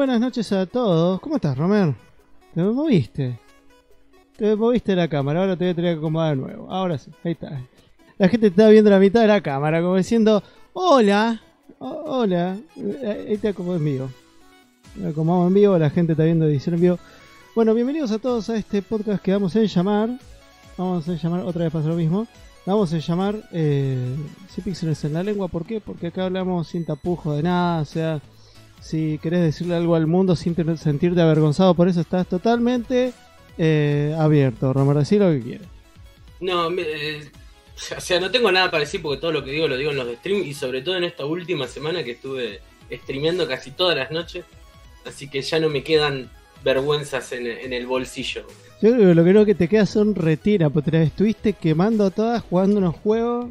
buenas noches a todos. ¿Cómo estás, Romer? ¿Te moviste? Te moviste la cámara, ahora te voy a tener que acomodar de nuevo. Ahora sí, ahí está. La gente está viendo la mitad de la cámara, como diciendo, hola, hola. Eh, Ahí te acomodo en vivo. Me acomodo en vivo, la gente está viendo edición en vivo. Bueno, bienvenidos a todos a este podcast que vamos a llamar. Vamos a llamar, otra vez pasa lo mismo. Vamos a llamar eh, Sin Píxeles en la Lengua. ¿Por qué? Porque acá hablamos sin tapujo de nada. O sea, si querés decirle algo al mundo sin te- sentirte avergonzado por eso, estás totalmente eh, abierto. Romer, decí lo que quieras. No, me- eh, o sea, no tengo nada para decir porque todo lo que digo lo digo en los streams y sobre todo en esta última semana que estuve streameando casi todas las noches. Así que ya no me quedan vergüenzas en, en el bolsillo. Yo creo que lo que no que te queda son retira, porque te las estuviste quemando todas jugando unos juegos.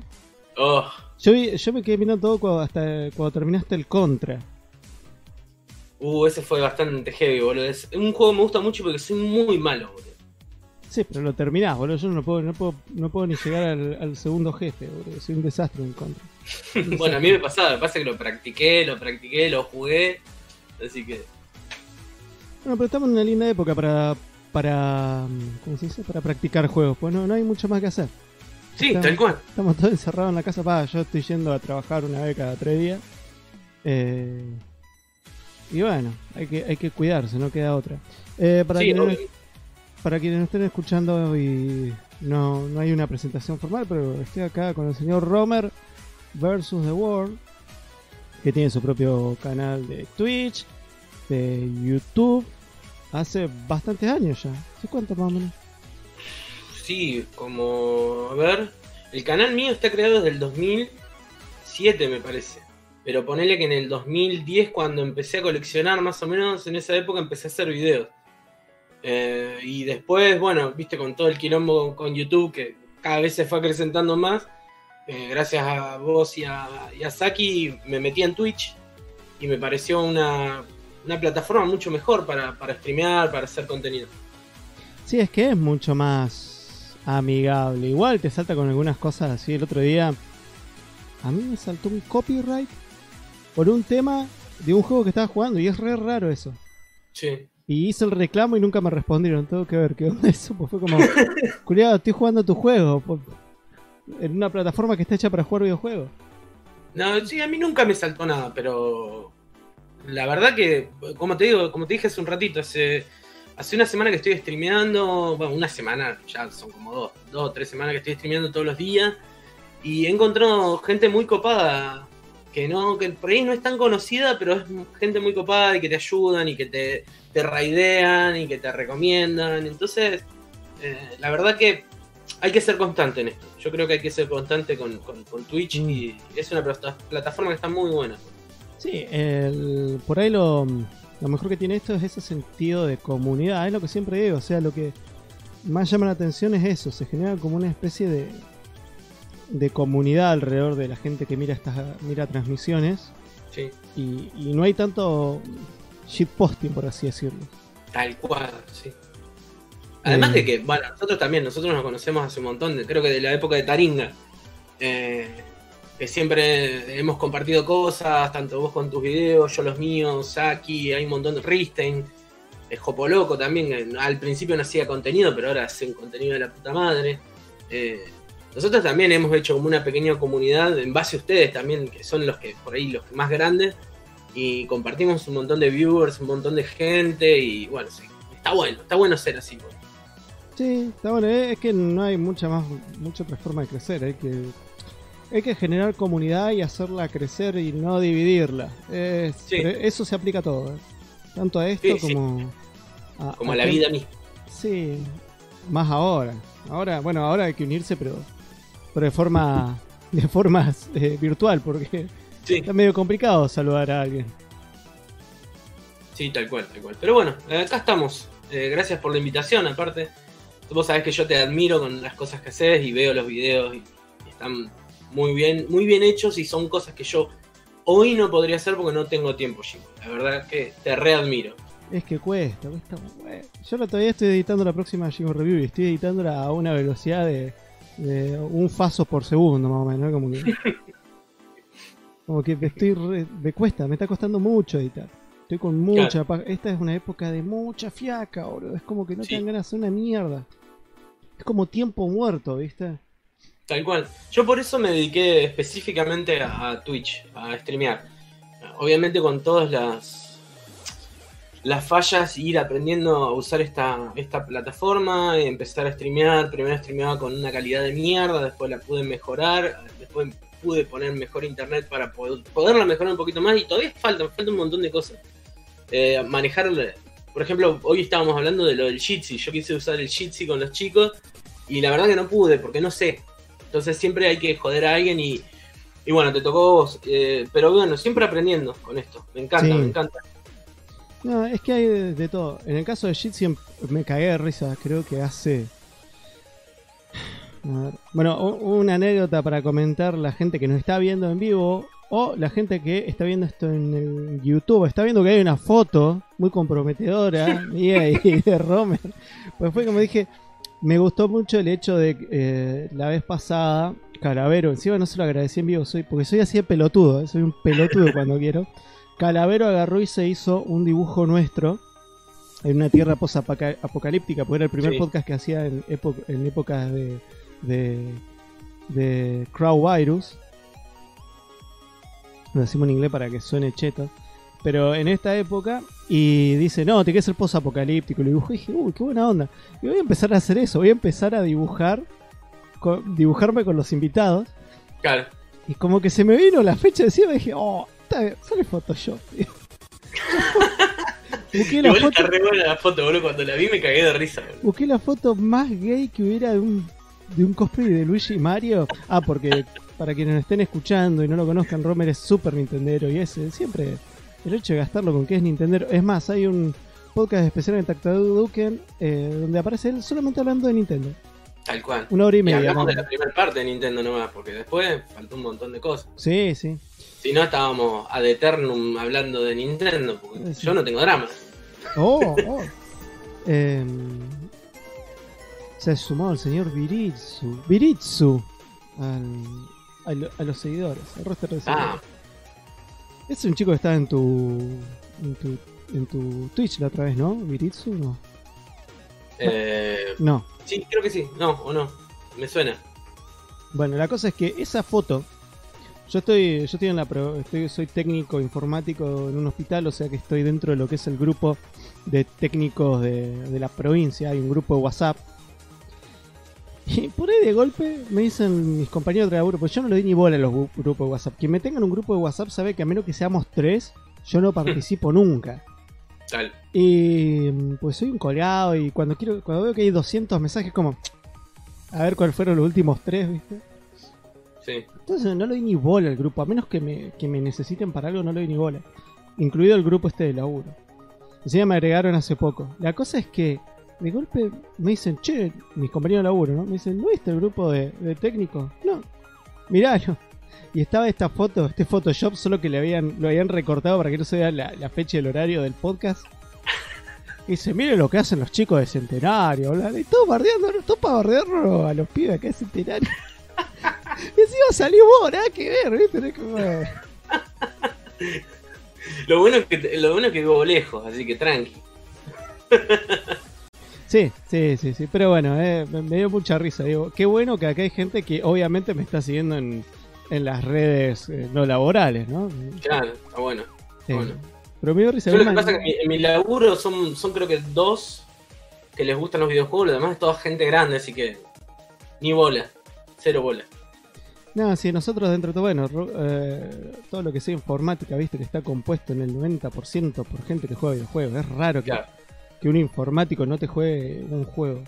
Oh, Yo, vi- yo me quedé mirando todo cuando, hasta cuando terminaste el contra. Uh, ese fue bastante heavy, boludo. Es un juego que me gusta mucho porque soy muy malo, boludo. Sí, pero lo terminás, boludo. Yo no puedo, no puedo, no puedo ni llegar al, al segundo jefe, boludo. Soy un desastre en contra. bueno, a mí me pasaba, me pasa que lo practiqué, lo practiqué, lo jugué. Así que, Bueno, pero estamos en una linda época para, para, ¿cómo se dice? Para practicar juegos. Pues no, no hay mucho más que hacer. sí, tal cual. Estamos todos encerrados en la casa. Pa, yo estoy yendo a trabajar una vez cada tres días. Eh, y bueno, hay que, hay que cuidarse, no queda otra. Eh, para, Sí, quienes, obvio. para quienes no estén escuchando y no, no hay una presentación formal, pero estoy acá con el señor Romer versus The World, que tiene su propio canal de Twitch, de YouTube, hace bastantes años ya. ¿Hace cuánto más o menos? Sí, como. A ver. El canal mío está creado desde el 2007, me parece. Pero ponele que en el 2010, cuando empecé a coleccionar, más o menos en esa época empecé a hacer videos. Eh, y después, bueno, viste, con todo el quilombo con YouTube, que cada vez se fue acrecentando más. eh, gracias a vos y a, y a Saki, me metí en Twitch. Y me pareció una, una plataforma mucho mejor para, para streamear, para hacer contenido. Sí, es que es mucho más amigable. Igual te salta con algunas cosas así. El otro día a mí me saltó un copyright por un tema de un juego que estaba jugando y es re raro eso. Sí. Y hice el reclamo y nunca me respondieron. Tengo que ver qué onda eso. Pues fue como, culiado, estoy jugando tu juego por- en una plataforma que está hecha para jugar videojuegos. No, sí, a mí nunca me saltó nada, pero la verdad que, como te digo, como te dije hace un ratito, hace, hace una semana que estoy streameando, bueno, una semana, ya son como dos, dos o tres semanas que estoy streameando todos los días, y he encontrado gente muy copada, que no, que por ahí no es tan conocida, pero es gente muy copada y que te ayudan y que te, te raidean y que te recomiendan, entonces, eh, la verdad que hay que ser constante en esto. Yo creo que hay que ser constante con, con- Twitch y es una plata- plataforma que está muy buena. Sí, el- por ahí lo, lo mejor que tiene esto es ese sentido de comunidad, es lo que siempre digo, o sea, lo que más llama la atención es eso, se genera como una especie de, de comunidad alrededor de la gente que mira estas mira transmisiones Sí, y, y no hay tanto shitposting, por así decirlo. tal cual, sí. Además Eh. de que, bueno, nosotros también, nosotros nos conocemos hace un montón, de- creo que de la época de Taringa. eh, que siempre hemos compartido cosas, tanto vos con tus videos, yo los míos, Saki, hay un montón de Ristein, eh, Jopoloco también, que al principio no hacía contenido, pero ahora hace un contenido de la puta madre. Eh, nosotros también hemos hecho como una pequeña comunidad en base a ustedes también, que son los que por ahí los más grandes, y compartimos un montón de viewers, un montón de gente, y bueno, sí, está bueno, está bueno ser así. pues. Sí, está bueno, eh, es que no hay mucha más, mucha otra forma de crecer, hay que, hay que generar comunidad y hacerla crecer y no dividirla. Es- Sí. pero eso se aplica a todo, eh. tanto a esto Sí, sí. como a, Como a la vida misma. Sí, más ahora. Ahora, bueno, ahora hay que unirse, pero, pero de forma, de forma eh, virtual, porque Sí, está medio complicado saludar a alguien. sí, tal cual, tal cual. Pero bueno, eh, acá estamos. Eh, gracias por la invitación, aparte. Vos sabés que yo te admiro con las cosas que haces y veo los videos y, están muy bien, muy bien hechos y son cosas que yo hoy no podría hacer porque no tengo tiempo, Jimmy. La verdad que te readmiro. Es que cuesta, cuesta. Yo todavía estoy editando la próxima Jim Review y estoy editándola a una velocidad de, de un faso por segundo, más o menos. ¿no? Como que, como que me estoy re- me cuesta, me está costando mucho editar. Estoy con mucha paja. Esta es una época de mucha fiaca, boludo. Es como que no Sí. te dan ganas de hacer una mierda. Es como tiempo muerto, ¿viste? Tal cual. Yo por eso me dediqué específicamente a Twitch, a streamear. Obviamente con todas las las fallas, ir aprendiendo a usar esta, esta plataforma, y empezar a streamear. Primero streameaba con una calidad de mierda, después la pude mejorar, después pude poner mejor internet para poder, poderla mejorar un poquito más y todavía falta, falta un montón de cosas. Eh, manejar, por ejemplo, hoy estábamos hablando de lo del Jitsi. Yo quise usar el Jitsi con los chicos y la verdad que no pude porque no sé. Entonces siempre hay que joder a alguien y, y bueno, te tocó vos. eh, pero bueno, siempre aprendiendo con esto. Me encanta, Sí. me encanta. No, es que hay de, de todo. En el caso de Jitsi me cagué de risa. Creo que hace. A ver. Bueno, una anécdota para comentar la gente que nos está viendo en vivo o la gente que está viendo esto en YouTube. Está viendo que hay una foto muy comprometedora mía y de Romer. Pues fue como dije, me gustó mucho el hecho de que eh, la vez pasada, Calavero, encima no se lo agradecí en vivo, soy, porque soy así de pelotudo, eh, soy un pelotudo cuando quiero. Calavero agarró y se hizo un dibujo nuestro en una tierra post-apocalíptica, porque era el primer Sí. podcast que hacía en, en épocas de, de, de Crowvirus. Lo decimos en inglés para que suene cheto. Pero en esta época, y dice, no, tiene que ser post-apocalíptico. Lo dibujé y dije, uy, qué buena onda. Y voy a empezar a hacer eso, voy a empezar a dibujar, con- dibujarme con los invitados. Claro. Y como que se me vino la fecha encima y dije, oh, está bien, sale Photoshop. tío. busqué, la Igual foto, está re buena la foto, boludo. Cuando la vi me cagué de risa. boludo. busqué la foto más gay que hubiera de un, de un cosplay de Luigi y Mario. Ah, porque para quienes nos estén escuchando y no lo conozcan, Romer es súper Nintendero y es eh, siempre el hecho de gastarlo con que es Nintendero. Es más, hay un podcast especial en Tactaduken eh, donde aparece él solamente hablando de Nintendo. Tal cual. Una hora y Y media. hablamos de la primera parte de Nintendo nomás, porque después faltó un montón de cosas. Sí, sí. Si no, estábamos ad eternum hablando de Nintendo, porque Sí. yo no tengo drama. Oh, oh. Em, se ha sumado el señor Viritsu. Viritsu. Al, a, lo- a los seguidores. Al roster de seguidores. Ah, Es un chico que estaba en tu, en tu. En tu Twitch la otra vez, ¿no? Viritsu, no. eh, No. sí, creo que sí. No, o no. Me suena. Bueno, la cosa es que esa foto. Yo estoy, yo estoy en la pro- estoy, soy técnico informático en un hospital, o sea que estoy dentro de lo que es el grupo de técnicos de, de la provincia, hay un grupo de WhatsApp. Y por ahí de golpe me dicen mis compañeros de laburo, pues yo no le doy ni bola a los grupos de WhatsApp. Quien me tenga en un grupo de WhatsApp sabe que a menos que seamos tres, yo no participo nunca. Tal. Y pues soy un colgado y cuando quiero cuando veo que hay 200 mensajes como a ver cuáles fueron los últimos tres, ¿viste? Sí. Entonces no le doy ni bola al grupo, a menos que me, que me necesiten para algo, no le doy ni bola. Incluido el grupo este de laburo. Encima me agregaron hace poco. La cosa es que de golpe me dicen, che, mis compañeros de laburo, ¿no? Me dicen, ¿no viste el grupo de, de técnicos? No, miralo. Y estaba esta foto, este Photoshop, solo que le habían, lo habían recortado para que no se vea la, la fecha y el horario del podcast. Y dice, miren lo que hacen los chicos de Centenario, bla, bla, y todo bardeando, todo para bardearlo a los pibes acá de Centenario. y encima salió vos, nada que ver, ¿viste? Como, Lo bueno es que lo bueno es que vivo lejos, así que tranqui. Sí, sí, sí, sí. Pero bueno, eh, me, me dio mucha risa. Digo, qué bueno que acá hay gente que obviamente me está siguiendo en, en las redes eh, no laborales, ¿no? Claro, está bueno. Bueno. Pero me dio risa. Yo lo que pasa es que mi, en mi laburo son, son creo que dos que les gustan los videojuegos, lo demás es toda gente grande, así que ni bola, cero bola. No, sí, nosotros dentro de todo, bueno, eh, todo lo que sea informática, viste, que está compuesto en el 90% por gente que juega videojuegos. Es raro que, Claro. que un informático no te juegue un juego.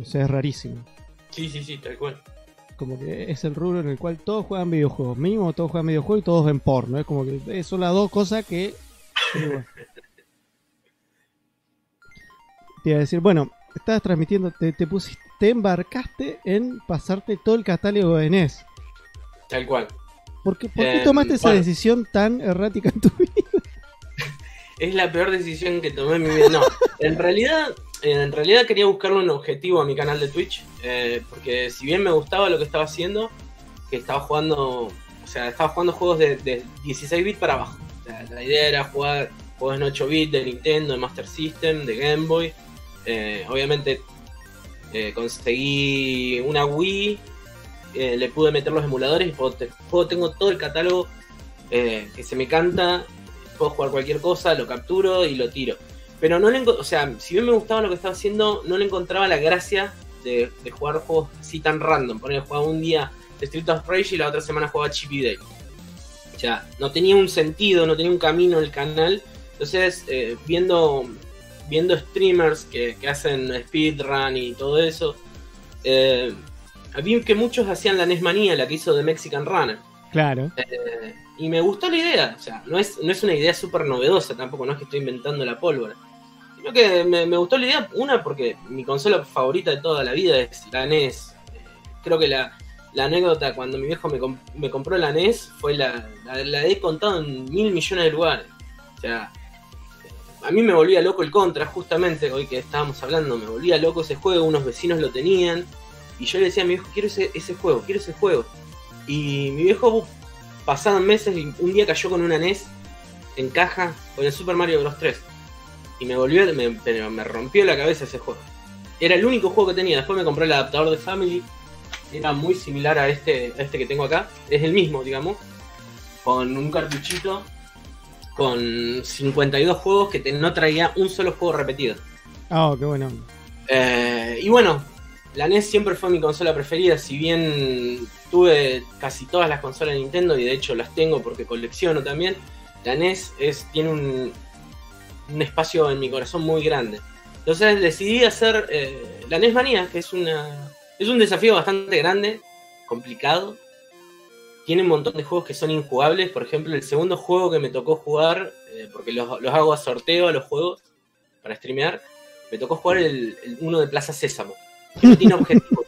O sea, es rarísimo. Sí, sí, sí, tal cual. Como que es el rubro en el cual todos juegan videojuegos. Mínimo todos juegan videojuegos y todos ven porno. Es como que eh, son las dos cosas que... Te iba a decir, bueno, estabas transmitiendo, te, te pusiste, te embarcaste en pasarte todo el catálogo de NES. Tal cual. ¿Por qué, por qué Eh, tomaste esa decisión tan errática en tu vida? Es la peor decisión que tomé en mi vida. No, en realidad, en realidad quería buscarle un objetivo a mi canal de Twitch, eh, porque si bien me gustaba lo que estaba haciendo, que estaba jugando, o sea, estaba jugando juegos de, de 16 bits para abajo. O sea, la idea era jugar juegos en 8 bits de Nintendo, de Master System, de Game Boy. Eh, obviamente eh, conseguí una Wii, eh, le pude meter los emuladores y puedo, te- puedo- tengo todo el catálogo eh, que se me canta, puedo jugar cualquier cosa, lo capturo y lo tiro. Pero no le o sea, si bien me gustaba lo que estaba haciendo, no le encontraba la gracia de, jugar juegos así tan random. Poner jugaba un día Street of Rage y la otra semana jugaba Chip y Dale. O sea, no tenía un sentido, no tenía un camino el canal. Entonces, viendo, viendo streamers que, que hacen speedrun y todo eso, eh, vi que muchos hacían la Nesmanía, la que hizo de Mexican Runner. Claro. Eh, y me gustó la idea. O sea, no es, no es una idea súper novedosa tampoco, no es que estoy inventando la pólvora. Sino que me, me gustó la idea, una, porque mi consola favorita de toda la vida es la NES. Creo que la, la anécdota cuando mi viejo me, com- me compró la NES fue la, la, la he contado en mil millones de lugares. O sea, a mí me volvía loco el Contra, justamente hoy que estábamos hablando, me volvía loco ese juego, unos vecinos lo tenían. Y yo le decía a mi viejo, quiero ese, juego, quiero ese juego. Y mi viejo, pasaron meses y un día cayó con una NES en caja con el Super Mario Bros. 3. Y me volvió, me, me rompió la cabeza ese juego. Era el único juego que tenía. Después me compré el adaptador de Family. Era muy similar a este, a este que tengo acá. Es el mismo, digamos. Con un cartuchito. Con 52 juegos que te- no traía un solo juego repetido. Ah, qué bueno. Eh, y bueno, la NES siempre fue mi consola preferida, si bien tuve casi todas las consolas de Nintendo y de hecho las tengo porque colecciono también, la NES es, tiene un, un espacio en mi corazón muy grande. Entonces decidí hacer eh, la NES Manía, que es, una, es un desafío bastante grande, complicado. Tiene un montón de juegos que son injugables. Por ejemplo, el segundo juego que me tocó jugar, eh, porque los, hago a sorteo a los juegos para streamear, me tocó jugar el, uno de Plaza Sésamo. No tiene objetivo.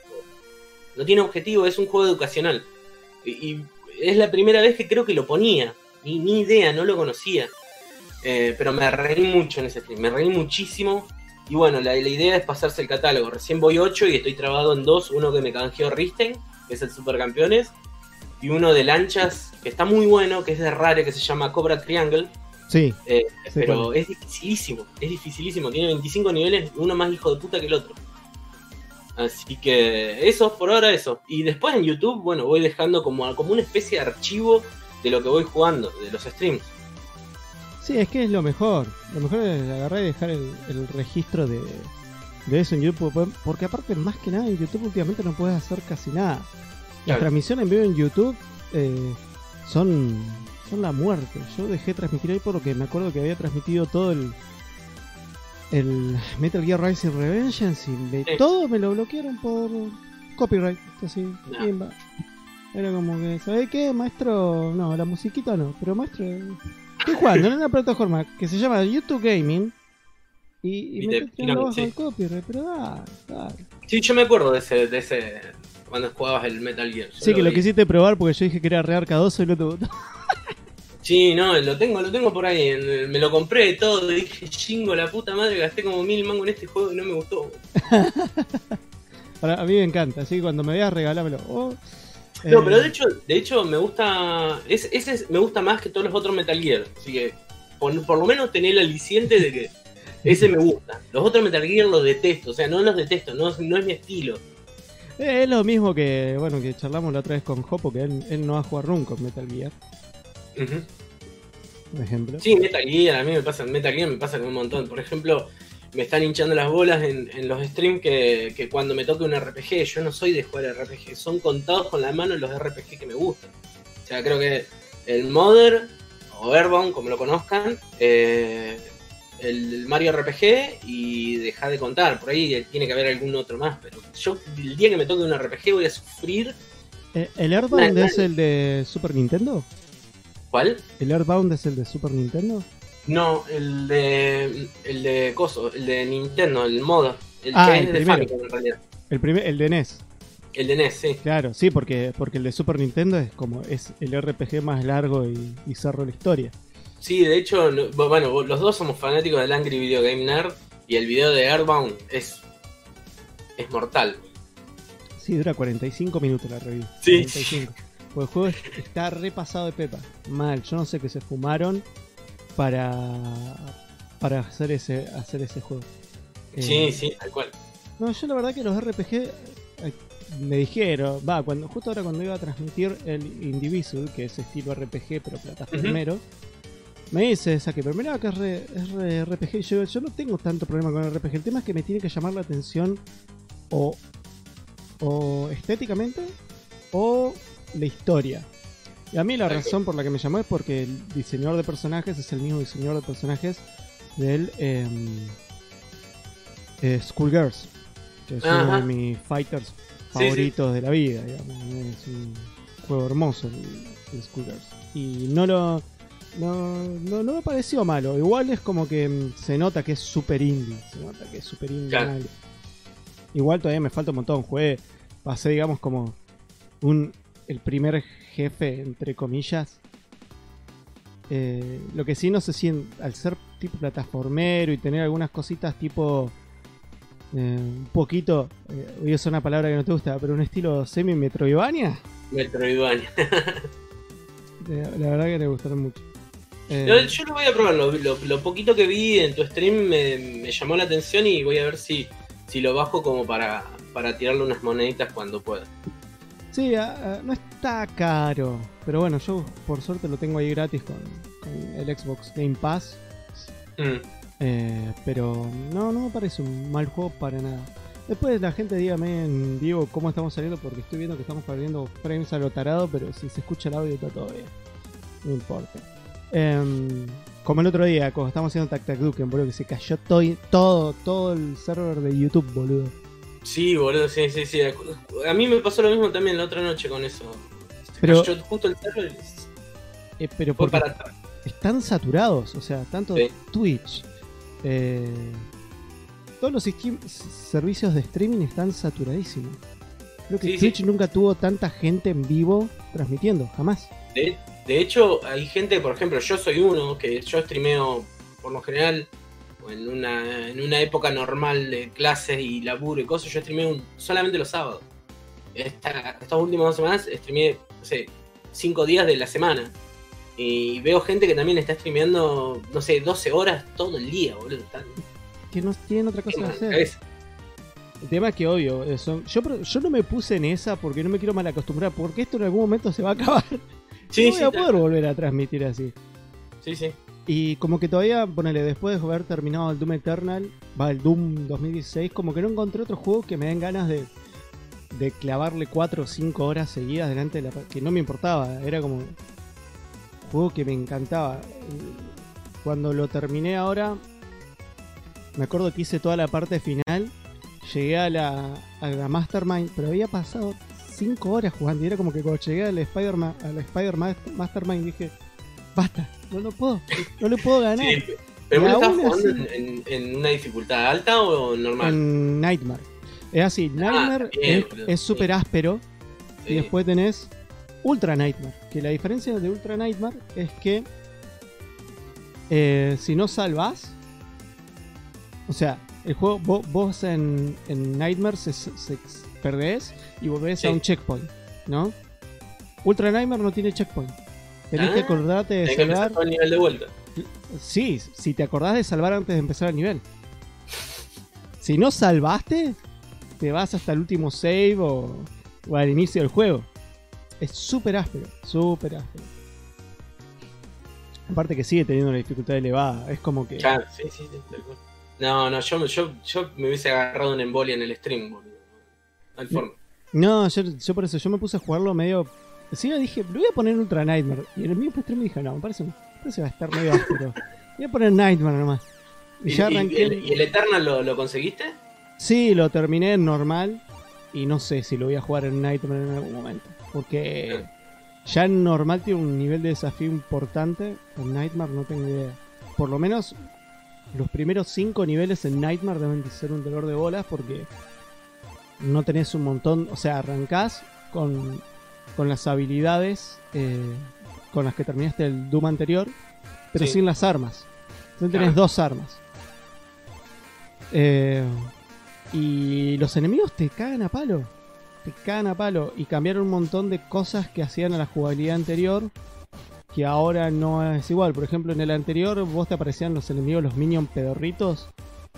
no tiene objetivo, es un juego educacional. Y, es la primera vez que creo que lo ponía. Ni, idea, no lo conocía. Eh, pero me reí mucho en ese stream, me reí muchísimo. Y bueno, la, la idea es pasarse el catálogo. Recién voy 8 y estoy trabado en dos. Uno que me canjeó Risten, que es el Supercampeones. Y uno de lanchas, que está muy bueno, que es de Rare, que se llama Cobra Triangle. Sí. Eh, Sí, pero es dificilísimo, es dificilísimo. Tiene 25 niveles, uno más hijo de puta que el otro. Así que eso, por ahora eso. Y después en YouTube, bueno, voy dejando como, como una especie de archivo de lo que voy jugando, de los streams. Sí, es que es lo mejor. Lo mejor es agarrar y dejar el, el registro de, de eso en YouTube. por- Porque aparte, más que nada, en YouTube últimamente no puedes hacer casi nada. Las transmisiones en vivo en YouTube eh, son, son la muerte. Yo dejé de transmitir ahí porque me acuerdo que había transmitido todo el, el Metal Gear Rising Revengeance y Sí. todo me lo bloquearon por copyright. Así, No. Era como que, ¿sabés qué, maestro? No, la musiquita no, pero maestro, estoy jugando en una plataforma que se llama YouTube Gaming y, y Y me te abajo sí. copyright, pero dale, dale. Sí, yo me acuerdo de ese, de ese cuando jugabas el Metal Gear. Sí, que lo vi. quisiste probar porque yo dije que era rearcadoso y no te gustó. Sí, no, lo tengo, lo tengo por ahí. me lo compré todo. Y dije, chingo, la puta madre, gasté como mil mangos en este juego y no me gustó. Para- a mí me encanta, así que cuando me veas regalámelo. Oh, No, eh, pero de hecho, de hecho me gusta. es- ese es- me gusta más que todos los otros Metal Gear. Así que por, por lo menos tener el aliciente de que ese me gusta. Los otros Metal Gear los detesto. O sea, no los detesto, no, no es mi estilo. Eh, es lo mismo que, bueno, que charlamos la otra vez con Jopo, que él, él no va a jugar nunca en Metal Gear, Ujú. por ejemplo. Sí, Metal Gear, a mí me pasa, Metal Gear me pasa con un montón. Por ejemplo, me están hinchando las bolas en, en los streams que, que cuando me toque un RPG, yo no soy de jugar RPG, son contados con la mano los RPG que me gustan. O sea, creo que el Mother o Airbound, como lo conozcan, eh, el Mario RPG y deja de contar, por ahí tiene que haber algún otro más, pero yo el día que me toque un RPG voy a sufrir. Eh, ¿El Earthbound Nah, nah. es el de Super Nintendo? ¿Cuál? ¿El Earthbound es el de Super Nintendo? No, el de. El de Coso, el de Nintendo, el Mother. El Ah, que el es de. Famicom en realidad. El, primer, el de NES. El de NES, sí. Claro, sí, porque, porque el de Super Nintendo es como es el RPG más largo y, y cerró la historia. Sí, de hecho, no- bueno, los dos somos fanáticos del Angry Video Game Nerd y el video de Airbound es. es mortal. Sí, dura 45 minutos la review. Sí. 45. Pues el juego es- está repasado de pepa. Mal, yo no sé qué se fumaron. para para hacer ese hacer ese juego. Sí, Eh, sí, tal cual. No, yo la verdad que los RPG eh, me dijeron, va, cuando justo ahora cuando iba a transmitir el Indivisible, que es estilo RPG pero plataformero, me dice Saki, pero mirá que es, re- es re- RPG. Yo, yo no tengo tanto problema con el RPG. El tema es que me tiene que llamar la atención o, o estéticamente o la historia. Y a mí la razón por la que me llamó es porque el diseñador de personajes es el mismo diseñador de personajes del em, eh, Schoolgirls, que es uno de mis fighters sí. favoritos de la vida. digamos. Es un juego hermoso el, el Schoolgirls. Y no lo. No, no, no me pareció malo. Igual es como que mm, se nota que es super indie. Se nota que es super indie. Claro. Igual todavía me falta un montón. Jugué, pasé, digamos, como un el primer jefe, entre comillas. Eh, lo que sí no sé si en- al ser tipo plataformero y tener algunas cositas tipo eh, un poquito, eh, voy a usar una palabra que no te gusta, pero un estilo semi-metroidvania, Metroidvania. eh, la verdad que me gustaron mucho. Eh, Yo, yo lo voy a probar, lo, lo- lo poquito que vi en tu stream me, me llamó la atención y voy a ver si, si lo bajo como para, para tirarle unas moneditas cuando pueda. Sí, ah, no está caro, pero bueno, yo por suerte lo tengo ahí gratis con, con el Xbox Game Pass. Mm. Eh, pero no, no me parece un mal juego para nada. Después la gente dígame en vivo cómo estamos saliendo porque estoy viendo que estamos perdiendo frames a lo tarado, pero si se escucha el audio está todo bien. No importa. Em, como el otro día, cuando estábamos haciendo Tac Tac Duken, boludo, que se cayó todo, todo, todo el server de YouTube, boludo. Sí, boludo, sí, sí, sí. A mí me pasó lo mismo también la otra noche con eso. Pero- Yo justo el server Eh, pero porque para están saturados, o sea, tanto Sí. Twitch, eh, todos los servicios de streaming están saturadísimos. Creo que Sí, sí. Twitch nunca tuvo tanta gente en vivo transmitiendo, jamás. De, de hecho, hay gente, por ejemplo, yo soy uno que yo streameo por lo general en una, en una época normal de clases y laburo y cosas, yo streameo un- solamente los sábados. Esta- estas últimas dos semanas streameé, no sé, cinco días de la semana. Y veo gente que también está streameando, no sé, 12 horas todo el día, boludo. Están Que no tienen otra cosa que hacer. cabeza. El tema es que obvio, eh, son- yo, yo no me puse en esa porque no me quiero mal acostumbrar, porque esto en algún momento se va a acabar. Sí, no voy sí, a poder volver a transmitir así. sí, sí. Y como que todavía, ponele, después de haber terminado el Doom Eternal, va el Doom 2016, como que no encontré otro juego que me den ganas de, de clavarle 4 o 5 horas seguidas delante de la... que no me importaba, era como... Juego que me encantaba. Cuando lo terminé ahora, me acuerdo que hice toda la parte final, llegué a la, a la Mastermind, pero había pasado 5 horas jugando y era como que cuando llegué al Spider, a la Spider Mastermind dije, basta, no lo puedo, no le puedo ganar. Sí, ¿Pero Y vos jugando así- en, una dificultad alta o normal? En Nightmare. Es así, Nightmare Ah, bien, es- súper áspero Sí. y después tenés Ultra Nightmare. Que la diferencia de Ultra Nightmare es que eh, si no salvas, o sea, el juego, vos, vos en, en Nightmare se- se- perdés y volvés a un checkpoint, ¿no? Ultra Nightmare no tiene checkpoint. Tenés Ah, que acordarte de que salvar. el nivel de vuelta. Sí, si te acordás de salvar antes de empezar el nivel. Si no salvaste, te vas hasta el último save o, o al inicio del juego. Es súper áspero, súper áspero. Aparte que sigue teniendo una dificultad elevada. Es como que... Claro, sí, sí, sí. No, no, yo, yo, yo me hubiese agarrado una embolia en el stream, boludo. No yo, yo por eso, yo me puse a jugarlo medio... Sí, dije, lo voy a poner Ultra Nightmare. Y en el mismo stream me dije, no, me parece, me parece que va a estar medio áspero. Voy a poner Nightmare nomás. Y ¿Y, ya y- arranqué... el, y el Eternal lo, lo conseguiste? Sí, lo terminé en normal y no sé si lo voy a jugar en Nightmare en algún momento. Porque ya en normal tiene un nivel de desafío importante. En Nightmare no tengo idea. Por lo menos los primeros 5 niveles en Nightmare deben de ser un dolor de bolas porque no tenés un montón. O sea, arrancás con, con las habilidades eh, con las que terminaste el Doom anterior, pero Sí. sin las armas. Entonces tenés Claro. dos armas. Eh, y los enemigos te cagan a palo. Te cagan a palo. Y cambiaron un montón de cosas que hacían a la jugabilidad anterior. que ahora no es igual. Por ejemplo, en el anterior vos te aparecían los enemigos, los minions pedorritos,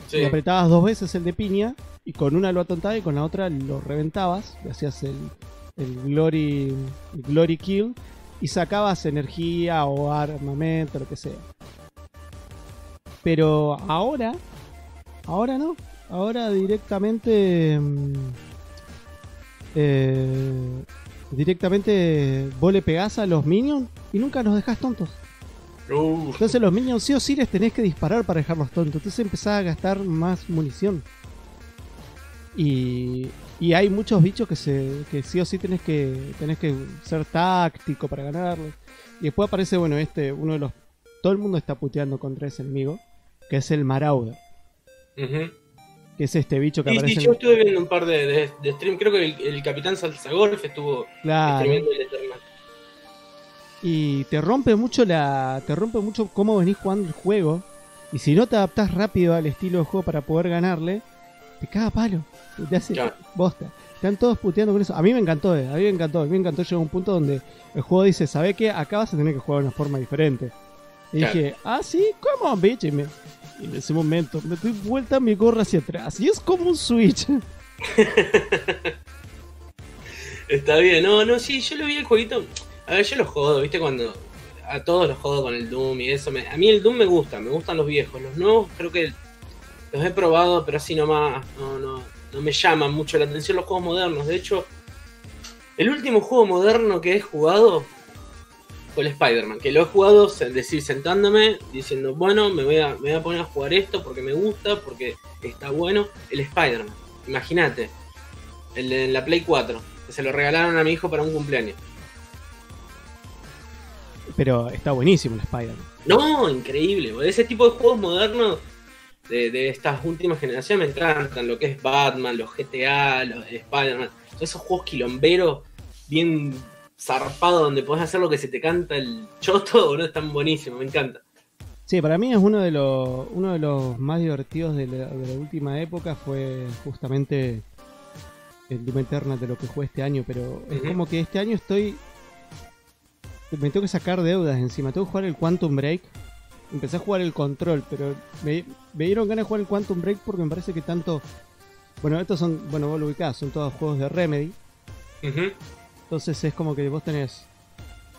Sí. apretabas dos veces el de piña, y con una lo atontaba y con la otra lo reventabas, y hacías el, glory, glory kill, y sacabas energía o armamento, lo que sea. Pero ahora, ahora no, ahora directamente... mm, eh, directamente vos le pegás a los minions y nunca los dejás tontos. Uh, Entonces los minions sí o sí les tenés que disparar para dejarlos tontos. Entonces empezás a gastar más munición. Y, y hay muchos bichos que se que sí o sí tenés que tenés que ser táctico para ganarlos. Y después aparece, bueno, este, uno de los... Todo el mundo está puteando contra ese enemigo, que es el Marauder. Que es este bicho que Sí, aparece... sí, en- yo estuve viendo un par de, de, de stream. Creo que el, el Capitán Salsagolf estuvo Claro. el Eternal. Y te rompe mucho la te rompe mucho cómo venís jugando el juego. Y si no te adaptás rápido al estilo de juego para poder ganarle te caga palo. Te hace Claro. bosta. Están todos puteando con eso. A mí me encantó eh, a mí me encantó. A mí me encantó llegar a un punto donde el juego dice ¿sabe qué? acá vas a tener que jugar de una forma diferente. Y Claro. dije ah sí come on bitch. Y, me- y en ese momento me doy vuelta mi gorra hacia atrás. Y es como un switch. Está bien, no, no, sí, yo lo vi el jueguito. A ver, yo lo jodo, ¿viste? Cuando a todos los jodo con el Doom y eso. a mí el Doom me gusta, me gustan los viejos. Los nuevos creo que los he probado, pero así nomás. No, no, no me llaman mucho la atención los juegos modernos. De hecho, el último juego moderno que he jugado fue el Spider-Man. Que lo he jugado, es sentándome, diciendo, bueno, me voy, a, me voy a poner a jugar esto porque me gusta, porque está bueno. El Spider-Man, imagínate. El de la Play 4, que se lo regalaron a mi hijo para un cumpleaños. Pero está buenísimo el Spider-Man No, increíble. boludo. Ese tipo de juegos modernos de, de estas últimas generaciones me encantan. Lo que es Batman, los GTA, los de Spider-Man. Todos esos juegos quilomberos, bien zarpados, donde podés hacer lo que se te canta el choto, boludo, están buenísimos, me encanta. Sí, para mí es uno de los, uno de los más divertidos de la, de la última época fue justamente el Doom Eternal de lo que jugué este año, pero es como que este año estoy... Me tengo que sacar deudas encima, tengo que jugar el Quantum Break. Empecé a jugar el Control, pero me, me dieron ganas de jugar el Quantum Break porque me parece que tanto... Bueno, estos son, bueno, vos lo ubicás, son todos juegos de Remedy. Ujú. Entonces es como que vos tenés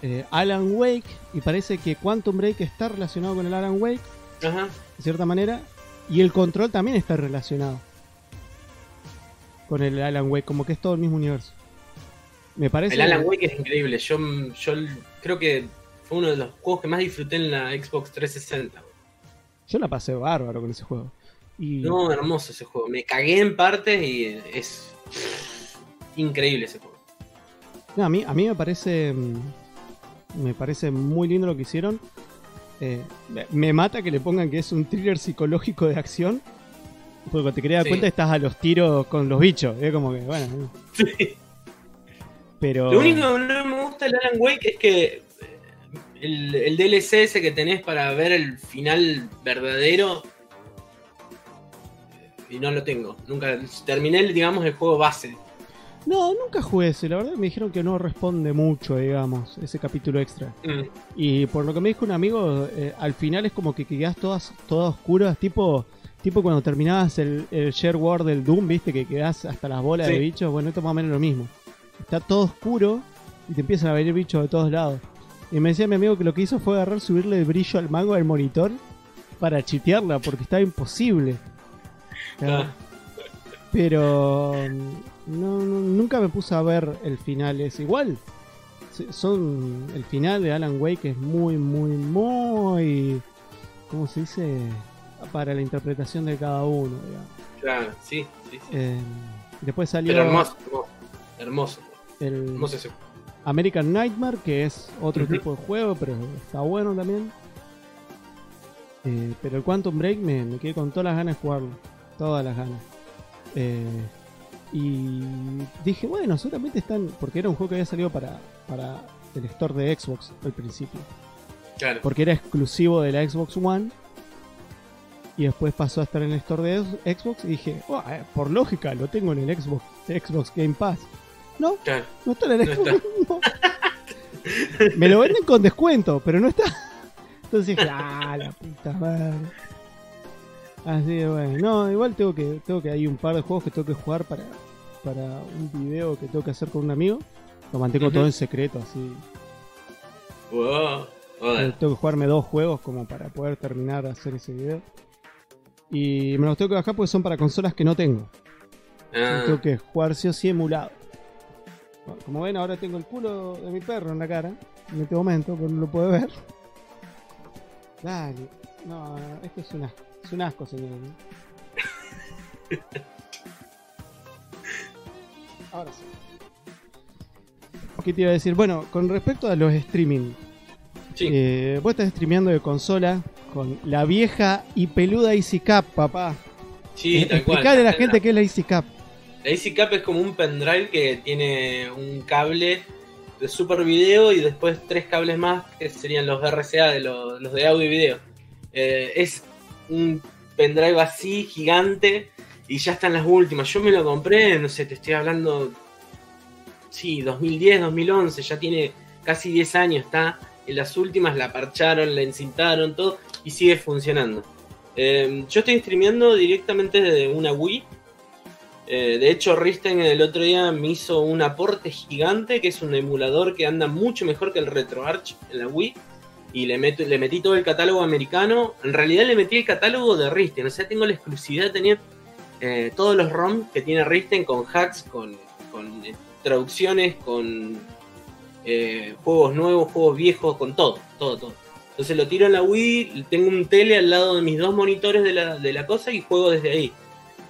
eh, Alan Wake y parece que Quantum Break está relacionado con el Alan Wake Ajá. de cierta manera. Y el control también está relacionado con el Alan Wake, como que es todo el mismo universo. Me parece. El Alan Wake es increíble. Yo, yo creo que fue uno de los juegos que más disfruté en la Xbox 360. Yo la pasé bárbaro con ese juego. Y No, hermoso ese juego. Me cagué en partes y es increíble ese juego. no, a, mí, a mí me parece. mm, Me parece muy lindo lo que hicieron. Eh, me- mata que le pongan que es un thriller psicológico de acción. Porque cuando te querías dar Sí. cuenta estás a los tiros con los bichos. Es como que, bueno. Sí. Pero. Lo único que no me gusta del Alan Wake es que eh, el, el DLC ese que tenés para ver el final verdadero. Y no lo tengo. Nunca terminé, digamos, el juego base. No, nunca jugué ese. La verdad me dijeron que no responde mucho, digamos, ese capítulo extra. Mm. Y por lo que me dijo un amigo, eh, al final es como que quedas todas, todas oscuras, tipo, tipo cuando terminabas el, el share war del Doom, viste, que quedás hasta las bolas Sí. de bichos. Bueno, esto es más o menos lo mismo. Está todo oscuro y te empiezan a venir bichos de todos lados. Y me decía mi amigo que lo que hizo fue agarrar, subirle el brillo al mango del monitor para chitearla, porque estaba imposible. Ah, Pero mm, no, no- nunca me puse a ver el final. Es igual. Son el final de Alan Wake es muy, muy, muy. ¿Cómo se dice? Para la interpretación de cada uno. digamos. claro, sí, sí, sí. Eh, después salió Pero hermoso, hermoso. Hermoso, el hermoso ese juego. American Nightmare, que es otro tipo de juego, pero está bueno también. Eh, pero el Quantum Break me, me quedé con todas las ganas de jugarlo. Todas las ganas. Eh, y dije, bueno, seguramente están. Porque era un juego que había salido para, para el store de Xbox al principio. Claro. Porque era exclusivo de la Xbox One. Y después pasó a estar en el store de Xbox. Y dije, "Oh, eh, por lógica, lo tengo en el Xbox, Xbox Game Pass. No, claro. no está en el No Xbox. no. Me lo venden con descuento, pero no está. Entonces, ah, la puta madre. Así que bueno, no, igual tengo que, tengo que hay un par de juegos que tengo que jugar para, para un video que tengo que hacer con un amigo. Lo mantengo todo en secreto, así. Wow. Eh, Tengo que jugarme dos juegos como para poder terminar de hacer ese video. Y me los tengo que bajar porque son para consolas que no tengo. Ah, Tengo que jugar sí o sí emulado. Como ven, ahora tengo el culo de mi perro en la cara. En este momento, pero no lo puede ver. Dale. No, esto es un asco. Es un asco, señor. Ahora sí. ¿Qué te iba a decir? Bueno, con respecto a los streaming. sí. Eh, vos estás streameando de consola con la vieja y peluda Easy Cap, papá. sí, tal cual. A la gente qué es la Easy Cap. La Easy Cap es como un pendrive que tiene un cable de super video y después tres cables más que serían los RCA, de los, los de audio y video. Eh, es un pendrive así, gigante, y ya están las últimas. Yo me lo compré, no sé, te estoy hablando, sí, 2010, 2011, ya tiene casi 10 años, está. En las últimas la parcharon, la encintaron, todo, y sigue funcionando. Eh, yo estoy streameando directamente desde una Wii. Eh, de hecho, Risten el otro día me hizo un aporte gigante, que es un emulador que anda mucho mejor que el RetroArch en la Wii. Y le, meto- metí todo el catálogo americano. En realidad le metí el catálogo de Risten. O sea, tengo la exclusividad de tener eh, todos los ROM que tiene Risten con hacks, con, eh, traducciones, con juegos nuevos, juegos viejos, con todo, todo, todo. Entonces lo tiro en la Wii, tengo un tele al lado de mis dos monitores de la, de la cosa y juego desde ahí.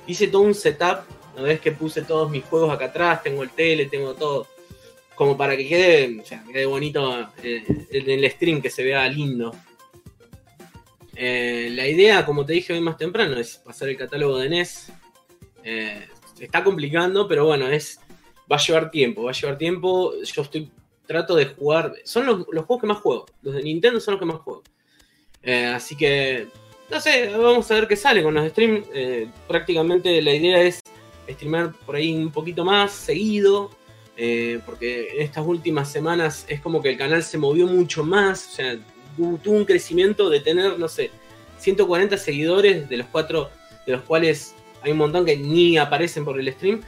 Hice todo un setup, una vez que puse todos mis juegos acá atrás, tengo el tele, tengo todo, como para que quede, quede bonito eh, en el stream, que se vea lindo. Eh, la idea, como te dije hoy más temprano, es pasar el catálogo de NES. Eh, está complicando, pero bueno, es va a llevar tiempo, va a llevar tiempo. Yo estoy trato de jugar. Son los, los juegos que más juego. Los de Nintendo son los que más juego. Así que, no sé, vamos a ver qué sale con los streams. Prácticamente la idea es streamear por ahí un poquito más seguido. eh, porque en estas últimas semanas es como que el canal se movió mucho más. O sea, tu- tuvo un crecimiento de tener, no sé, 140 seguidores, de los cuatro, de los cuales hay un montón que ni aparecen por el stream.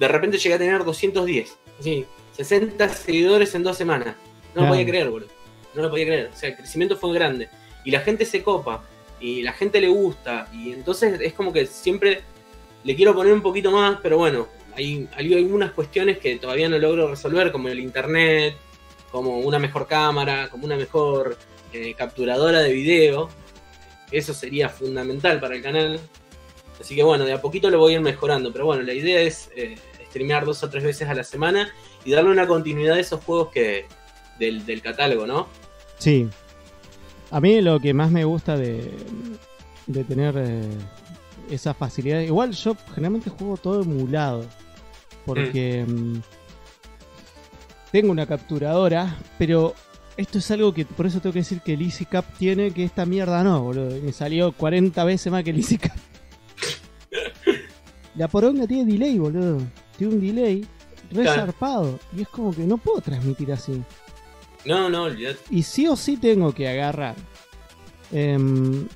De repente llegué a tener 210. Así, 60 seguidores en dos semanas. No lo podía creer, boludo. No lo podía creer. O sea, el crecimiento fue grande. Y la gente se copa. Y la gente le gusta. Y entonces es como que siempre le quiero poner un poquito más, pero bueno, hay, algunas cuestiones que todavía no logro resolver, como el internet, como una mejor cámara, como una mejor eh, capturadora de video. Eso sería fundamental para el canal. Así que bueno, de a poquito lo voy a ir mejorando. Pero bueno, la idea es eh, streamear dos o tres veces a la semana y darle una continuidad a esos juegos que del, del catálogo, ¿no? Sí. A mí lo que más me gusta de, de tener eh, esa facilidad. Igual yo generalmente juego todo emulado. Porque mm, tengo una capturadora, pero esto es algo que por eso tengo que decir que el Easy Cap tiene, que esta mierda no, boludo. Me salió 40 veces más que el Easy Cap. La poronga tiene delay, boludo. Tiene un delay re Claro. zarpado. Y es como que no puedo transmitir así. No, no, olvidate. Y sí o sí tengo que agarrar. em,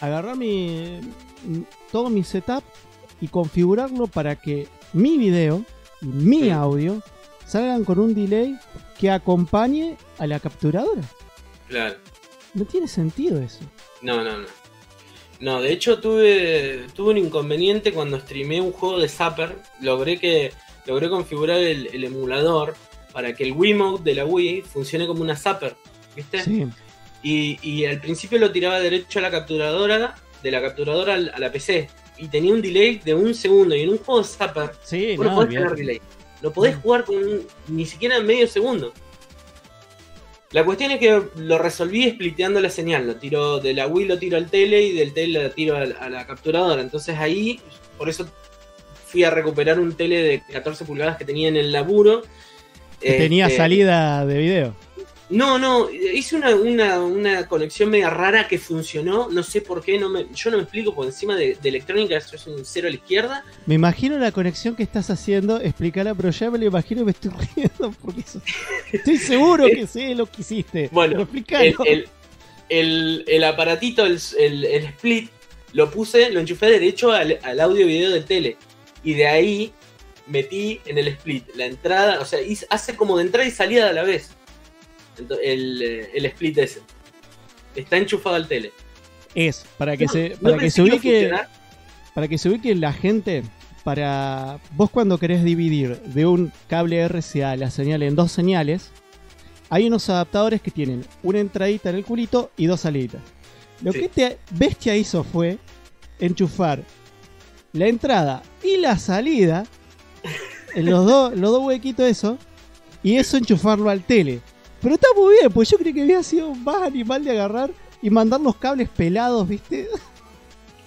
agarrar mi. todo mi setup y configurarlo para que mi video y mi Sí. audio salgan con un delay que acompañe a la capturadora. Claro. No tiene sentido eso. No, no, no. No, de hecho tuve, tuve un inconveniente cuando streameé un juego de Zapper. Logré que logré configurar el, el emulador para que el Wiimote de la Wii funcione como una Zapper. ¿Viste? Sí, Y, y al principio lo tiraba derecho a la capturadora, de la capturadora a la PC. Y tenía un delay de un segundo. Y en un juego de Zapper sí, no, no, podés tener delay. No podés jugar con un- ni siquiera medio segundo. La cuestión es que lo resolví spliteando la señal. Lo tiro de la Wii lo tiro al tele y del tele lo tiro a la, a la capturadora. Entonces ahí, por eso fui a recuperar un tele de 14 pulgadas que tenía en el laburo. Que tenía Este, salida de video. No, no, hice una, una, una, conexión media rara que funcionó, no sé por qué, no me, yo no me explico, por encima de, de electrónica eso es un cero a la izquierda. Me imagino la conexión que estás haciendo, explícala, pero ya me lo imagino me estoy riendo porque eso- estoy seguro que sé lo que hiciste. Bueno, el, el, el- el aparatito, el, el- el split, lo puse, lo enchufé derecho al, al audio video del tele. Y de ahí metí en el split la entrada, o sea, hice- hace como de entrada y salida a la vez. El, eh, el split ese. Está enchufado al tele. Es, para que No, se, no para que se ubique, para que se ubique la gente, para vos cuando querés dividir de un cable RCA la señal en dos señales, hay unos adaptadores que tienen una entradita en el culito y dos saliditas. Lo Sí. que este bestia hizo fue enchufar la entrada y la salida en los dos los dos huequitos eso y eso enchufarlo al tele. Pero está muy bien, pues yo creí que había sido más animal de agarrar y mandar los cables pelados, ¿viste?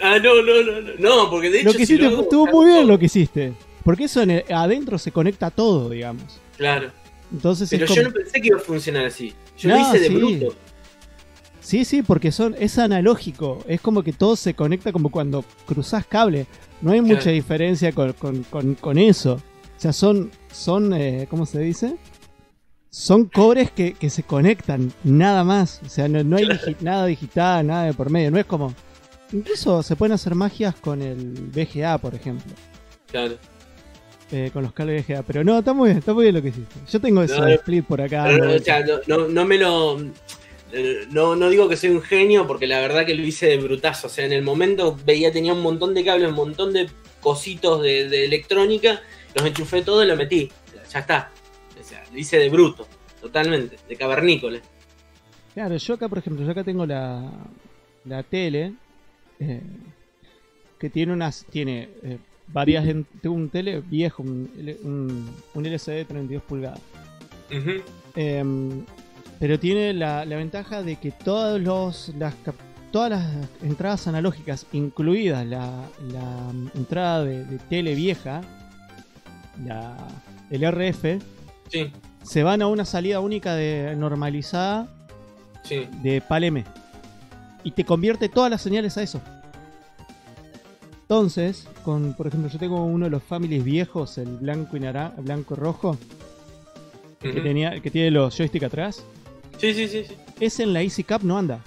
Ah, no, no, no, no. No, porque de hecho. lo que si hiciste hago, estuvo muy bien todo. lo que hiciste. Porque eso en el- adentro se conecta todo, digamos. Claro. Entonces Pero yo como- no pensé que iba a funcionar así. Yo No, lo hice de sí. bruto. Sí, sí, porque son, es analógico. Es como que todo se conecta como cuando cruzás cable. No hay mucha diferencia con, con- con- con eso. O sea, son, son eh, ¿cómo se dice? Son cobres que, que se conectan, nada más. O sea, no, no hay digi- nada digital, nada de por medio. No es como... Incluso se pueden hacer magias con el VGA, por ejemplo. Claro. eh, con los cables VGA. Pero no, está muy bien, está muy bien lo que hiciste. Yo tengo ese No, no. split por acá. O sea, no, no- no me lo. No, no digo que soy un genio, porque la verdad que lo hice de brutazo. O sea, en el momento veía, tenía un montón de cables, un montón de cositos de, de electrónica, los enchufé todo y lo metí. Ya está. Hice de bruto, totalmente, de cavernícola. Claro, yo acá, por ejemplo, yo acá tengo la, la tele eh, que tiene unas, tiene eh, varias, en- tengo un tele viejo, un, un, un LCD de 32 pulgadas. Ujú. Em, pero tiene la, la ventaja de que todos los, las, todas las entradas analógicas, incluidas la, la entrada de, de tele vieja, la, el RF, Sí, se van a una salida única de normalizada sí. de PAL-M. Y te convierte todas las señales a eso. Entonces, con, por ejemplo, yo tengo uno de los families viejos, el blanco y naranja, blanco y rojo, que, tenía, que tiene los joystick atrás. Sí, sí, sí, sí. Ese en la Easy Cap no anda.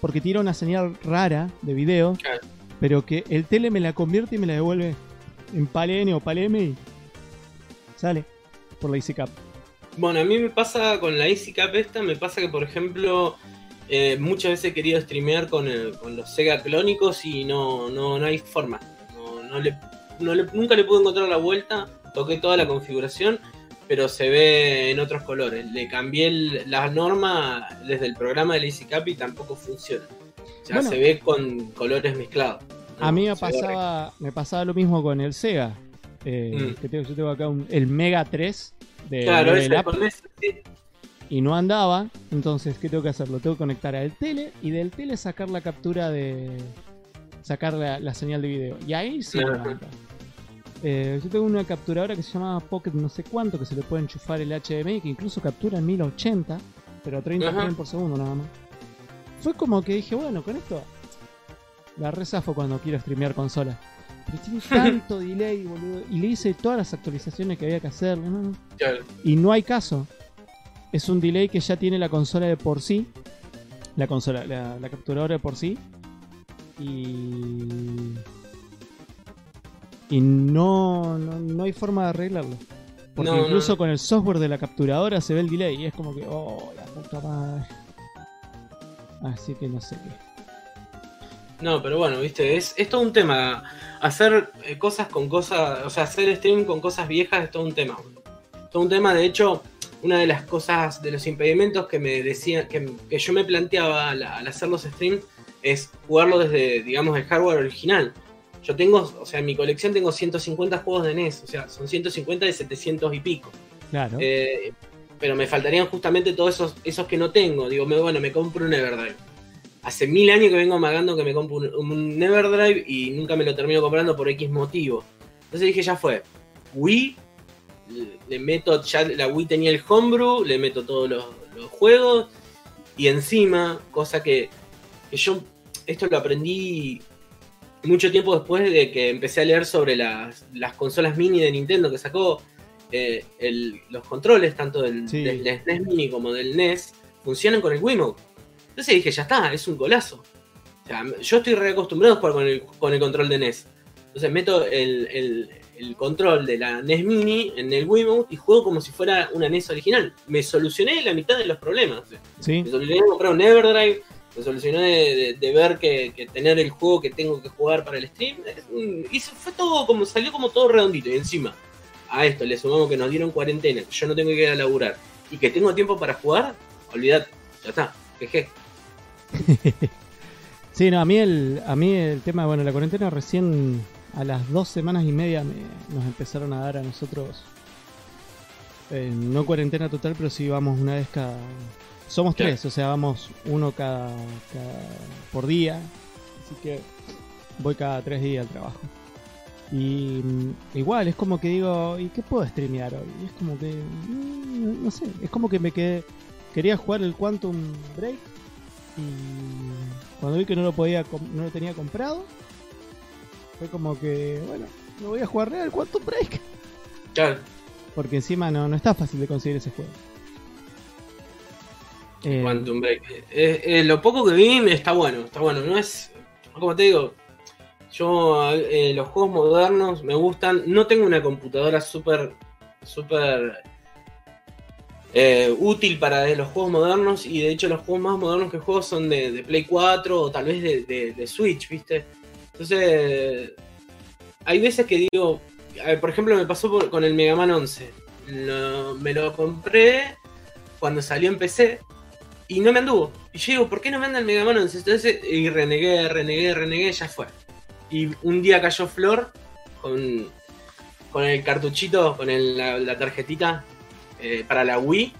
Porque tira una señal rara de video, Claro. pero que el tele me la convierte y me la devuelve en PAL-N o PAL-M y sale por la Easy Cap. Bueno, a mí me pasa con la EasyCap esta, me pasa que, por ejemplo, eh, muchas veces he querido streamear con, el- con los Sega clónicos y no, no, no hay forma. No, no le, no le- nunca le pude encontrar la vuelta. Toqué toda la configuración, pero se ve en otros colores. Le cambié el- la norma desde el programa de la EasyCap y tampoco funciona. Bueno. se ve con colores mezclados. A mí me pasaba, me pasaba lo mismo con el Sega. Eh, Mm. que tengo, yo tengo acá un- el Mega 3 de Claro, sí. y no andaba. Entonces, ¿qué tengo que hacer? Lo tengo que conectar al tele y del tele sacar la captura de. sacar la, la señal de video. Y ahí sí Ajá. levanta. Eh, yo tengo una capturadora que se llama Pocket no sé cuánto, que se le puede enchufar el HDMI, que incluso captura en 1080, pero a 30 Ajá. frames por segundo nada más. Fue como que dije, bueno, con esto la rezafo cuando quiero streamear consola. Pero tiene tanto delay, boludo. Y le hice todas las actualizaciones que había que hacer. ¿no? Claro. Y no hay caso. Es un delay que ya tiene la consola de por sí. La consola, la, la capturadora de por sí. Y. Y no, no, no hay forma de arreglarlo. Porque no, incluso no. con el software de la capturadora se ve el delay. Y es como que, oh, la puta madre. Así que no sé qué. No, pero bueno, viste, es, es todo un tema. Hacer eh, cosas con cosas, o sea, hacer stream con cosas viejas es todo un tema. Todo un tema, de hecho, una de las cosas, de los impedimentos que me decía, que, que yo me planteaba al, al hacer los streams es jugarlo desde, digamos, el hardware original. Yo tengo, o sea, en mi colección tengo 150 juegos de NES, o sea, son 150 de 700 y pico. Claro. Eh, pero me faltarían justamente todos esos, esos que no tengo. Digo, me- bueno, me compro un Everdrive. Hace mil años que vengo amagando que me compro un, un Everdrive y nunca me lo termino comprando por X motivo. Entonces dije, ya fue. Wii, le- meto, ya la Wii tenía el homebrew, le meto todos los, los juegos y encima, cosa que, que yo, esto lo aprendí mucho tiempo después de que empecé a leer sobre las, las consolas mini de Nintendo que sacó eh, el- los controles, tanto del, Sí. del SNES Mini como del NES, funcionan con el Wiimote. Entonces dije, ya está, es un golazo. O sea, yo estoy reacostumbrado a jugar con el, con el control de NES. Entonces meto el, el- el control de la NES Mini en el Wiimote y juego como si fuera una NES original. Me solucioné la mitad de los problemas. Sí. Me solucioné de comprar un Everdrive, me solucioné de, de- de ver que, que tener el juego que tengo que jugar para el stream. Y fue todo como, salió como todo redondito. Y encima, a esto le sumamos que nos dieron cuarentena, que yo no tengo que ir a laburar y que tengo tiempo para jugar, olvidate, ya está, quejé. Sí, no, a mí el, a mí el tema, bueno, la cuarentena recién a las dos semanas y media me- nos empezaron a dar a nosotros, eh, no cuarentena total, pero sí vamos una vez cada... Somos tres, o sea, vamos uno cada, cada- por día, así que voy cada tres días al trabajo. Y mm, igual, es como que digo, ¿y qué puedo streamear hoy? Y es como que, mm, no sé, es como que me quedé, quería jugar el Quantum Break y cuando vi que no lo podía no lo tenía comprado fue como que bueno me voy a jugar real Quantum Break Claro, porque encima no, no está fácil de conseguir ese juego Eh, Quantum Break. Eh, eh, lo poco que vi está bueno, está bueno. No es, como te digo, yo eh, los juegos modernos me gustan. No tengo una computadora súper, súper eh, útil para los juegos modernos y de hecho los juegos más modernos que juego son de, Play 4 o tal vez de, Switch, ¿viste? Entonces, hay veces que digo, por ejemplo, me pasó por- con el Mega Man 11. Lo- me lo compré cuando salió en PC y no me anduvo. Y yo digo, ¿por qué no me anda el Mega Man 11? Entonces, y renegué, renegué, renegué, ya fue. Y un día cayó Flor con, con el cartuchito, con el- la tarjetita eh, para la Wii.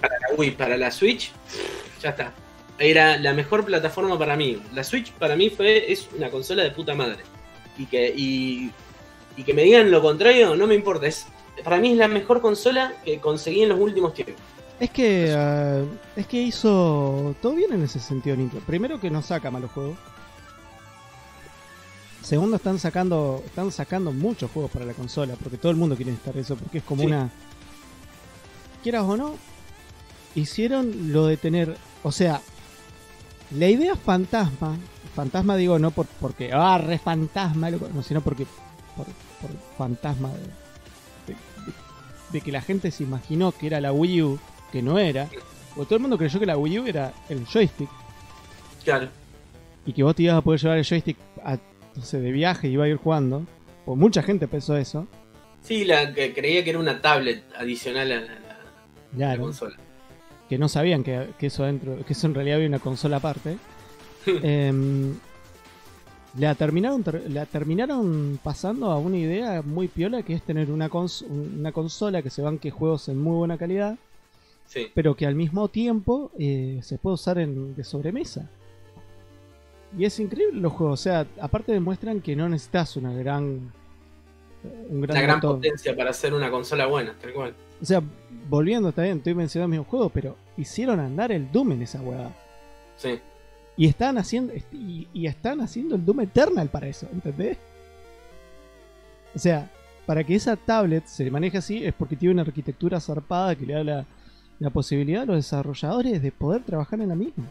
Para la Wii, para la Switch, ya está. Era la mejor plataforma para mí. La Switch para mí fue, es una consola de puta madre. Y que, y, y que me digan lo contrario, no me importa. Es, para mí es la mejor consola que conseguí en los últimos tiempos. es que ah, es que hizo todo bien en ese sentido Nintendo primero que no saca malos juegos segundo están sacando están sacando muchos juegos para la consola porque todo el mundo quiere estar eso porque es como Sí. una quieras o no hicieron lo de tener o sea la idea fantasma fantasma digo no por porque ah re fantasma no sino porque por, por fantasma de, de- de- de que la gente se imaginó que era la Wii U que no era porque todo el mundo creyó que la Wii U era el joystick Claro. y que vos te ibas a poder llevar el joystick a, no sé, de viaje y iba a ir jugando pues mucha gente pensó eso Sí, la que creía que era una tablet adicional a la, la claro consola. que no sabían que, que eso dentro, que eso en realidad había una consola aparte. Em, la terminaron ter- la terminaron pasando a una idea muy piola que es tener una, cons- una consola que se banque juegos en muy buena calidad, Sí. pero que al mismo tiempo eh, se puede usar en, de sobremesa. Y es increíble los juegos, o sea, aparte demuestran que no necesitas una gran un gran Una gran potencia para hacer una consola buena, tal cual. O sea, volviendo también, estoy mencionando mismos juegos, pero hicieron andar el Doom en esa hueá. Sí. Y están haciendo y, y están haciendo el Doom Eternal para eso, ¿entendés? O sea, para que esa tablet se maneje así es porque tiene una arquitectura zarpada que le da la, la posibilidad a los desarrolladores de poder trabajar en la misma.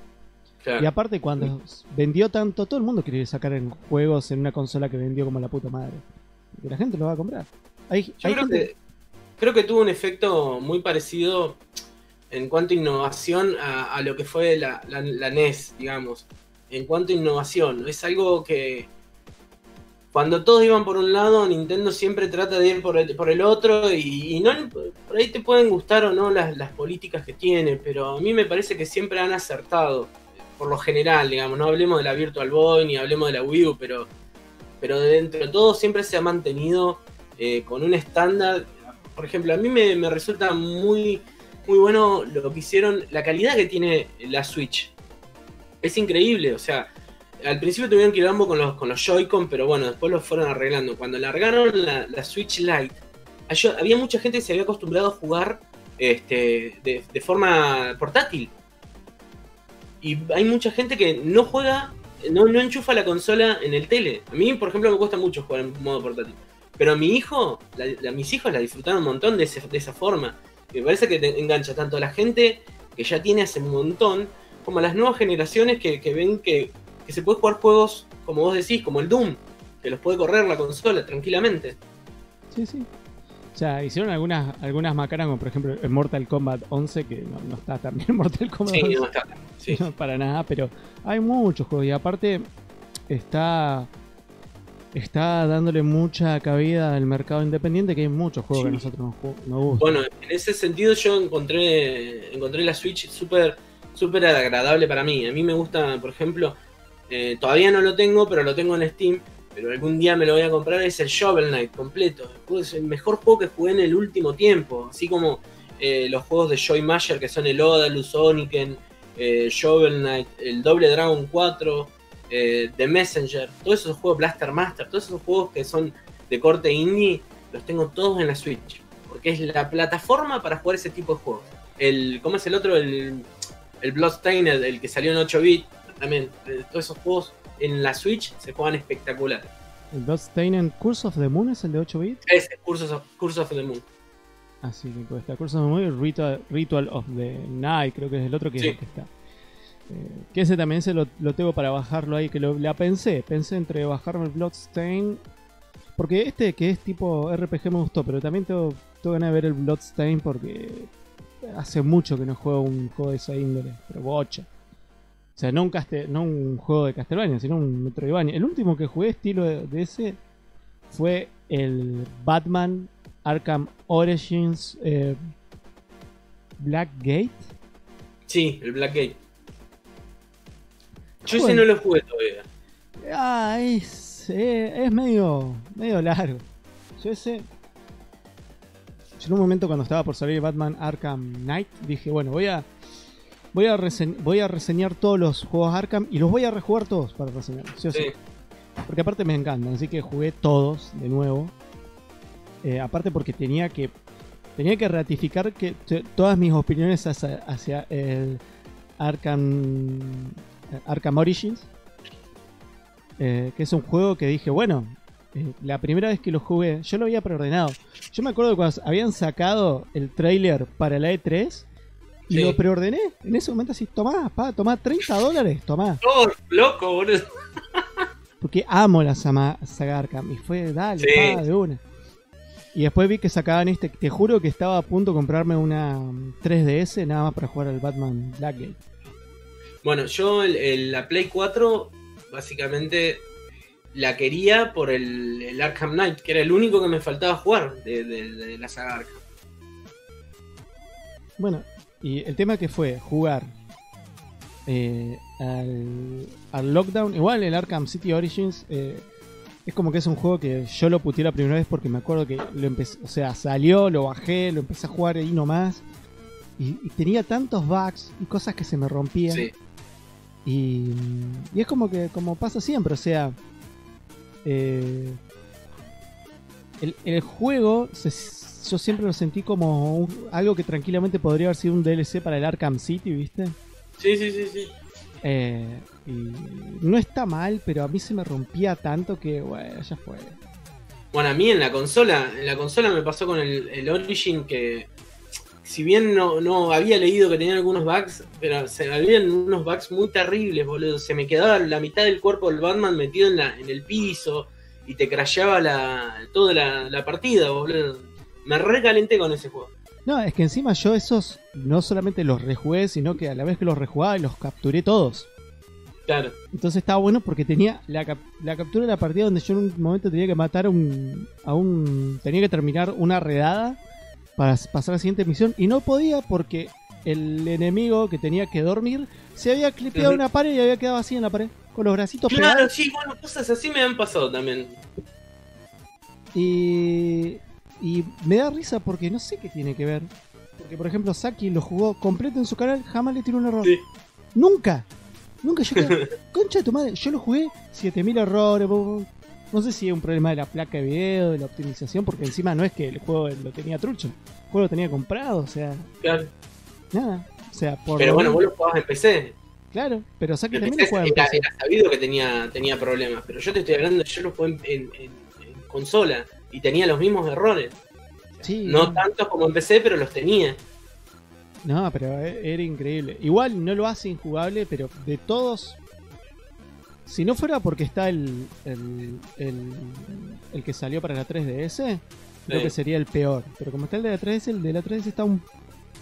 Claro. Y aparte cuando vendió tanto, todo el mundo quiere sacar en juegos en una consola que vendió como la puta madre. Y la gente lo va a comprar. Hay, Yo hay creo gente- que, creo que tuvo un efecto muy parecido en cuanto a innovación a, lo que fue la, la- NES, digamos. En cuanto a innovación. Es algo que cuando todos iban por un lado, Nintendo siempre trata de ir por el, por el otro y, y no por ahí te pueden gustar o no las, las políticas que tiene, pero a mí me parece que siempre han acertado, por lo general, digamos. No hablemos de la Virtual Boy ni hablemos de la Wii U, pero, pero dentro de todo siempre se ha mantenido eh, con un estándar. Por ejemplo, a mí me, resulta muy, muy bueno lo que hicieron, la calidad que tiene la Switch. Es increíble, o sea, al principio tuvieron quilombo con los, con los Joy-Con, pero bueno, después lo fueron arreglando. Cuando largaron la, Switch Lite, había mucha gente que se había acostumbrado a jugar este, de, de forma portátil. Y hay mucha gente que no juega, no, no enchufa la consola en el tele. A mí, por ejemplo, me cuesta mucho jugar en modo portátil. Pero a mi hijo, la- la- mis hijos la disfrutaron un montón de, ese- de esa forma. Me parece que te engancha tanto a la gente que ya tiene hace un montón, como a las nuevas generaciones que, que ven que, que se puede jugar juegos, como vos decís, como el Doom, que los puede correr la consola tranquilamente. Sí, sí. O sea, hicieron algunas, algunas macanas, como por ejemplo el Mortal Kombat 11, que no, no está también Mortal Kombat Sí, 11. no está. Sí. No, para nada, pero hay muchos juegos y aparte está está dándole mucha cabida al mercado independiente que hay muchos juegos Sí. que a nosotros nos, nos gustan. Bueno, en ese sentido yo encontré encontré la Switch súper súper agradable para mí. A mí me gusta, por ejemplo, eh, todavía no lo tengo, pero lo tengo en Steam. Pero algún día me lo voy a comprar. Es el Shovel Knight completo. Es el mejor juego que jugué en el último tiempo. Así como eh, los juegos de Joy Mayer que son el Odalus, Oniken, eh, Shovel Knight, el Doble Dragon 4, eh, The Messenger. Todos esos juegos, Blaster Master, todos esos juegos que son de corte indie, los tengo todos en la Switch. Porque es la plataforma para jugar ese tipo de juegos. El, ¿Cómo es el otro? El, el Bloodstained, el que salió en 8 bits. También, eh, todos esos juegos en la Switch se juegan espectacular. El Bloodstained Curse of the Moon es el de 8 bits. Ese, Curse of, Curse of the Moon. Así que pues, está Curse of the Moon y Ritual, Ritual of the Night, creo que es el otro que, Sí. que está. Que ese también se lo, tengo para bajarlo ahí, que lo, la pensé. Pensé entre bajarme el Bloodstain. Porque este que es tipo RPG me gustó, pero también tengo, tengo ganas de ver el Bloodstain porque hace mucho que no juego un juego de esa índole, pero bocha. O sea, no un, no un juego de Castlevania, sino un Metroidvania. El último que jugué estilo de, de ese fue el Batman Arkham Origins eh, Blackgate. Sí, el Blackgate. Yo ese no lo jugué todavía. Ah, es, eh, es medio, medio largo. Yo ese. Yo en un momento cuando estaba por salir Batman Arkham Knight dije, bueno, voy a voy a, rese- voy a reseñar todos los juegos Arkham y los voy a rejugar todos para reseñarlos. sí o sí. Sí. Porque aparte me encantan, así que jugué todos de nuevo. Eh, aparte porque tenía que tenía que ratificar que todas mis opiniones hacia, hacia el Arkham Arkham Origins, eh, que es un juego que dije, bueno, eh, la primera vez que lo jugué, yo lo había preordenado. Yo me acuerdo cuando habían sacado el trailer para la E3 y Sí. lo preordené. En ese momento así, tomá, pa, tomá 30 dólares, tomá. Oh, loco, boludo. Porque amo la sama- saga Arkham. Y fue, dale, Sí. pa, de una. Y después vi que sacaban este. Te juro que estaba a punto de comprarme una mm, 3DS nada más para jugar al Batman Blackgate. Bueno, yo el- el- la Play 4 básicamente la quería por el, el Arkham Knight, que era el único que me faltaba jugar de, de- de la saga Arkham. Bueno, y el tema que fue jugar eh, al, al Lockdown. Igual el Arkham City Origins. eh, es como que es un juego que yo lo puteé la primera vez porque me acuerdo que lo empecé, o sea, salió, lo bajé, lo empecé a jugar ahí nomás. Y, y tenía tantos bugs y cosas que se me rompían. Sí. Y, y es como que como pasa siempre, o sea, eh, el, el juego se- yo siempre lo sentí como un- algo que tranquilamente podría haber sido un DLC para el Arkham City, ¿viste? Sí, sí, sí, sí. Eh, y no está mal, pero a mí se me rompía tanto que, bueno, ya fue. Bueno, a mí en la consola, en la consola me pasó con el, el Origin que si bien no, no había leído que tenían algunos bugs, pero se habían unos bugs muy terribles, boludo. Se me quedaba la mitad del cuerpo del Batman metido en, la, en el piso y te crasheaba la, toda la, la partida, boludo. Me recalenté con ese juego. No, es que encima yo esos no solamente los rejugué, sino que a la vez que los rejugaba los capturé todos. Claro. Entonces estaba bueno porque tenía la, cap- la captura de la partida donde yo en un momento tenía que matar a un, a un... Tenía que terminar una redada para pasar a la siguiente misión y no podía porque el enemigo que tenía que dormir se había clipeado una pared y había quedado así en la pared con los bracitos Claro, pegados. sí, bueno, cosas así me han pasado también. Y, y me da risa porque no sé qué tiene que ver. Porque por ejemplo Saki lo jugó completo en su canal, jamás le tiró un error. Sí. Nunca. Nunca yo quedé, concha de tu madre, yo lo jugué, 7000 errores, No sé si es un problema de la placa de video, de la optimización, porque encima no es que el juego lo tenía trucho. El juego lo tenía comprado, o sea, Claro. nada. O sea, por Pero bueno, vos lo jugabas en PC. Claro, pero Saki también lo juega en era, PC. era sabido que tenía, tenía problemas, pero yo te estoy hablando, yo lo jugué en, en- en- en consola y tenía los mismos errores. Sí, No tantos como en PC, pero los tenía. No, pero e- era increíble. Igual no lo hace injugable, pero de todos. Si no fuera porque está el, el, el, el que salió para la 3DS, creo Sí. que sería el peor. Pero como está el de la 3DS, el de la 3DS está un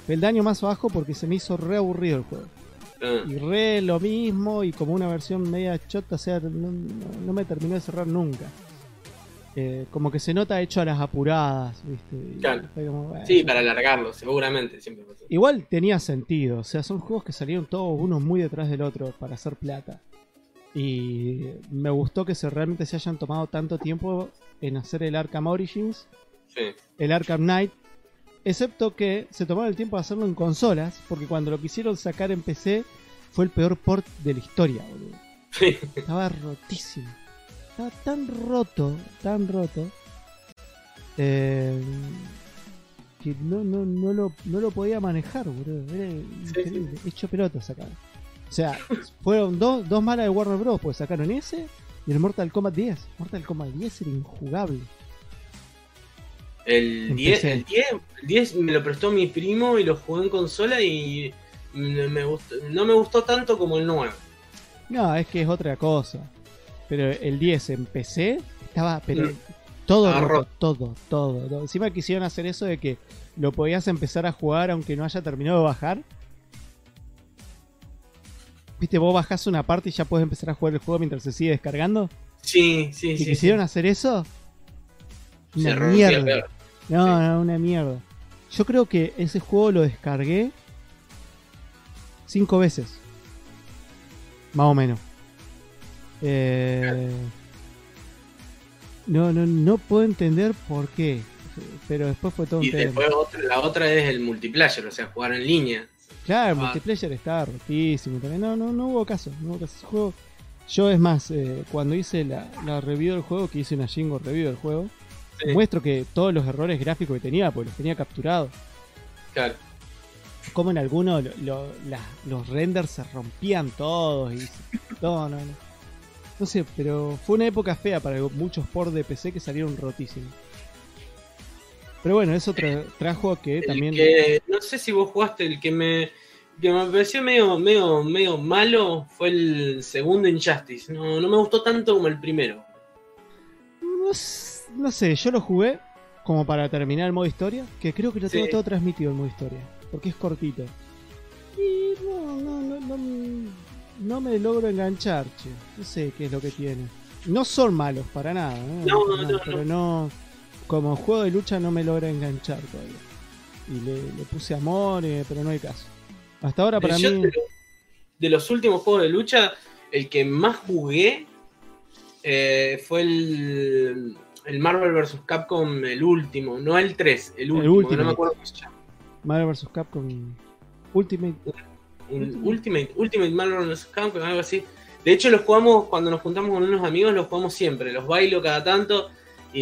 peldaño más bajo porque se me hizo re aburrido el juego. Ah, Y re lo mismo y como una versión media chota, o sea, no, no- me terminó de cerrar nunca. Eh, como que se nota hecho a las apuradas, ¿viste? Claro. fue como, bueno, Sí, para alargarlo, seguramente. Siempre. Igual tenía sentido, o sea, son juegos que salieron todos uno muy detrás del otro para hacer plata. Y me gustó que se realmente se hayan tomado tanto tiempo en hacer el Arkham Origins, Sí. el Arkham Knight, excepto que se tomaron el tiempo de hacerlo en consolas, porque cuando lo quisieron sacar en PC fue el peor port de la historia, boludo. Sí. Estaba rotísimo. Estaba tan roto, tan roto. eh, que no, no, no, lo, no lo podía manejar, boludo. Era increíble. Hecho pelota sacaron. O sea, fueron dos, dos malas de Warner Bros. Pues sacaron ese y el Mortal Kombat 10. Mortal Kombat 10 era injugable. El 10, Empecé. el 10, el 10 me lo prestó mi primo y lo jugué en consola y me gustó, no me gustó tanto como el 9. No, es que es otra cosa. Pero el 10 en PC estaba pero Mm. todo roto. todo, todo, todo. Encima quisieron hacer eso de que lo podías empezar a jugar aunque no haya terminado de bajar. Viste, vos bajás una parte y ya puedes empezar a jugar el juego mientras se sigue descargando. Sí, sí, ¿Y sí. quisieron hacer eso? Una Se mierda. No, Sí. no, una mierda. Yo creo que ese juego lo descargué cinco veces. Más o menos. Eh, no, no, no puedo entender por qué. Pero después fue todo un Y después otra- la otra es el multiplayer, o sea, jugar en línea. Claro, el Ah. multiplayer estaba rotísimo también. No, no, no hubo caso. No hubo caso. Ese juego. Yo, es más, eh, cuando hice la, la review del juego, que hice una Jingo review del juego, Sí. muestro que todos los errores gráficos que tenía, pues los tenía capturados. Claro. como en algunos lo- los renders se rompían todos y no, no, no. No sé, pero fue una época fea para muchos ports de PC que salieron rotísimos. Pero bueno, eso tra- trajo que El también que- no sé si vos jugaste el que me, que me pareció medio, medio, medio malo fue el segundo Injustice. No, no me gustó tanto como el primero. no, no sé, yo lo jugué como para terminar el modo historia, que creo que lo tengo Sí. todo transmitido el modo historia, porque es cortito. Y no, no, no, no, no me logro enganchar, che. No sé qué es lo que tiene. No son malos para nada, ¿eh? No, Para nada, no, pero no. Como juego de lucha no me logra enganchar todavía. Y le, le puse amor, eh, pero no hay caso. Hasta ahora para Yo mí. de, lo- de los últimos juegos de lucha, el que más jugué eh, fue el, el Marvel vs. Capcom, el último, no el 3, el último, que no Ultimate. me acuerdo cómo se llama. Marvel vs. Capcom Ultimate. Un Ultimate, Ultimate Marvel vs. Capcom, algo así. De hecho, los jugamos cuando nos juntamos con unos amigos, los jugamos siempre, los bailo cada tanto. Y,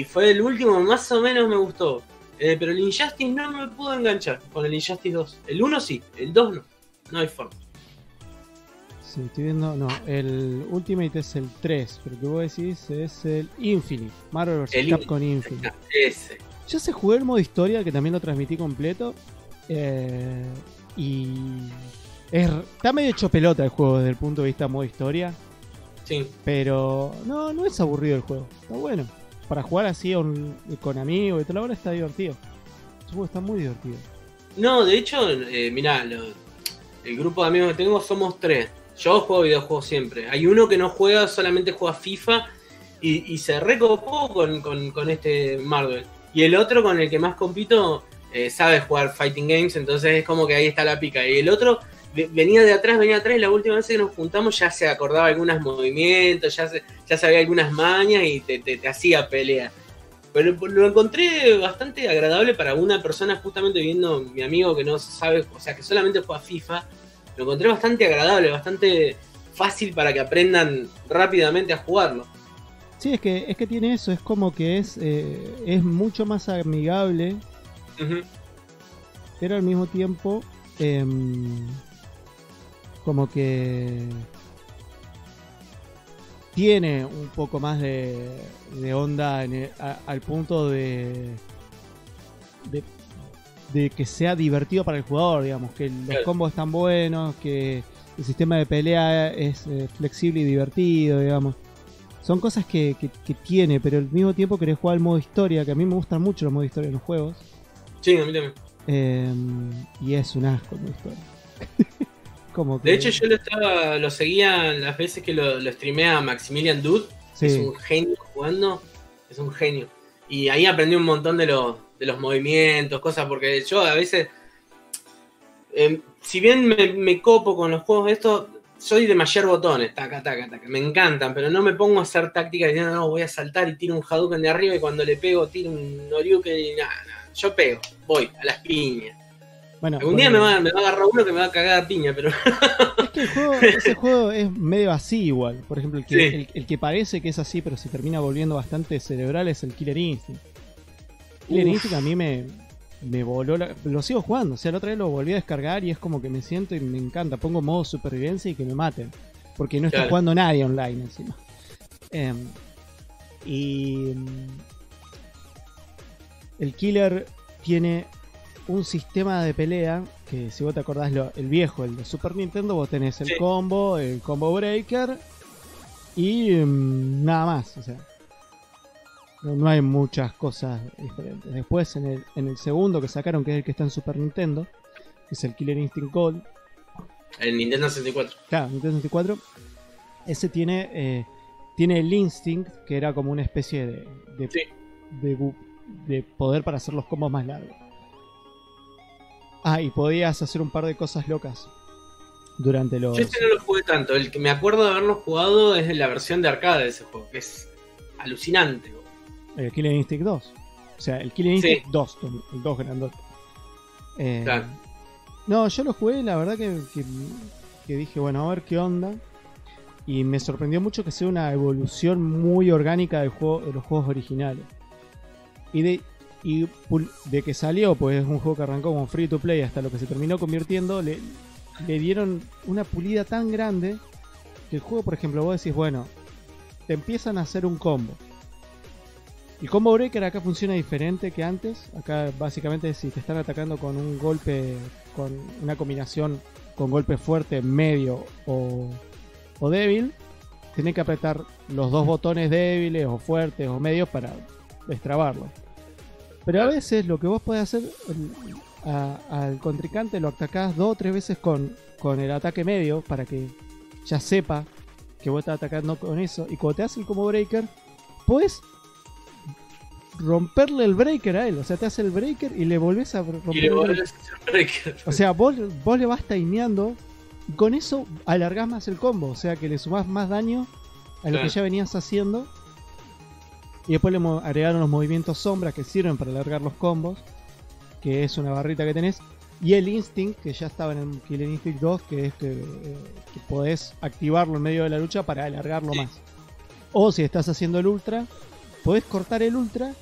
y fue el último, más o menos me gustó. Eh, pero el Injustice no me pudo enganchar con el Injustice 2. El 1 sí, el 2 no. No hay forma. Sí, estoy viendo. No, el Ultimate es el 3, pero que vos decís es el Infinite. Marvel vs. Capcom Infinite. Ese. Yo se jugué el modo historia, que también lo transmití completo. eh, y. es- está medio hecho pelota el juego desde el punto de vista modo historia. Sí. Pero no, no es aburrido el juego. Está bueno. Para jugar así on- con amigos y toda la hora está divertido. El juego está muy divertido. No, de hecho, eh, mirá, lo- el grupo de amigos que tengo somos tres. Yo juego videojuegos siempre. Hay uno que no juega, solamente juega FIFA y, y se recopó con, con- este Marvel. Y el otro con el que más compito eh, sabe jugar Fighting Games, entonces es como que ahí está la pica. Y el otro venía de atrás, venía de atrás y la última vez que nos juntamos ya se acordaba algunos movimientos, ya, se- ya sabía algunas mañas y te, te- te hacía pelea. Pero lo encontré bastante agradable para una persona, justamente viendo mi amigo que no sabe, o sea, que solamente juega FIFA. Lo encontré bastante agradable, bastante fácil para que aprendan rápidamente a jugarlo. Sí, es que, es que tiene eso, es como que es, eh, es mucho más amigable, pero al mismo tiempo em, como que tiene un poco más de, de onda en el- a- al punto de, de de que sea divertido para el jugador, digamos, que los Claro. combos están buenos, que el sistema de pelea es eh, flexible y divertido, digamos. Son cosas que, que- que tiene, pero al mismo tiempo querés jugar al modo historia, que a mí me gustan mucho los modos historia en los juegos. Sí, a mí también. eh, y es un asco el modo historia. Como que, De hecho, yo lo estaba, lo seguía las veces que lo, lo streamea Maximilian Dude. sí, Es un genio jugando. Es un genio. Y ahí aprendí un montón de, los de los movimientos, cosas, porque yo a veces. eh, si bien me, me copo con los juegos estos, soy de mayor botones, taca, taca, taca. Me encantan, pero no me pongo a hacer táctica diciendo, no, voy a saltar y tiro un Hadouken de arriba y cuando le pego tiro un Noryuken y nada, nada. Yo pego, voy, a las piñas. Bueno, Algún día me va, me va a agarrar uno que me va a cagar a piña, pero. Es que el juego, ese juego es medio así igual. Por ejemplo, el que, Sí. el, el que parece que es así, pero se termina volviendo bastante cerebral es el Killer Instinct. Killer Uf. Instinct a mí me, me voló. la- lo sigo jugando. O sea, la otra vez lo volví a descargar y es como que me siento y me encanta. Pongo modo supervivencia y que me maten. Porque no está Claro. jugando nadie online encima. Em, y. mm, El Killer tiene un sistema de pelea que si vos te acordás lo- el viejo, el de Super Nintendo, vos tenés el Sí. combo, el combo breaker y mm, nada más, o sea, no, no hay muchas cosas diferentes. Después en el, en el segundo que sacaron, que es el que está en Super Nintendo, que es el Killer Instinct Gold, El Nintendo 64. claro, Nintendo 64, ese tiene, eh, tiene el Instinct, que era como una especie de, de, Sí. de bu- de poder para hacer los combos más largos. Ah, y podías hacer un par de cosas locas durante los... Yo este no lo jugué tanto. El que me acuerdo de haberlo jugado es la versión de arcade de ese juego, que es alucinante. bro. El Killer Instinct 2. O sea, el Killer Sí. Instinct 2, el 2 grandote. Eh, Claro. No, yo lo jugué, la verdad que, que, que dije, bueno, a ver qué onda. Y me sorprendió mucho que sea una evolución muy orgánica del juego, de los juegos originales. Y de, y de que salió, pues es un juego que arrancó como free to play hasta lo que se terminó convirtiendo, le, le dieron una pulida tan grande que el juego, por ejemplo, vos decís, bueno, te empiezan a hacer un combo. El combo breaker acá funciona diferente que antes. Acá básicamente si te están atacando con un golpe, con una combinación con golpe fuerte, medio o, o débil, tenés que apretar los dos botones débiles o fuertes o medios para destrabarlo. Pero a veces lo que vos podés hacer el- al contrincante lo atacás dos o tres veces con, con el ataque medio para que ya sepa que vos estás atacando con eso. Y cuando te hace el combo breaker, puedes romperle el breaker a él. O sea, te hace el breaker y le volvés a romper Y le el volvés hacer breaker. O sea, vos, vos le vas timeando y con eso alargás más el combo. O sea, que le sumás más daño a lo Claro. que ya venías haciendo. Y después le agregaron los movimientos sombras que sirven para alargar los combos. Que es una barrita que tenés. Y el Instinct, que ya estaba en el Killer Instinct 2, que es que, eh, que podés activarlo en medio de la lucha para alargarlo Sí. más. O si estás haciendo el Ultra, podés cortar el Ultra,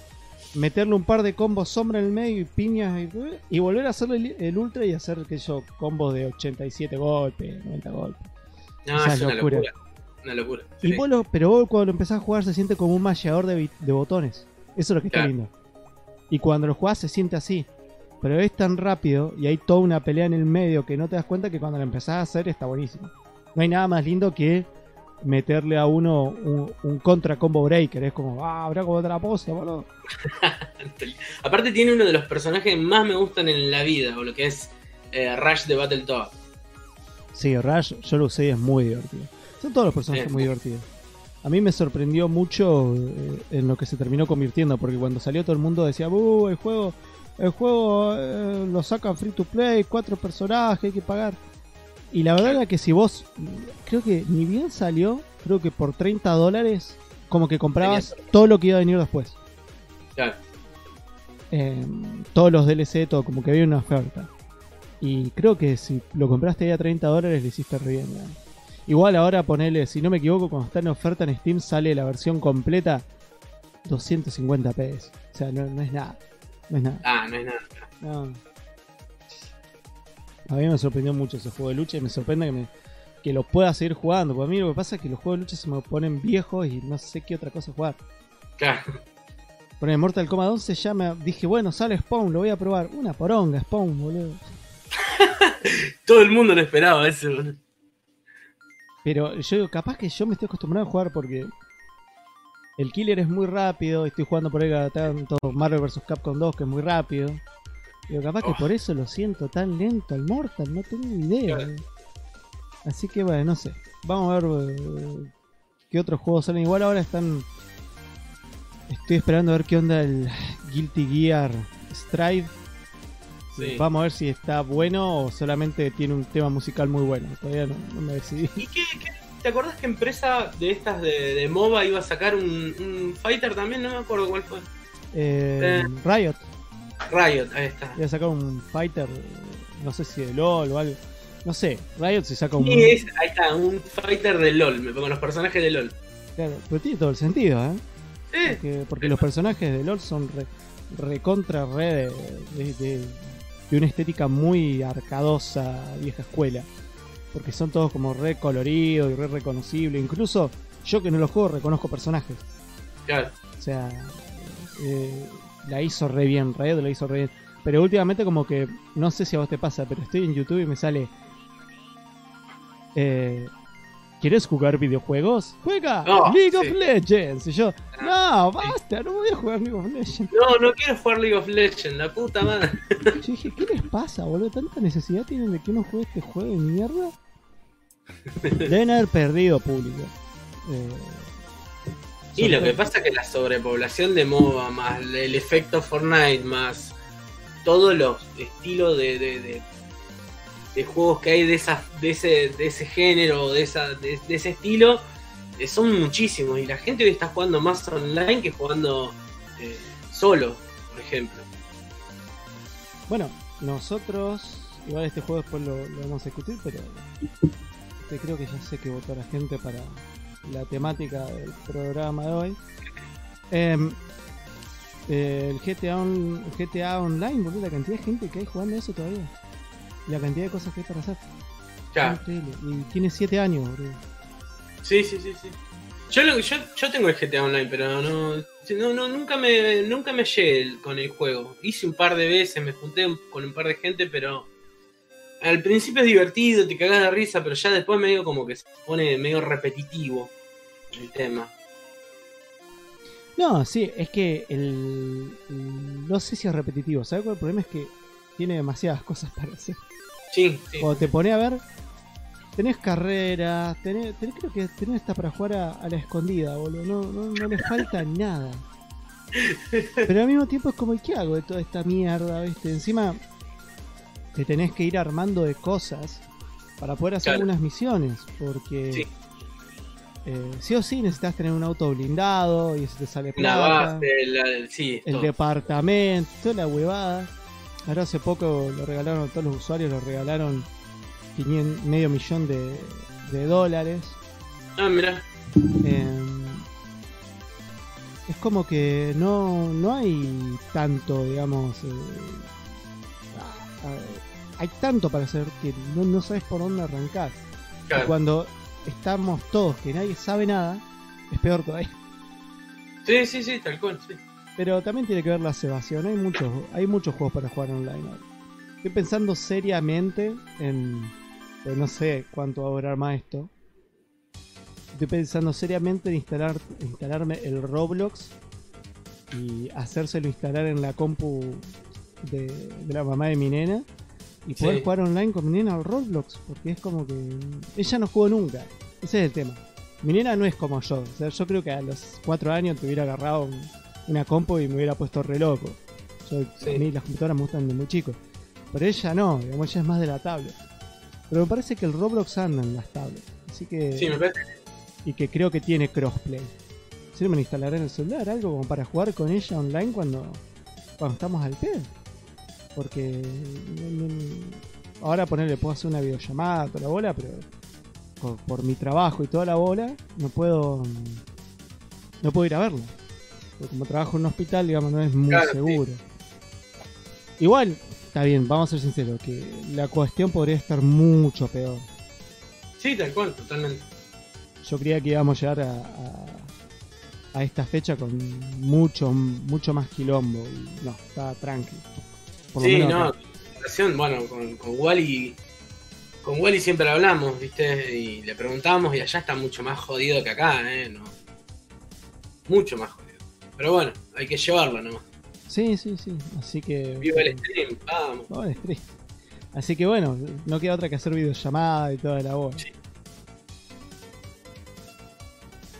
meterle un par de combos sombra en el medio y piñas y, y volver a hacerle el, el Ultra y hacer que yo combos de 87 golpes, 90 golpes. No, Esa es una locura. locura. Una locura. Y Sí. vos lo- pero vos cuando lo empezás a jugar se siente como un malleador de, botones. Eso es lo que está lindo. Y cuando lo jugás se siente así. Pero es tan rápido y hay toda una pelea en el medio que no te das cuenta que cuando lo empezás a hacer está buenísimo. No hay nada más lindo que meterle a uno un, un contra combo breaker. Es como, ah, habrá como otra pose, boludo. Aparte tiene uno de los personajes que más me gustan en la vida, o lo que es eh, Rush de Battletoads. Sí, Rush, yo lo usé y es muy divertido. Son todos los personajes muy divertidos. A mí me sorprendió mucho eh, en lo que se terminó convirtiendo, porque cuando salió todo el mundo decía, uh, el juego, el juego eh, lo sacan free to play, cuatro personajes, hay que pagar. Y la verdad es que si vos, creo que ni bien salió, creo que por 30 dólares, como que comprabas todo lo que iba a venir después. Claro. Eh, todos los DLC, todo, como que había una oferta. Y creo que si lo compraste ahí a 30 dólares le hiciste re bien. ¿no? Igual ahora ponele, si no me equivoco, cuando está en oferta en Steam sale la versión completa 250 pesos. O sea, no, no es nada. No es nada. Ah, no es nada. No. A mí me sorprendió mucho ese juego de lucha y me sorprende que, me, que lo pueda seguir jugando. Porque a mí lo que pasa es que los juegos de lucha se me ponen viejos y no sé qué otra cosa jugar. Claro. Por el Mortal Kombat 11 ya me dije, bueno, sale Spawn, lo voy a probar. Una poronga, Spawn, boludo. Todo el mundo lo esperaba eso. boludo. Pero yo digo, capaz que yo me estoy acostumbrado a jugar porque el killer es muy rápido. Estoy jugando por ahí cada tanto Marvel vs. Capcom 2, que es muy rápido. Digo, capaz que por eso lo siento tan lento al Mortal, no tengo idea. Claro. Así que bueno, no sé. Vamos a ver eh, qué otros juegos salen. Igual ahora están. Estoy esperando a ver qué onda el Guilty Gear Strive. Sí. Vamos a ver si está bueno o solamente tiene un tema musical muy bueno. Todavía no, no me decidí. ¿Y qué, qué- ¿Te acordás que empresa de estas de, de MOBA iba a sacar un, un fighter también? No me acuerdo cuál fue. Eh, Riot Riot, ahí está. iba a sacar un fighter, no sé si de LOL o algo. No sé, Riot se saca un. Sí, es- ahí está, un fighter de LOL, me pongo los personajes de LOL. Claro, pero tiene todo el sentido, ¿eh? Sí, Porque, porque los personajes de LOL son re, re de, de- de- una estética muy arcadosa, vieja escuela. Porque son todos como re coloridos y re reconocibles. Incluso yo que no los juego reconozco personajes. claro. O sea, eh, la hizo re bien, Riot la hizo re bien. Pero últimamente como que, no sé si a vos te pasa, pero estoy en YouTube y me sale... Eh, ¿Quieres jugar videojuegos? ¡Juega! No, League of. Legends. Y yo, no, basta, no voy a jugar League of Legends. No, no quiero jugar League of Legends, la puta madre. Yo dije, ¿qué les pasa, boludo? ¿Tanta necesidad tienen de que uno juegue este juego de mierda? Deben haber perdido público. Eh, Y lo que pasa es que la sobrepoblación de MOBA, más el efecto Fortnite, más todos los estilos de, de, de- de juegos que hay de, esa, de, ese, de ese género, de, esa, de, ese estilo, eh, son muchísimos. Y la gente hoy está jugando más online que jugando eh, solo, por ejemplo. Bueno, nosotros, igual este juego después lo, lo vamos a discutir, pero este, creo que ya sé que votó la gente para la temática del programa de hoy. Em, eh, el GTA, on- GTA Online, boludo, la cantidad de gente que hay jugando eso todavía. La cantidad de cosas que hay para hacer. Increíble. Y tiene 7 años, boludo. Sí, sí, sí, sí. Yo, lo- yo, yo tengo el GTA Online, pero no, no, no nunca me nunca me el- con el juego. Hice un par de veces, me junté un- con un par de gente, pero al principio es divertido, te cagas de risa, pero ya después medio como que se pone medio repetitivo el tema. No, sí, es que el, el- no sé si es repetitivo. ¿Sabes cuál el problema? Es que tiene demasiadas cosas para hacer. Sí, sí. Cuando te pone a ver, tenés carreras, tenés, tenés- creo que tenés hasta para jugar a, a la escondida, boludo. No, no, no le falta nada. Pero al mismo tiempo es como, ¿y qué hago de toda esta mierda, viste? Encima te tenés que ir armando de cosas para poder hacer Claro. algunas misiones, porque Sí. eh, sí o sí necesitas tener un auto blindado y eso te sale La plata base, la, sí, el todo. departamento, toda la huevada. Ahora hace poco lo regalaron a todos los usuarios, lo regalaron 500 medio millón de, de dólares. Ah, mirá. Eh, es como que no, no hay tanto, digamos... eh, hay tanto para hacer que no, no sabes por dónde arrancar. Y Claro. cuando estamos todos, que nadie sabe nada, es peor todavía. Sí, sí, sí, tal cual, sí. Pero también tiene que ver la cebación. Hay muchos, hay muchos juegos para jugar online ahora. Estoy pensando seriamente en. Pues no sé cuánto va a durar más esto. Estoy pensando seriamente en instalar, instalarme el Roblox y hacérselo instalar en la compu de, de la mamá de mi nena y poder Sí. jugar online con mi nena al Roblox. Porque es como que. Ella no jugó nunca. Ese es el tema. Mi nena no es como yo. O sea, yo creo que a los 4 años te hubiera agarrado un- una compu y me hubiera puesto re loco. Yo, Sí. A mí las computadoras me gustan de muy chico. Pero ella no, digamos, ella es más de la tablet. Pero me parece que el Roblox anda en las tablets. Así que. Sí, me parece. Y que creo que tiene crossplay. Si no me lo instalaré en el celular, algo como para jugar con ella online cuando, cuando estamos al pedo. Porque ahora ponerle puedo hacer una videollamada toda la bola, pero por, por mi trabajo y toda la bola, no puedo no puedo ir a verlo. Porque como trabajo en un hospital, digamos, no es muy Claro, sí. seguro. Igual, está bien, vamos a ser sinceros, que la cuestión podría estar mucho peor. Sí, tal cual, totalmente. Yo creía que íbamos a llegar a, a, a esta fecha con mucho, mucho más quilombo. Y no, está tranqui. Por lo Sí, menos no, bueno, con, con Wally. Con Wally siempre hablamos, ¿viste? Y le preguntamos y allá está mucho más jodido que acá, ¿eh? No. Mucho más jodido. Pero bueno, hay que llevarlo nomás. Sí, sí, sí. Así que. Viva el stream, vamos. No, es triste. Así que bueno, no queda otra que hacer videollamada y toda la bola. Sí.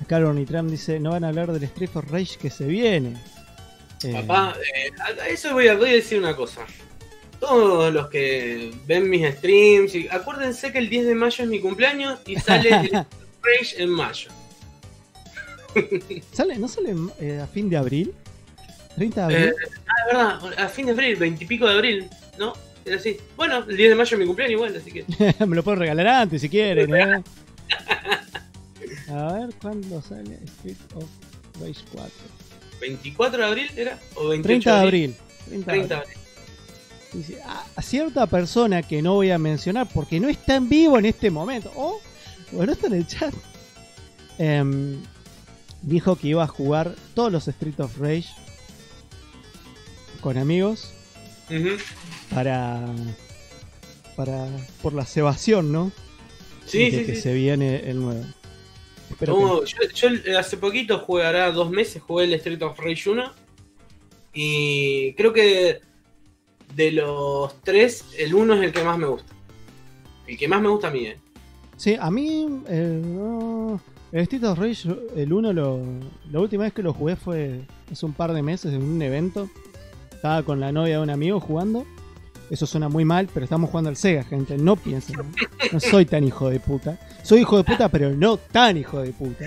Acá Trump dice, no van a hablar del Street of Rage que se viene. Eh, Papá, eh, a- a eso voy a, voy a decir una cosa. Todos los que ven mis streams, y acuérdense que el 10 de mayo es mi cumpleaños y sale el Rage en mayo. ¿sale, ¿No sale eh, a fin de abril? ¿30 de abril? Eh, ah, verdad, a fin de abril, 20 y pico de abril, ¿no? Era así. Bueno, el 10 de mayo es mi cumpleaños igual, así que. Me lo puedo regalar antes si quieren, ¿eh? A ver, ¿cuándo sale Street of Rage 4? ¿24 de abril era? ¿O 28 30 de abril. 30 de 30 de abril. Dice, a, cierta persona que no voy a mencionar porque no está en vivo en este momento, o o no está en el chat, em, dijo que iba a jugar todos los Street of Rage con amigos para, para por la cebación, ¿no? Sí, de sí, que sí. se viene el nuevo. No, yo, yo, eh, hace poquito jugué, hará dos meses, jugué el Street of Rage 1. Y creo que de los tres, el 1 es el que más me gusta. El que más me gusta a mí, eh. que- sí, a mí eh, no, el Street of Rage, el 1, lo, la última vez que lo jugué fue hace un par de meses en un evento. Estaba con la novia de un amigo jugando. Eso suena muy mal, pero estamos jugando al Sega, gente. No piensen. No soy tan hijo de puta. Soy hijo de puta, pero no tan hijo de puta.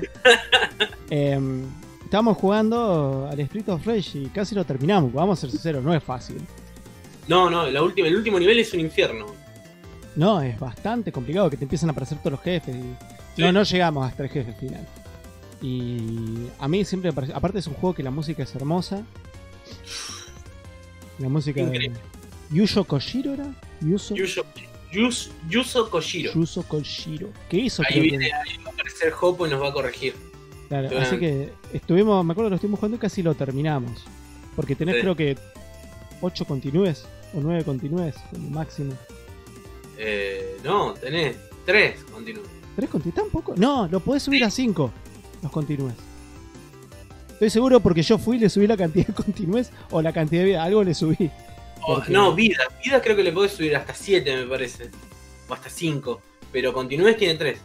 Em, estábamos jugando al Street of Rage y casi lo terminamos. Vamos a ser sinceros, no es fácil. No, no, la última, el último nivel es un infierno. No, es bastante complicado que te empiezan a aparecer todos los jefes. y- Sí. No, no llegamos hasta el jefe final. Y a mí siempre me pareció. Aparte, es un juego que la música es hermosa. La música Increíble. de. Yuzo Koshiro era? Yuzo, Yuzo, Koshiro. Yuzo Koshiro. ¿Qué hizo? Ahí que- viene, ahí va a aparecer Hopo y nos va a corregir. Claro, así que estuvimos, me acuerdo que lo estuvimos jugando y casi lo terminamos. Porque tenés Sí. creo que 8 continúes o 9 continúes como máximo. Eh, no, tenés tres, continúa. ¿Tres continúes? ¿Tampoco? No, lo podés subir a 5 los continúes. Estoy seguro porque yo fui y le subí la cantidad de continúes o la cantidad de vida. Algo le subí. Oh, Porque- No, vida. Vida creo que le podés subir hasta 7, me parece. O hasta 5. Pero continúes tiene 3.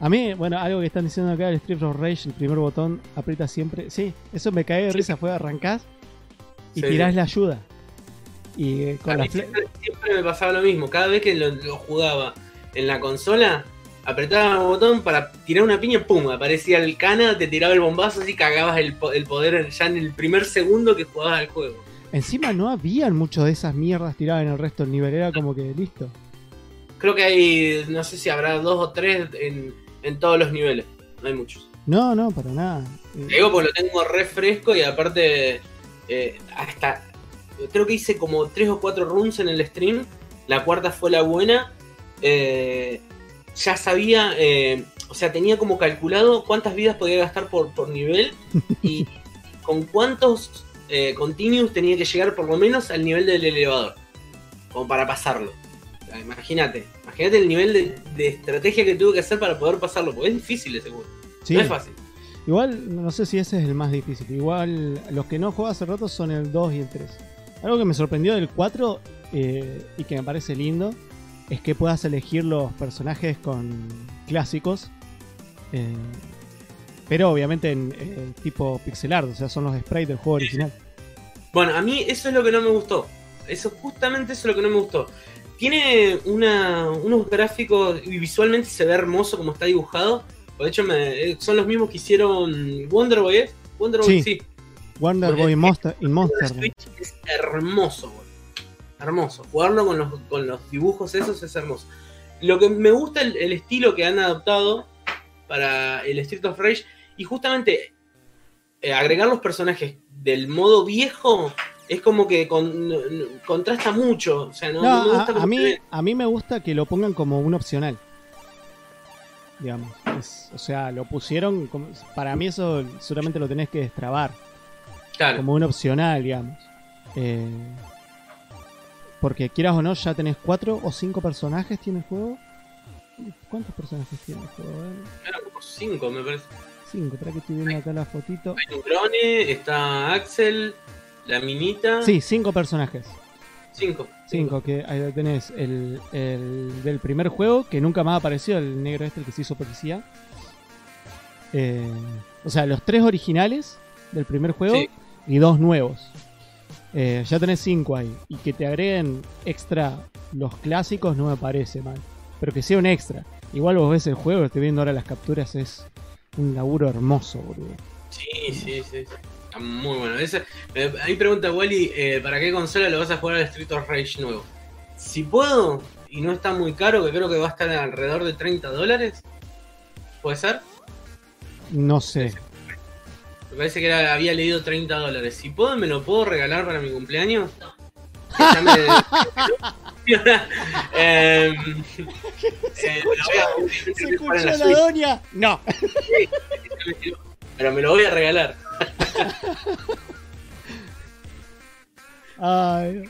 A mí, bueno, algo que están diciendo acá, el Street of Rage, el primer botón aprieta siempre. Sí, eso me cae de Sí. risa. Fue arrancás y Sí. tirás la ayuda. Y eh, A con la siempre, siempre me pasaba lo mismo. Cada vez que lo, lo jugaba en la consola, apretaba el botón para tirar una piña, pum, aparecía el cana, te tiraba el bombazo así cagabas el, po- el poder ya en el primer segundo que jugabas al juego. Encima no habían mucho de esas mierdas tiradas en el resto del nivel. Era como que listo. Creo que hay, no sé si habrá dos o tres en, en todos los niveles. No hay muchos. No, no, para nada. Te digo porque lo tengo re fresco y aparte eh, hasta creo que hice como tres o cuatro runs en el stream. La cuarta fue la buena. Eh, ya sabía, eh, o sea, tenía como calculado cuántas vidas podía gastar por, por nivel y con cuántos eh, continuos tenía que llegar por lo menos al nivel del elevador. Como para pasarlo. O sea, Imagínate, imagínate el nivel de, de estrategia que tuve que hacer para poder pasarlo, porque es difícil ese juego. sí. No es fácil. Igual, no sé si ese es el más difícil. Igual, los que no juego hace rato son el 2 y el 3. Algo que me sorprendió del 4 eh, y que me parece lindo es que puedas elegir los personajes con clásicos. eh, pero obviamente en eh, tipo pixel art, o sea, son los sprites del juego original. Bueno, a mí eso es lo que no me gustó. Eso justamente eso es lo que no me gustó. Tiene una, unos gráficos y visualmente se ve hermoso como está dibujado. De hecho, me- eh, son los mismos que hicieron Wonder Boy, ¿eh? Wonder Boy, Sí. sí. Wonder Boy Monster, El Monster. Switch es hermoso, güey. Hermoso. Jugarlo con los, con los dibujos esos es hermoso. lo que me gusta el, el estilo que han adoptado para el Street of Rage y justamente eh, agregar los personajes del modo viejo es como que con- contrasta mucho. O sea, no, No, no me a, gusta a se mí, a mí me gusta que lo pongan como un opcional. Digamos. Es- o sea, lo pusieron. como- para mí, eso seguramente lo tenés que destrabar. Claro. Como un opcional, digamos. Eh, porque quieras o no, ya tenés cuatro o cinco personajes tiene el juego. ¿Cuántos personajes tiene el juego? A ver, Eran como cinco, me parece. Cinco, para que estoy viendo acá la fotito. Hay un está Axel, la minita. Sí, cinco personajes. Cinco. Cinco, que ahí tenés el, el del primer juego, que nunca más apareció, el negro este, el que se hizo policía. Eh, o sea, los tres originales del primer juego Sí. y dos nuevos. Eh, ya tenés cinco ahí. Y que te agreguen extra los clásicos no me parece mal. Pero que sea un extra. Igual vos ves el juego, estoy viendo ahora las capturas, es un laburo hermoso, boludo. Sí, sí, sí. Está muy bueno. Ese, eh, a mí pregunta Wally, eh, ¿para qué consola lo vas a jugar al Street of Rage nuevo? Si puedo, y no está muy caro, que creo que va a estar alrededor de 30 dólares. ¿Puede ser? No sé. Me parece que era- había leído 30 dólares. Si puedo, ¿me lo puedo regalar para mi cumpleaños? Ya me- Em, eh, ¿Se en escuchó la doña? No. Pero me lo voy a regalar. Ay,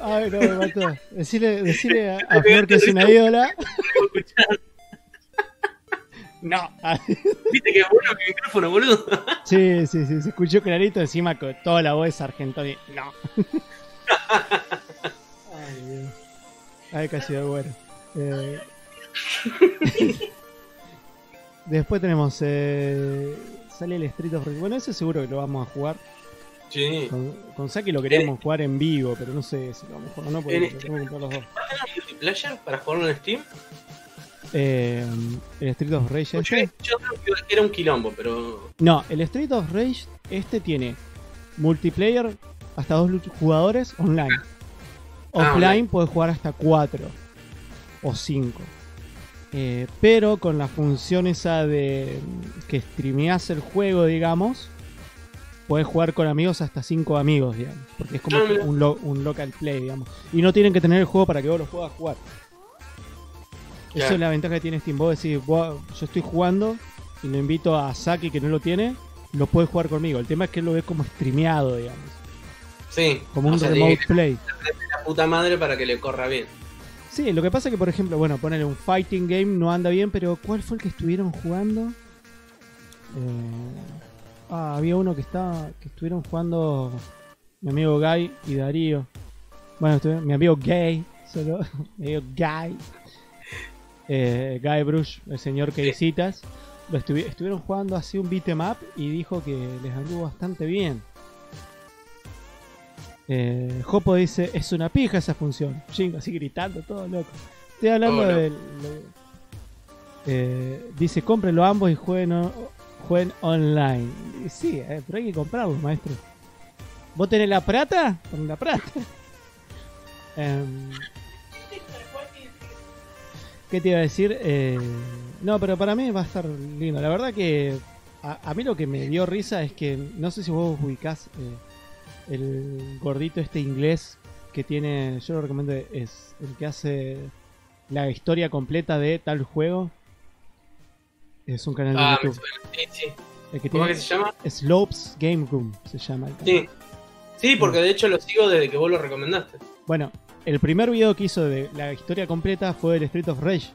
ay, no, me mató. Decirle, decirle a, a Flor que es una ídola. No. ¿Viste que bueno mi micrófono, boludo? Sí, sí, sí, se escuchó clarito encima con toda la voz Sargento. y- No. Ay, Dios. Ay, casi de bueno. Eh, Después tenemos. Eh... Sale el Street of Rage. Bueno, ese seguro que lo vamos a jugar. Sí. Con, con Saki lo queríamos jugar en vivo, pero no sé si lo vamos a jugar o no, porque este- tenemos que comprar los dos. multiplayer para jugarlo en Steam? Eh, el Street of Rage Yo, este. yo creo que era un quilombo, pero. No, el Street of Rage este tiene multiplayer hasta dos jugadores online. Ah, Offline online. puedes jugar hasta cuatro o cinco. Eh, pero con la función esa de que streameas el juego, digamos, puedes jugar con amigos hasta cinco amigos, digamos. Porque es como Ah, mira. un, lo- un local play, digamos. Y no tienen que tener el juego para que vos lo puedas jugar. Esa Claro. es la ventaja que tiene Steam. Vos decís, yo estoy jugando y lo invito a Saki que no lo tiene, lo puede jugar conmigo. El tema es que él lo ve como streameado, digamos. Sí. Como un sea, remote play. la puta madre para que le corra bien. Sí, lo que pasa es que, por ejemplo, bueno, ponerle un fighting game no anda bien, pero ¿cuál fue el que estuvieron jugando? Eh, ah, había uno que estaba, que estuvieron jugando mi amigo Guy y Darío. Bueno, mi amigo Gay, solo, mi amigo Guy. Eh, Guy Brush, el señor que visitas. Lo estuvi- estuvieron jugando así un beat'em up y dijo que les anduvo bastante bien. Eh, Jopo dice, es una pija esa función. Jingo así gritando, todo loco. Estoy hablando Oh, no. del... de- eh, dice, cómprenlo ambos y jueguen, o- jueguen online. Y sí, eh, pero hay que comprarlo, maestro. ¿Vos tenés la plata? Con la plata. Em, ¿Qué te iba a decir? Eh, no, pero para mí va a estar lindo. La verdad que a, a mí lo que me dio risa es que no sé si vos ubicás eh, el gordito este inglés que tiene, yo lo recomiendo, es el que hace la historia completa de tal juego. Es un canal de Ah, YouTube. Sí, sí. El que ¿Cómo tiene es que se llama? Slopes Game Room se llama el canal. Sí. Sí, porque de hecho lo sigo desde que vos lo recomendaste. Bueno, el primer video que hizo de la historia completa fue el Street of Rage.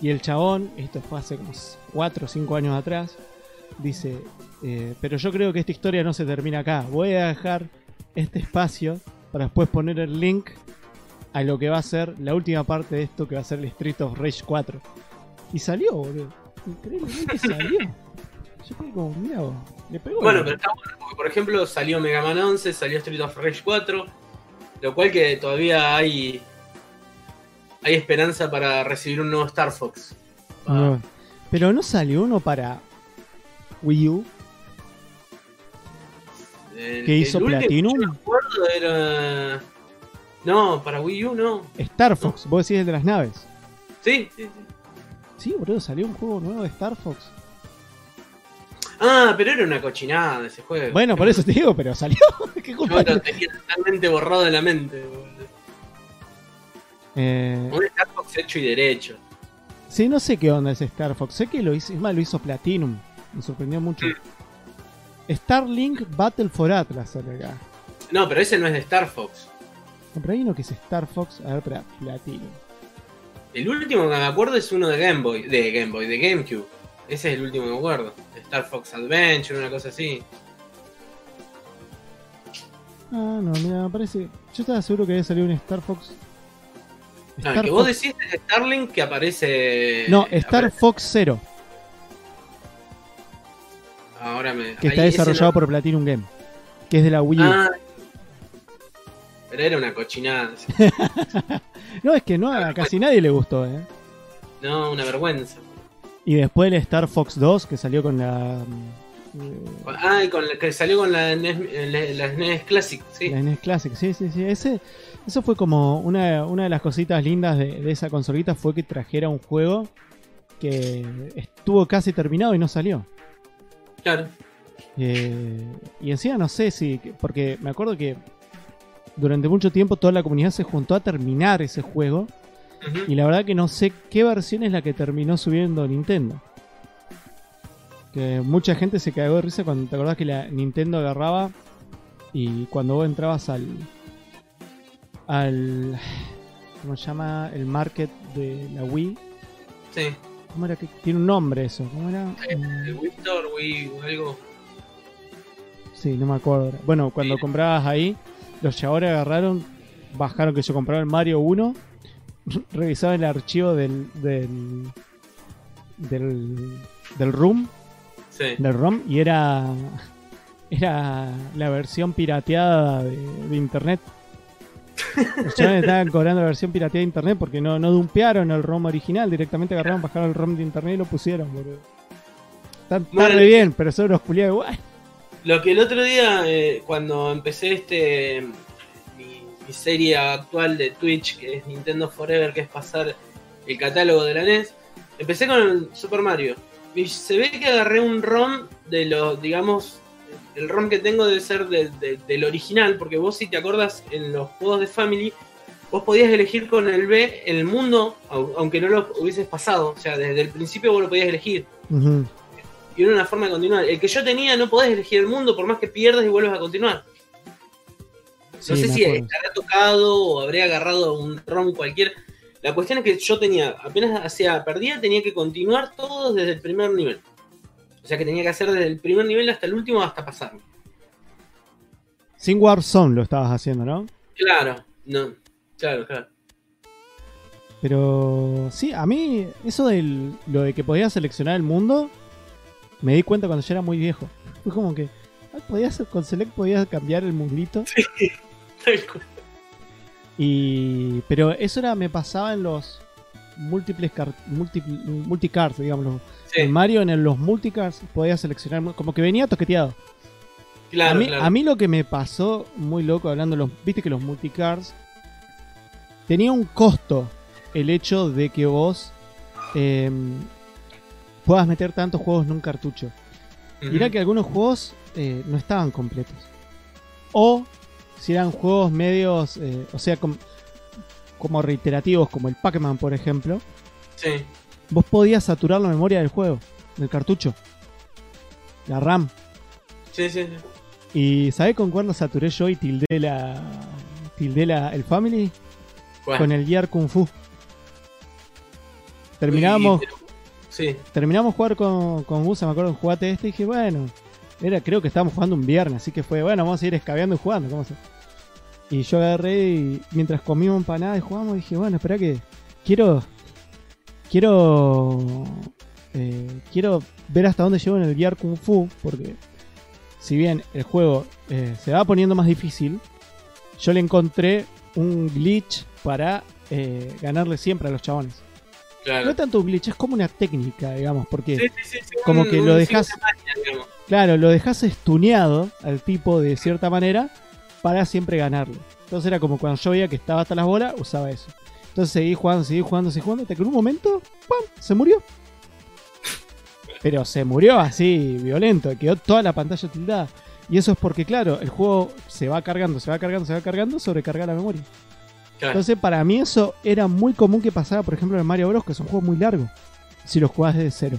Y el chabón, esto fue hace como 4 o 5 años atrás, dice, eh, pero yo creo que esta historia no se termina acá. Voy a dejar este espacio para después poner el link a lo que va a ser la última parte de esto que va a ser el Street of Rage 4. Y salió, boludo. Increíblemente salió. Yo fui como, mira le pegó. Bueno, pero está bueno porque, por ejemplo, salió Mega Man 11, salió Street of Rage 4, lo cual que todavía hay hay esperanza para recibir un nuevo Star Fox. Ah, No. Pero no salió uno para Wii U El- que hizo el último Platinum. yo era... No, para Wii U no. Star Fox, vos decís el de las naves. Sí, sí, sí. Sí, boludo, salió un juego nuevo de Star Fox. Ah, pero era una cochinada ese juego. Bueno, por eso te digo, pero salió. ¿Qué Yo lo tenía totalmente borrado de la mente. boludo. Eh, Un Star Fox hecho y derecho. sí, no sé qué onda ese Star Fox. Sé que lo hizo, es más, lo hizo Platinum. Me sorprendió mucho. Starlink Battle for Atlas sale acá. No, pero ese no es de Star Fox. No, pero hay uno que es Star Fox. A ver, espera, Platinum. El último que me acuerdo es uno de Game Boy, de Game Boy, de GameCube. Ese es el último que me acuerdo. Star Fox Adventure, una cosa así. Ah, no, mira, me parece. Yo estaba seguro que había salido un Star Fox. No, el que vos decís es Starlink que aparece. No, Star aparece- Fox Zero, Ahora me. que está ahí desarrollado por Platinum Game. Que es de la Wii U. Ah, pero era una cochinada. No, es que no, a casi nadie le gustó, ¿eh? No, una vergüenza. Y después el Star Fox 2, que salió con la. Ah, y con la que salió con la NES, la, la NES Classic, sí. La NES Classic, sí, sí, sí. Ese, eso fue como una, una de las cositas lindas de, de esa consolita fue que trajera un juego que estuvo casi terminado y no salió. Claro. Eh, y encima no sé si, porque me acuerdo que durante mucho tiempo toda la comunidad se juntó a terminar ese juego Y la verdad que no sé qué versión es la que terminó subiendo Nintendo. Que mucha gente se cagó de risa cuando te acordás que la Nintendo agarraba y cuando vos entrabas al. al. ¿Cómo se llama? El market de la Wii. Sí. ¿Cómo era que tiene un nombre eso? ¿Cómo era? El Mm, Wii Store, Wii o algo. Sí, no me acuerdo. ahora. Bueno, cuando Sí. comprabas ahí, los chavales agarraron, bajaron que yo compraba el Mario 1, revisaban el archivo del. del. del, del room Sí. del ROM y era era la versión pirateada de, de internet. Los chavales estaban cobrando la versión pirateada de internet porque no, no dumpearon el ROM original, directamente agarraron, bajaron el ROM de internet y lo pusieron, boludo. Bueno, re bien, pero son unos culiados igual. Lo que el otro día, eh, cuando empecé este mi, serie actual de Twitch, que es Nintendo Forever, que es pasar el catálogo de la NES, empecé con el Super Mario. Y se ve que agarré un ROM de los, digamos, el ROM que tengo debe ser de- de- del original, porque vos si te acordas en los juegos de Family, vos podías elegir con el B el mundo, au- aunque no lo hubieses pasado. O sea, desde el principio vos lo podías elegir. Y era una forma de continuar. El que yo tenía no podés elegir el mundo por más que pierdas y vuelvas a continuar. No Sí, sé si estará tocado o habré agarrado un ROM cualquier. La cuestión es que yo tenía, apenas hacía perdía, tenía que continuar todo desde el primer nivel. O sea que tenía que hacer desde el primer nivel hasta el último hasta pasarme. Sin Warzone lo estabas haciendo, ¿no? Claro, no. Claro, claro. Pero sí, a mí eso de lo de que podías seleccionar el mundo, me di cuenta cuando ya era muy viejo. Fue como que podías, con Select podías cambiar el mundito. Y, pero eso era, me pasaba en los múltiples car- múltipl- multicards, digamos. Sí, En Mario, en los multicards, podías seleccionar, como que venía toqueteado. claro, a, mí, claro. a mí lo que me pasó muy loco hablando los. Viste que los multicards tenía un costo el hecho de que vos eh, puedas meter tantos juegos en un cartucho. Mirá que algunos juegos eh, no estaban completos. O si eran juegos medios, eh, o sea, com- como reiterativos, como el Pac-Man, por ejemplo, Sí. vos podías saturar la memoria del juego, del cartucho, la RAM. Sí, sí, sí. ¿Y sabés con cuándo saturé yo y tildé la. tildé la, el Family? Bueno, Con el Gear Kung Fu. Terminamos, y- Sí, terminamos jugar con, con Gusa, me acuerdo jugaste este y dije, bueno, era, creo que estábamos jugando un viernes, así que fue, bueno, vamos a ir escabeando y jugando, ¿cómo se? Y yo agarré y mientras comíamos empanada y jugamos, dije, bueno, espera que quiero. Quiero. eh, quiero ver hasta dónde llego en el Gear Kung Fu, porque si bien el juego eh, se va poniendo más difícil, yo le encontré un glitch para eh, ganarle siempre a los chabones. claro. No es tanto un glitch, es como una técnica, digamos, porque Sí, sí, sí, sí, como un- que lo dejas-. Claro, lo dejas estuneado al tipo de cierta manera para siempre ganarle. Entonces era como cuando yo veía que estaba hasta las bolas, usaba eso. Entonces seguí jugando, seguí jugando, seguí jugando, hasta que en un momento, ¡pam! se murió. Pero se murió así, violento, quedó toda la pantalla tildada. Y eso es porque, claro, el juego se va cargando, se va cargando, se va cargando, sobrecarga la memoria. Claro. Entonces, para mí eso era muy común que pasara, por ejemplo, en el Mario Bros, que es un juego muy largo, si lo jugás desde cero,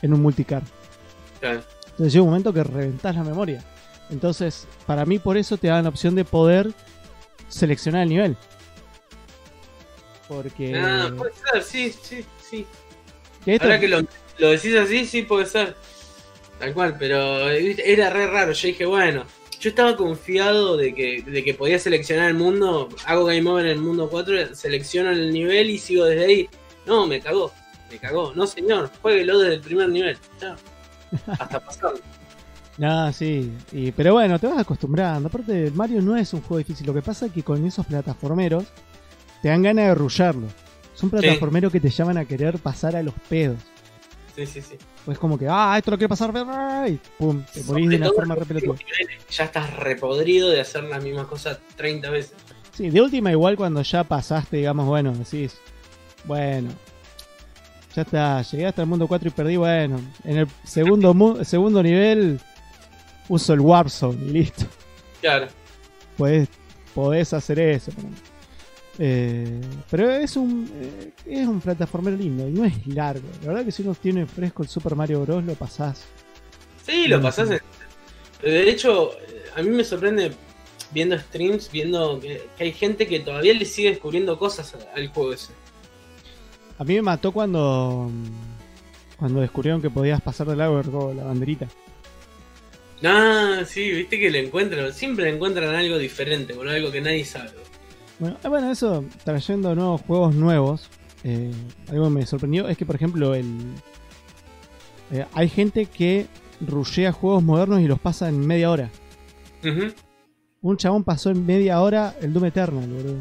en un multicar. Claro. Entonces llega un momento que reventás la memoria. Entonces, para mí por eso te dan la opción de poder seleccionar el nivel. Porque... Ah, puede ser, sí, sí, sí. Ahora que lo, lo decís así, sí puede ser. Tal cual, pero era re raro. Yo dije, bueno, yo estaba confiado de que, de que podía seleccionar el mundo. Hago game over en el mundo 4, selecciono el nivel y sigo desde ahí. No, me cagó, me cagó. No, señor, jueguelo desde el primer nivel. Chao. Hasta pasarlo. No, sí. Y- pero bueno, te vas acostumbrando. Aparte, el Mario no es un juego difícil. Lo que pasa es que con esos plataformeros te dan ganas de rusharlo. Son plataformeros que te llaman a querer pasar a los pedos. Sí, sí, sí. Pues como que, ah, esto lo quiero pasar, y pum, te morís de una forma en re los pelotuda. últimos niveles, Ya estás repodrido de hacer las mismas cosas 30 veces. Sí, de última igual cuando ya pasaste, digamos, bueno, decís, bueno, ya está, llegué hasta el mundo 4 y perdí, bueno, en el segundo, mu- segundo nivel uso el Warzone y listo. Claro. Podés, podés hacer eso. pero- Eh, pero es un eh, es un plataformero lindo y no es largo. La verdad que si uno tiene fresco el Super Mario Bros. lo pasás. Sí, lo pasás en... De hecho, eh, a mí me sorprende viendo streams, viendo que, que hay gente que todavía le sigue descubriendo cosas al juego ese. A mí me mató cuando cuando descubrieron que podías pasar del agua con la banderita. Ah, sí, viste que le encuentran, siempre le encuentran algo diferente, por algo que nadie sabe. Bueno, ah, bueno, eso trayendo nuevos juegos nuevos. eh, algo que me sorprendió es que, por ejemplo, el eh, hay gente que rushea juegos modernos y los pasa en media hora. Un chabón pasó en media hora el Doom Eternal, boludo.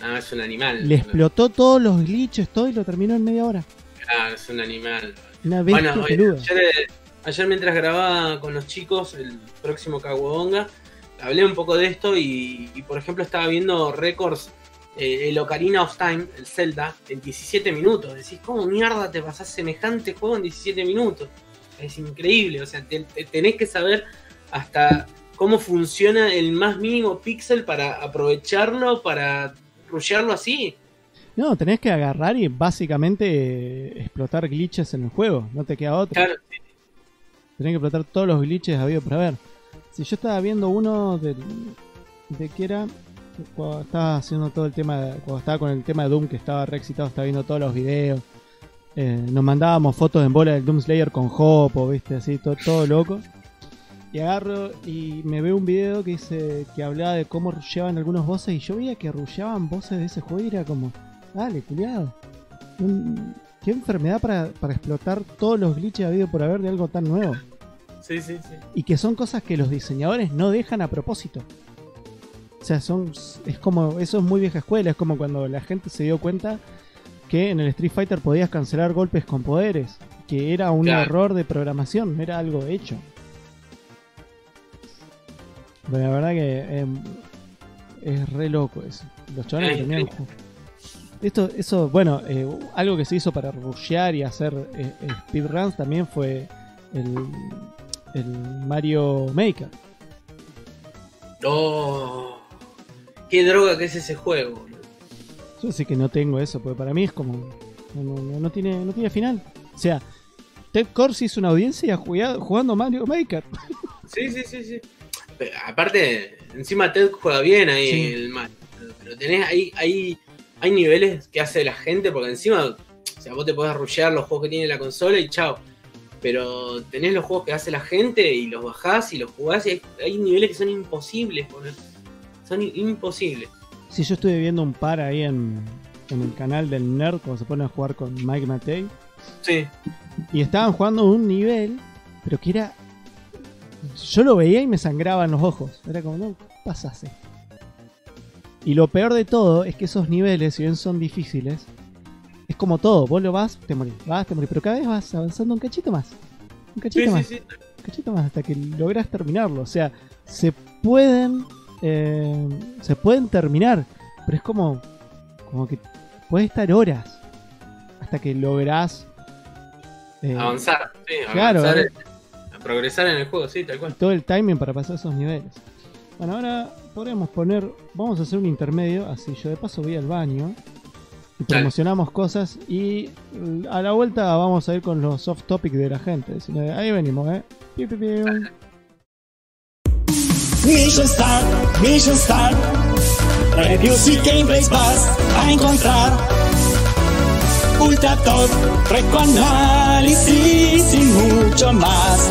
Ah, es un animal. Le explotó todos los glitches, todo y lo terminó en media hora. Ah, es un animal. Una bestia Bueno, peluda. ayer, eh, ayer mientras grababa con los chicos el próximo Caguabonga, hablé un poco de esto y, y, por ejemplo estaba viendo récords, eh, el Ocarina of Time, el Zelda, en 17 minutos. Decís, ¿cómo mierda te pasás semejante juego en 17 minutos? Es increíble, o sea, te- te- tenés que saber hasta cómo funciona el más mínimo píxel para aprovecharlo, para rushearlo así. No, tenés que agarrar y básicamente explotar glitches en el juego. No te queda otra. Claro, Tenés que explotar todos los glitches habido para ver. Si yo estaba viendo uno de, de que era cuando estaba haciendo todo el tema, de- cuando estaba con el tema de Doom que estaba re excitado, estaba viendo todos los videos. Eh, nos mandábamos fotos en bola del Doom Slayer con Hopo, viste, así, todo, loco. Y agarro y me veo un video que dice que hablaba de cómo rusheaban algunos bosses y yo veía que rusheaban bosses de ese juego y era como, dale, culiado. Un- Qué enfermedad para, para explotar todos los glitches habido por haber de algo tan nuevo. sí, sí, sí. Y que son cosas que los diseñadores no dejan a propósito. O sea, son. Es como. Eso es muy vieja escuela. Es como cuando la gente se dio cuenta que en el Street Fighter podías cancelar golpes con poderes. Que era un Claro. error de programación, no era algo hecho. Pero la verdad que em, es re loco eso. Los chavales tenían Esto, eso, bueno, eh, algo que se hizo para rushear y hacer eh, eh, speedruns también fue el, el Mario Maker. Oh, qué droga que es ese juego. Yo sé que no tengo eso, porque para mí es como. No, no- no tiene, no tiene final. O sea, Ted Corsi hizo una audiencia jugando Mario Maker. Sí, sí, sí, sí. Pero, aparte, encima Ted juega bien ahí Sí. el Mario. Pero tenés ahí, ahí, hay niveles que hace la gente, porque encima, o sea, vos te podés rushear los juegos que tiene la consola y chao. Pero tenés los juegos que hace la gente y los bajás y los jugás y hay, hay niveles que son imposibles, boludo. Son imposibles. Si yo estuve viendo un par ahí en, en el canal del Nerd, cuando se ponen a jugar con Mike Matei, Sí. y estaban jugando un nivel, pero que era. Yo lo veía y me sangraban los ojos. Era como, no, ¿qué pasas esto? Y lo peor de todo es que esos niveles, si bien son difíciles, es como todo. Vos lo vas, te morís, vas, te morís, pero cada vez vas avanzando un cachito más. Un cachito Sí, más. sí. Un cachito más hasta que lográs terminarlo. O sea, se pueden. eh, se pueden terminar. Pero es como. como que puedes estar horas hasta que lográs eh, avanzar, sí, claro, avanzar, a progresar en el juego, sí, tal cual. Todo el timing para pasar esos niveles. Bueno, ahora podríamos poner, vamos a hacer un intermedio, así yo de paso voy al baño y promocionamos cosas y a la vuelta vamos a ir con los soft topics de la gente. Ahí venimos, ¿eh? Mission Start, Mission Start. Reviews y gameplays vas a encontrar. Ultra Top, análisis y mucho más.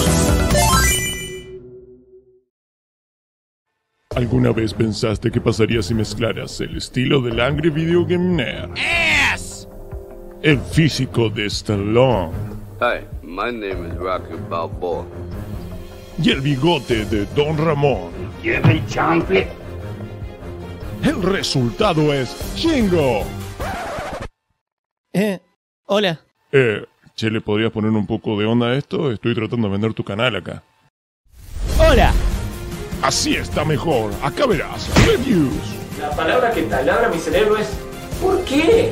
¿Alguna vez pensaste qué pasaría si mezclaras el estilo del Angry Video Game Nerd? El físico de Stallone. Hi, my name is Rocky Balboa y el bigote de Don Ramón. el chample? El resultado es Chingo. Eh, hola. Eh, che, ¿le podrías poner un poco de onda a esto? Estoy tratando de vender tu canal acá. Hola. Así está mejor. Acá verás. Reviews. La palabra que taladra mi cerebro es ¿Por qué?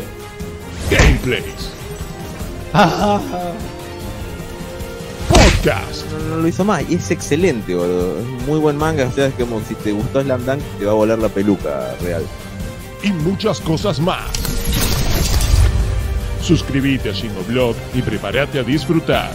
Gameplays. No, lo hizo más y es excelente, boludo. Es muy buen manga. O sea, es como si te gustó Slam Dunk, te va a volar la peluca real. Y muchas cosas más. Suscríbete a Blog y prepárate a disfrutar.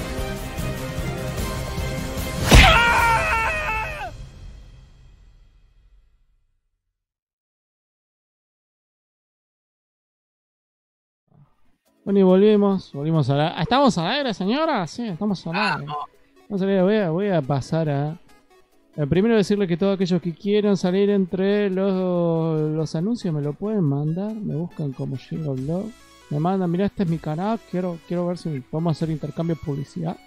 Bueno, y volvimos, volvimos a la... ¿Estamos al aire, señora? Sí, estamos al aire. Voy a, voy a pasar a... Eh, primero decirle que todos aquellos que quieran salir entre los, los anuncios me lo pueden mandar. Me buscan como Jingle Blog. Me mandan, mira, este es mi canal. Quiero, quiero ver si podemos hacer intercambio de publicidad.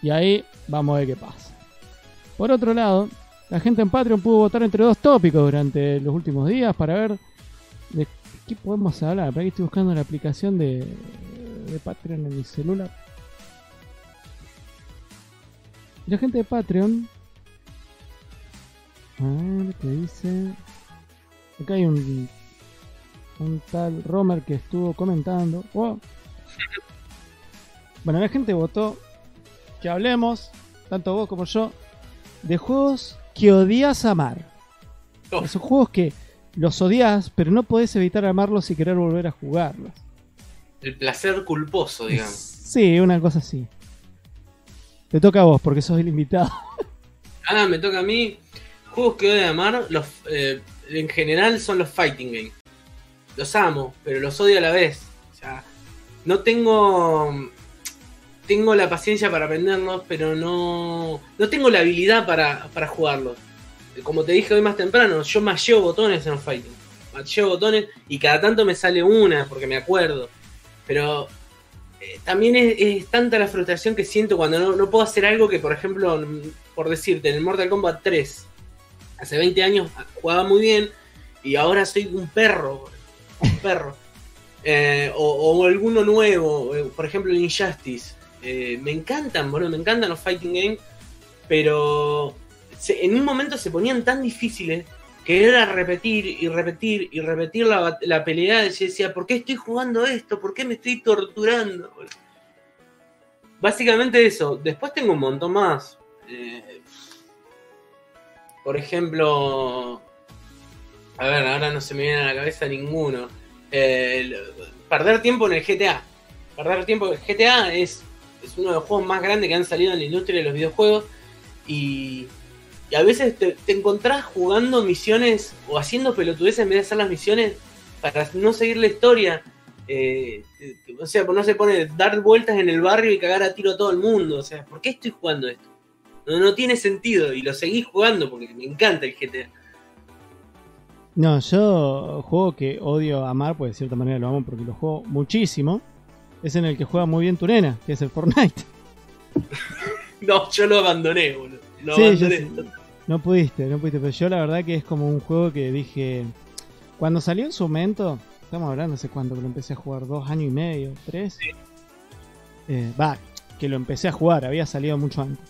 Y ahí vamos a ver qué pasa. Por otro lado, la gente en Patreon pudo votar entre dos tópicos durante los últimos días para ver de qué podemos hablar. Para que estoy buscando la aplicación de, de Patreon en mi celular. La gente de Patreon. A ver qué dice. Acá hay un. Un tal Romer que estuvo comentando. Oh. Bueno, la gente votó que hablemos, tanto vos como yo, de juegos que odias amar. Oh. Esos juegos que los odias, pero no podés evitar amarlos y querer volver a jugarlos. El placer culposo, digamos. Sí, una cosa así. Te toca a vos, porque sos el invitado. Ah, me toca a mí. Juegos que odio amar, los, eh, en general son los fighting games. Los amo, pero los odio a la vez. O sea, no tengo. Tengo la paciencia para aprenderlos, pero no. No tengo la habilidad para, para jugarlos como te dije hoy más temprano, yo llevo botones en los fighting. llevo botones y cada tanto me sale una porque me acuerdo. Pero eh, también es, tanta la frustración que siento cuando no, puedo hacer algo que, por ejemplo, por decirte, en el Mortal Kombat 3, hace 20 años jugaba muy bien y ahora soy un perro. Un perro. Eh, o, alguno nuevo, eh, por ejemplo, Injustice. me encantan, boludo, me encantan los fighting games, pero en un momento se ponían tan difíciles que era repetir y repetir y repetir la, la pelea. Y decía, ¿por qué estoy jugando esto? ¿Por qué me estoy torturando? Básicamente eso. Después tengo un montón más. Eh, por ejemplo, a ver, ahora no se me viene a la cabeza ninguno. perder tiempo en el GTA. Perder tiempo en el GTA es, es uno de los juegos más grandes que han salido en la industria de los videojuegos. Y y a veces te, encontrás jugando misiones o haciendo pelotudeces en vez de hacer las misiones para no seguir la historia. Eh, o sea, no se pone dar vueltas en el barrio y cagar a tiro a todo el mundo. O sea, ¿por qué estoy jugando esto? No, no tiene sentido y lo seguís jugando porque me encanta el GTA. No, yo juego que odio amar, pues de cierta manera lo amo porque lo juego muchísimo. Es en el que juega muy bien tu nena, que es el Fortnite. No, yo lo abandoné, boludo. Lo Sí, yo abandoné. sé. No pudiste, no pudiste. Pero yo la verdad que es como un juego que dije. Cuando salió en su momento, estamos hablando hace cuánto que lo empecé a jugar, dos años y medio, tres. Eh, Va, que lo empecé a jugar, había salido mucho antes.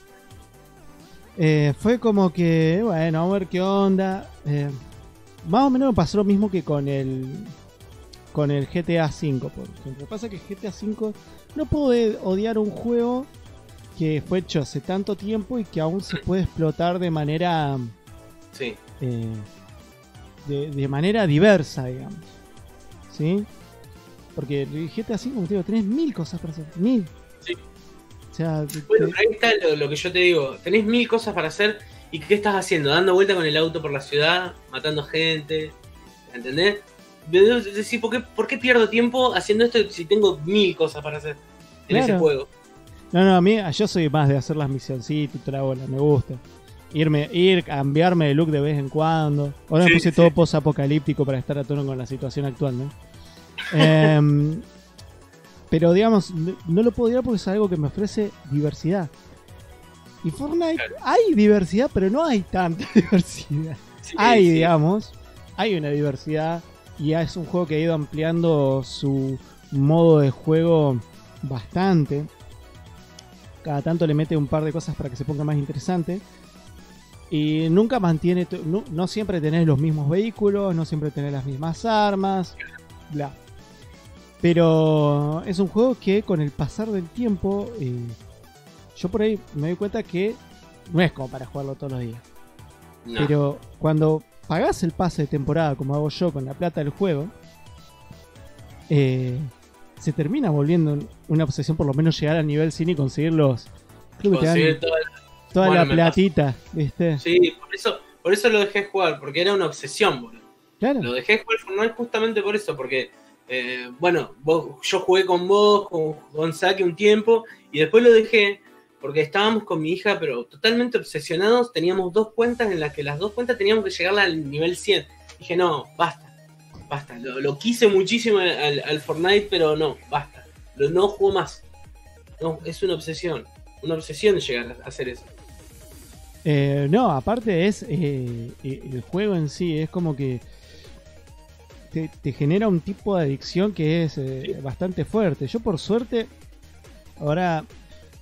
Eh, fue como que, bueno, a ver qué onda. Eh, más o menos me pasó lo mismo que con el con el GTA V, por ejemplo. Lo que pasa es que GTA V no puedo de- odiar un juego que fue hecho hace tanto tiempo y que aún se puede explotar de manera Sí. eh, de, de manera diversa, digamos. ¿Sí? Porque GTA V, como te digo, tenés mil cosas para hacer. Mil. Sí. O sea, te- Bueno, te- ahí está lo, lo que yo te digo. Tenés mil cosas para hacer. ¿Y qué estás haciendo? Dando vuelta con el auto por la ciudad, matando gente. ¿Entendés? Decir, ¿por qué, por qué pierdo tiempo haciendo esto si tengo mil cosas para hacer en ese juego? No, no, a mí, yo soy más de hacer las misioncitas y toda la bola, me gusta. Irme, ir, cambiarme de look de vez en cuando. Ahora Sí, me puse sí. todo post-apocalíptico para estar a tono con la situación actual, ¿no? Em, pero digamos, no, lo puedo odiar porque es algo que me ofrece diversidad. Y Fortnite, hay diversidad, pero no hay tanta diversidad. Sí, hay, digamos, hay una diversidad y es un juego que ha ido ampliando su modo de juego bastante. Cada tanto le mete un par de cosas para que se ponga más interesante. Y nunca mantiene, no, no siempre tenés los mismos vehículos, no siempre tenés las mismas armas, bla. Pero es un juego que con el pasar del tiempo, eh, yo por ahí me doy cuenta que no es como para jugarlo todos los días. No. Pero cuando pagás el pase de temporada, como hago yo con la plata del juego, eh, se termina volviendo una obsesión por lo menos llegar al nivel cine y conseguir los... Creo que te dan Conseguir toda- toda bueno, la platita, ¿viste? Sí, por eso, por eso lo dejé jugar, porque era una obsesión, boludo. Claro. Lo dejé jugar Fortnite justamente por eso, porque, eh, bueno, vos- yo jugué con vos, con, con Saki un tiempo, y después lo dejé porque estábamos con mi hija, pero totalmente obsesionados. Teníamos dos cuentas en las que las dos cuentas teníamos que llegar al nivel 100. Dije, no, basta, basta. Lo, lo quise muchísimo al, al Fortnite, pero no, basta. Lo, no juego más. No, es una obsesión. Una obsesión llegar a hacer eso. Eh, no, aparte es eh, eh, el juego en sí, es como que te, te genera un tipo de adicción que es eh, bastante fuerte. Yo por suerte, ahora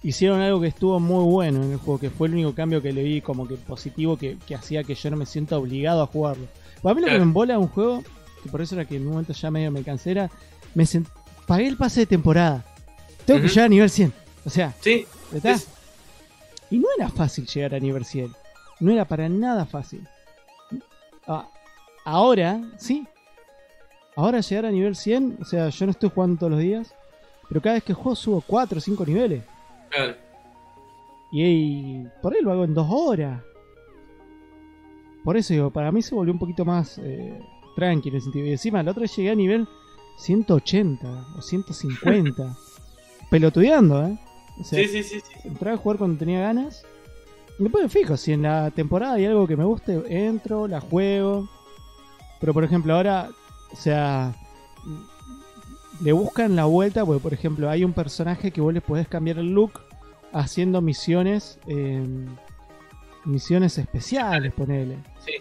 hicieron algo que estuvo muy bueno en el juego, que fue el único cambio que le vi como que positivo que, que hacía que yo no me sienta obligado a jugarlo. Para mí lo que me embola un juego, que por eso era que en un momento ya medio me cansé, era, me sent- pagué el pase de temporada. Tengo que llegar a nivel 100. O sea, Sí, ¿Está? Es- Y no era fácil llegar a nivel 100. No era para nada fácil. Ah, ahora, sí. Ahora llegar a nivel 100, o sea, yo no estoy jugando todos los días, pero cada vez que juego subo 4 o 5 niveles. claro. Y, y por ahí lo hago en 2 horas. Por eso digo, para mí se volvió un poquito más eh, tranqui en sentido. Y encima, la otra vez llegué a nivel 180 o 150. pelotudeando, ¿eh? O sea, Sí, sí, sí, sí. entraba a jugar cuando tenía ganas. Y después me fijo, si en la temporada hay algo que me guste, entro, la juego. Pero por ejemplo, ahora, o sea, le buscan la vuelta, porque por ejemplo, hay un personaje que vos le podés cambiar el look haciendo misiones, eh, misiones especiales, ponele. Sí.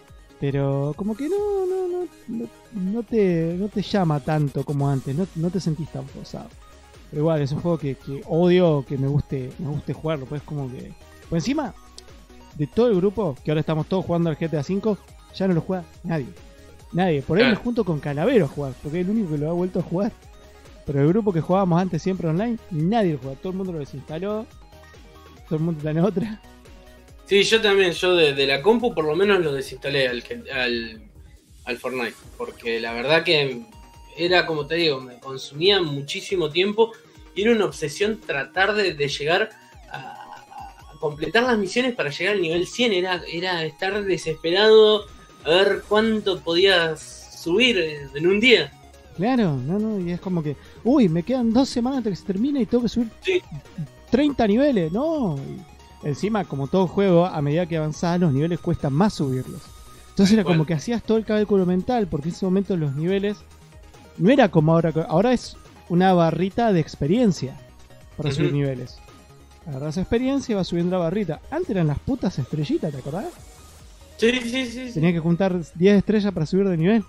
Pero como que no, no, no, no, te, no te llama tanto como antes, no, no te sentís tan forzado. Pero igual, es un juego que, que odio que me guste, me guste jugarlo, pues como que. Por encima, de todo el grupo, que ahora estamos todos jugando al GTA V, ya no lo juega nadie. Nadie. Por ahí me junto con Calavero a jugar, porque es el único que lo ha vuelto a jugar. Pero el grupo que jugábamos antes siempre online, nadie lo juega. Todo el mundo lo desinstaló. Todo el mundo está en otra. Sí, yo también, yo de, de la compu por lo menos lo desinstalé al, al, al Fortnite, porque la verdad que era, como te digo, me consumía muchísimo tiempo y era una obsesión tratar de, de llegar a, a completar las misiones para llegar al nivel 100, era, era estar desesperado a ver cuánto podías subir en un día. Claro, no, no, y es como que, uy, me quedan dos semanas hasta que se termine y tengo que subir Sí. 30 niveles, no. Y encima, como todo juego, a medida que avanzás, los niveles cuestan más subirlos. Entonces Entonces era como que hacías todo el cálculo mental, porque en ese momento los niveles no era como ahora. Ahora es una barrita de experiencia para subir niveles. Agarras experiencia y vas subiendo la barrita. Antes eran las putas estrellitas, ¿te acordás? Sí, sí, sí. sí. Tenías que juntar 10 estrellas para subir de nivel.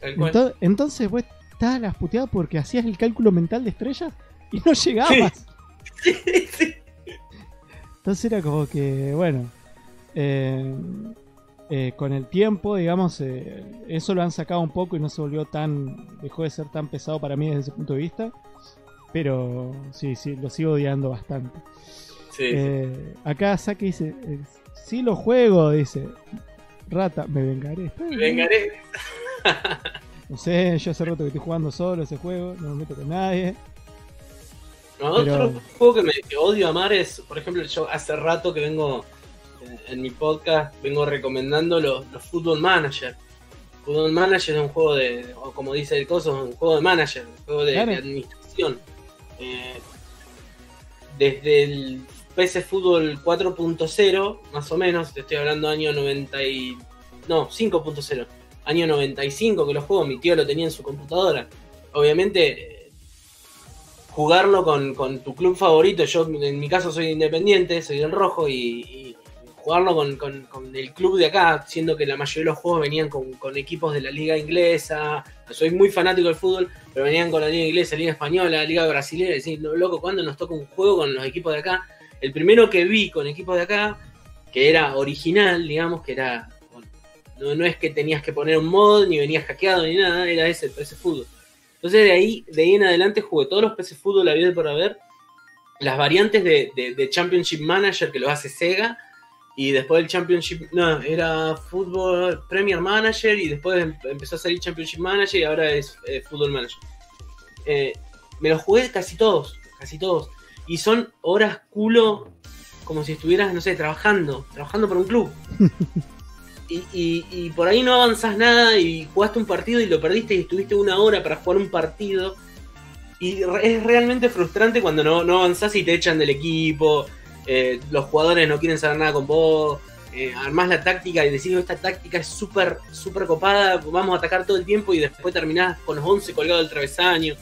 Tal cual. Ento- entonces, vos estabas las puteadas porque hacías el cálculo mental de estrellas y no llegabas. Sí, sí. Entonces era como que, bueno, eh, eh, con el tiempo, digamos, eh, eso lo han sacado un poco y no se volvió tan, dejó de ser tan pesado para mí desde ese punto de vista. Pero sí, sí, lo sigo odiando bastante. Sí, sí. Acá Saki dice, sí lo juego, dice. Rata, me vengaré. Bien. Vengaré. No sé, yo hace rato que estoy jugando solo ese juego, no me meto con nadie. No, Pero- Otro juego que, me, que odio amar es, por ejemplo, yo hace rato que vengo eh, en mi podcast, vengo recomendando los, los Football Manager. Football Manager es un juego de, o como dice el coso, es un juego de manager, un juego de, Claro. de administración. Eh, desde el PC Fútbol 4.0, más o menos, te estoy hablando año 90 y... No, 5.0. Año 95 que los juegos, mi tío lo tenía en su computadora. Obviamente, jugarlo con, tu club favorito, yo en mi caso soy independiente, soy del rojo, y, jugarlo con, el club de acá, siendo que la mayoría de los juegos venían con, equipos de la liga inglesa, soy muy fanático del fútbol, pero venían con la liga inglesa, liga española, liga brasileña, "No, loco, ¿cuándo nos toca un juego con los equipos de acá? El primero que vi con equipos de acá, que era original, digamos, que era... no, no es que tenías que poner un mod, ni venías hackeado, ni nada, era ese, PC Fútbol. Entonces de ahí, de ahí en adelante jugué todos los PC Fútbol la vida por haber, las variantes de, Championship Manager que lo hace Sega, y después el Championship, no, era Fútbol Premier Manager, y después em- empezó a salir Championship Manager, y ahora es eh, Football Manager. Eh, me los jugué casi todos, casi todos. Y son horas culo como si estuvieras, no sé, trabajando, trabajando por un club. Y, por ahí no avanzás nada y jugaste un partido y lo perdiste y estuviste una hora para jugar un partido. Y es realmente frustrante cuando no, no avanzás y te echan del equipo, eh, los jugadores no quieren saber nada con vos, eh, armás la táctica y decís, esta táctica es súper, súper copada, vamos a atacar todo el tiempo y después terminás con los 11 colgados del travesaño.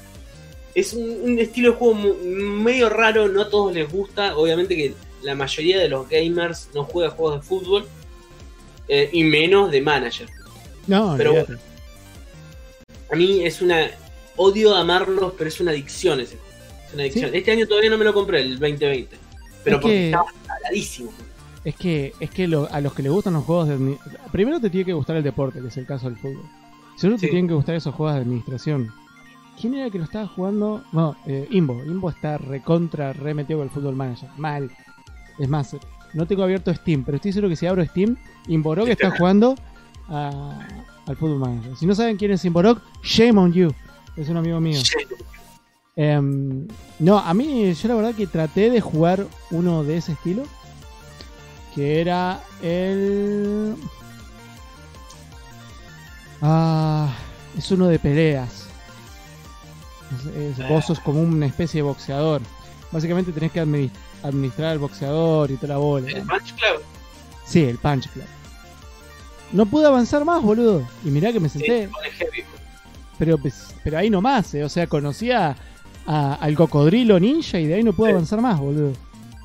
Es un, estilo de juego medio raro, no a todos les gusta, obviamente que la mayoría de los gamers no juega juegos de fútbol. Eh, y menos de manager. No, Pero olvídate. A mí es una. Odio amarlos, pero es una adicción ese juego. Es una adicción. Sí. Este año todavía no me lo compré, el 2020. Pero Es porque que- estaba saladísimo. Es que, es que lo- a los que les gustan los juegos de Primero te tiene que gustar el deporte, que es el caso del fútbol. Segundo te Sí. tienen que gustar esos juegos de administración. ¿Quién era el que lo estaba jugando? No, eh, Imbo. Imbo está recontra, re metido con el fútbol manager. Mal. Es más, no tengo abierto Steam, pero estoy seguro que si abro Steam, Imborok está jugando a- al fútbol manager. Si no saben quién es Imborok, shame on you. Es un amigo mío. Em, no, a mí yo la verdad que traté de jugar uno de ese estilo. Que era el... Ah, es uno de peleas. Es- es- vos sos como una especie de boxeador. Básicamente tenés que admi- administrar al boxeador y toda la bola. El Punch Club. Sí, el Punch Club. No pude avanzar más, boludo. Y mirá que me Sí, senté. heavy. Pero, pues, pero ahí nomás, eh. O sea, conocía a- al cocodrilo ninja y de ahí no pude Sí. avanzar más, boludo.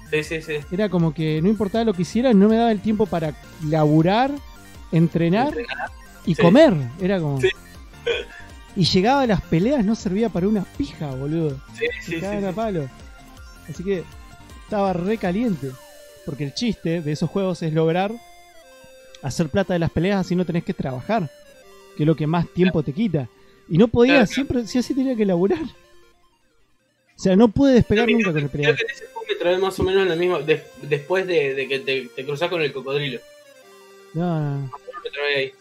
Sí, sí, sí. Era como que no importaba lo que hiciera, no me daba el tiempo para laburar, entrenar Entrenar. y Sí. comer. Era como. Sí. Y llegaba a las peleas, no servía para una pija, boludo. Sí, sí, sí, sí. a palo. Así que estaba re caliente. Porque el chiste de esos juegos es lograr hacer plata de las peleas así no tenés que trabajar. Que es lo que más tiempo te quita. Y no podía, Claro, siempre, si así tenía que laburar. O sea, no pude despegar nunca con el Creo pelear. que en ese juego me trae más o menos la misma. de- después de, de que te, te cruzás con el cocodrilo. No, no, no. Me trae ahí.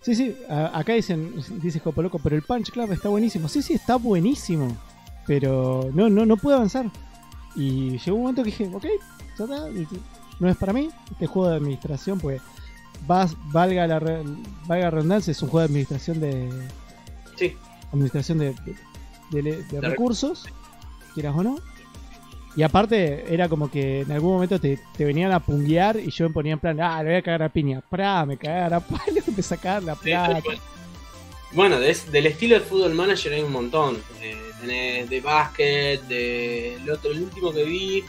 Sí, sí, a- acá dicen, dice Jopo Loco, pero el Punch Club está buenísimo. Sí, sí, está buenísimo. Pero no, no, no pude avanzar. Y llegó un momento que dije, ok, ya está, no es para mí este juego de administración, pues vas, valga la re- valga la redundancia, es un juego de administración de Sí. administración de, de- de- de recursos, quieras o no. Y aparte, era como que en algún momento te, te venían a punguear y yo me ponía en plan, ah, le voy a cagar a piña. Pra, me cagaron a palo, empecé a cagar la plata. Bueno, de del estilo de Fútbol Manager hay un montón. Eh, tenés de básquet, de el otro, el último que vi,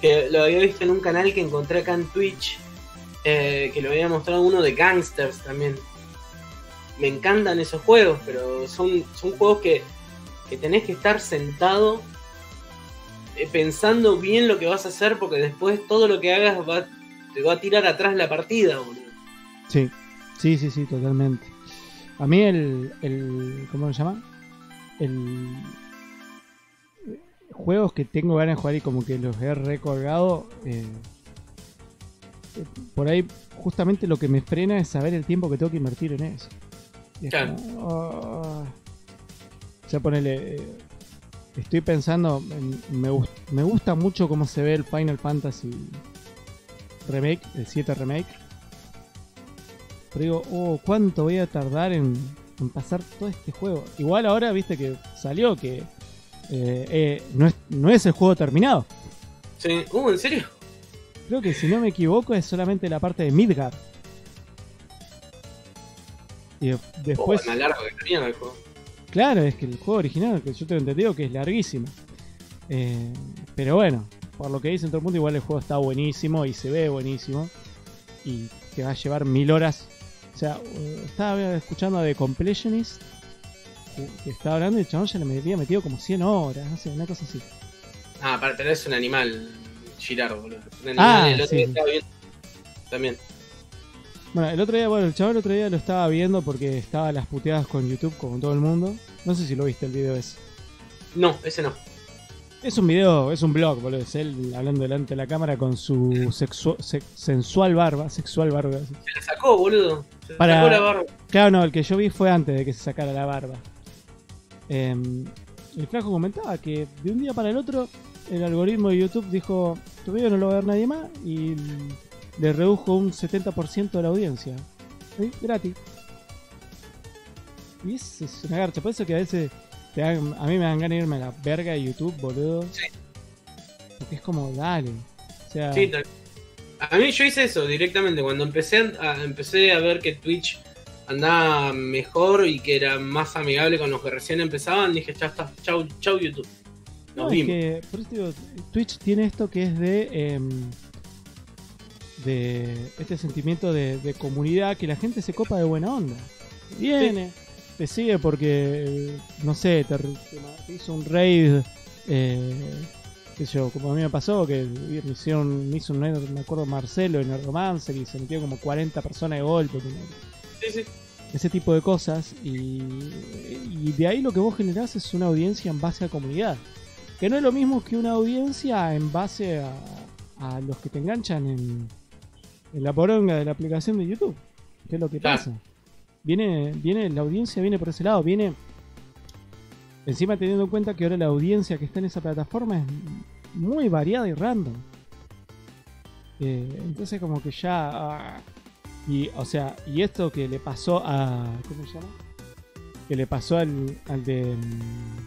que lo había visto en un canal que encontré acá en Twitch, eh, que lo había mostrado uno de gangsters también. Me encantan esos juegos, pero son, son juegos que, que tenés que estar sentado eh, pensando bien lo que vas a hacer, porque después todo lo que hagas va, te va a tirar atrás la partida, boludo. Sí, sí, sí, sí, totalmente. A mí el, el ¿cómo se llama? El juegos que tengo ganas de jugar y como que los he recolgado, eh, por ahí justamente lo que me frena es saber el tiempo que tengo que invertir en eso. Y es Claro. como, ah. O sea, ponele, eh, estoy pensando, en- me, me gusta mucho cómo se ve el Final Fantasy Remake, el 7 Remake. Pero digo, oh, ¿cuánto voy a tardar en, en pasar todo este juego? Igual ahora, viste que salió que eh, eh, no, es, no es el juego terminado. Sí. Uh, ¿en serio? Creo que si no me equivoco es solamente la parte de Midgar. Y de- después, Oh, más largo que mierda el juego. claro, es que el juego original, que yo tengo entendido que es larguísimo. Eh, pero bueno, por lo que dicen todo el mundo, igual el juego está buenísimo y se ve buenísimo. Y te va a llevar mil horas. O sea, estaba escuchando de Completionist que estaba hablando y el chabón ya le había metido como 100 horas, no sé, una cosa así. Ah, para tener es un animal, Girard, boludo. Un animal, Ah, el otro sí. día estaba viendo También. Bueno, el otro día, bueno, el chaval el otro día lo estaba viendo porque estaba a las puteadas con YouTube como todo el mundo. No sé si lo viste el video ese. No, ese no. Es un video, es un blog, boludo. Es él hablando delante de la cámara con su sexu- se- sensual barba, sexual barba. Se la sacó, boludo. Se Para- sacó la barba. Claro, no, el que yo vi fue antes de que se sacara la barba. Em, el flaco comentaba que de un día para el otro el algoritmo de YouTube dijo, tu video no lo va a ver nadie más y le redujo un 70% de la audiencia. ¿Sí? Gratis. Y es, es una garcha, por eso que a veces te dan- a mí me dan ganas de irme a la verga de YouTube, boludo. Sí. Porque es como, dale. O sea, Sí, A mí yo hice eso directamente. Cuando empecé a, empecé a ver que Twitch andaba mejor y que era más amigable con los que recién empezaban, dije, ya está, chau, chau YouTube. Nos No, es vimos. que, por eso digo, Twitch tiene esto que es de. em, de este sentimiento de, de comunidad que la gente se copa de buena onda. Viene, te sigue porque, no sé, te, hizo un raid. Eh, qué sé yo, como a mí me pasó, que me hicieron, me hizo un raid, me acuerdo, Marcelo en el romance y se metió como 40 personas de golpe. Como- Sí, sí. ese tipo de cosas y, y de ahí lo que vos generás es una audiencia en base a comunidad que no es lo mismo que una audiencia en base a, a los que te enganchan en, en la poronga de la aplicación de YouTube que es lo que Claro. pasa viene viene la audiencia viene por ese lado viene encima teniendo en cuenta que ahora la audiencia que está en esa plataforma es muy variada y random Eh, entonces como que ya ah, y, o sea, y esto que le pasó a. ¿Cómo se llama? Que le pasó al, al de. mm,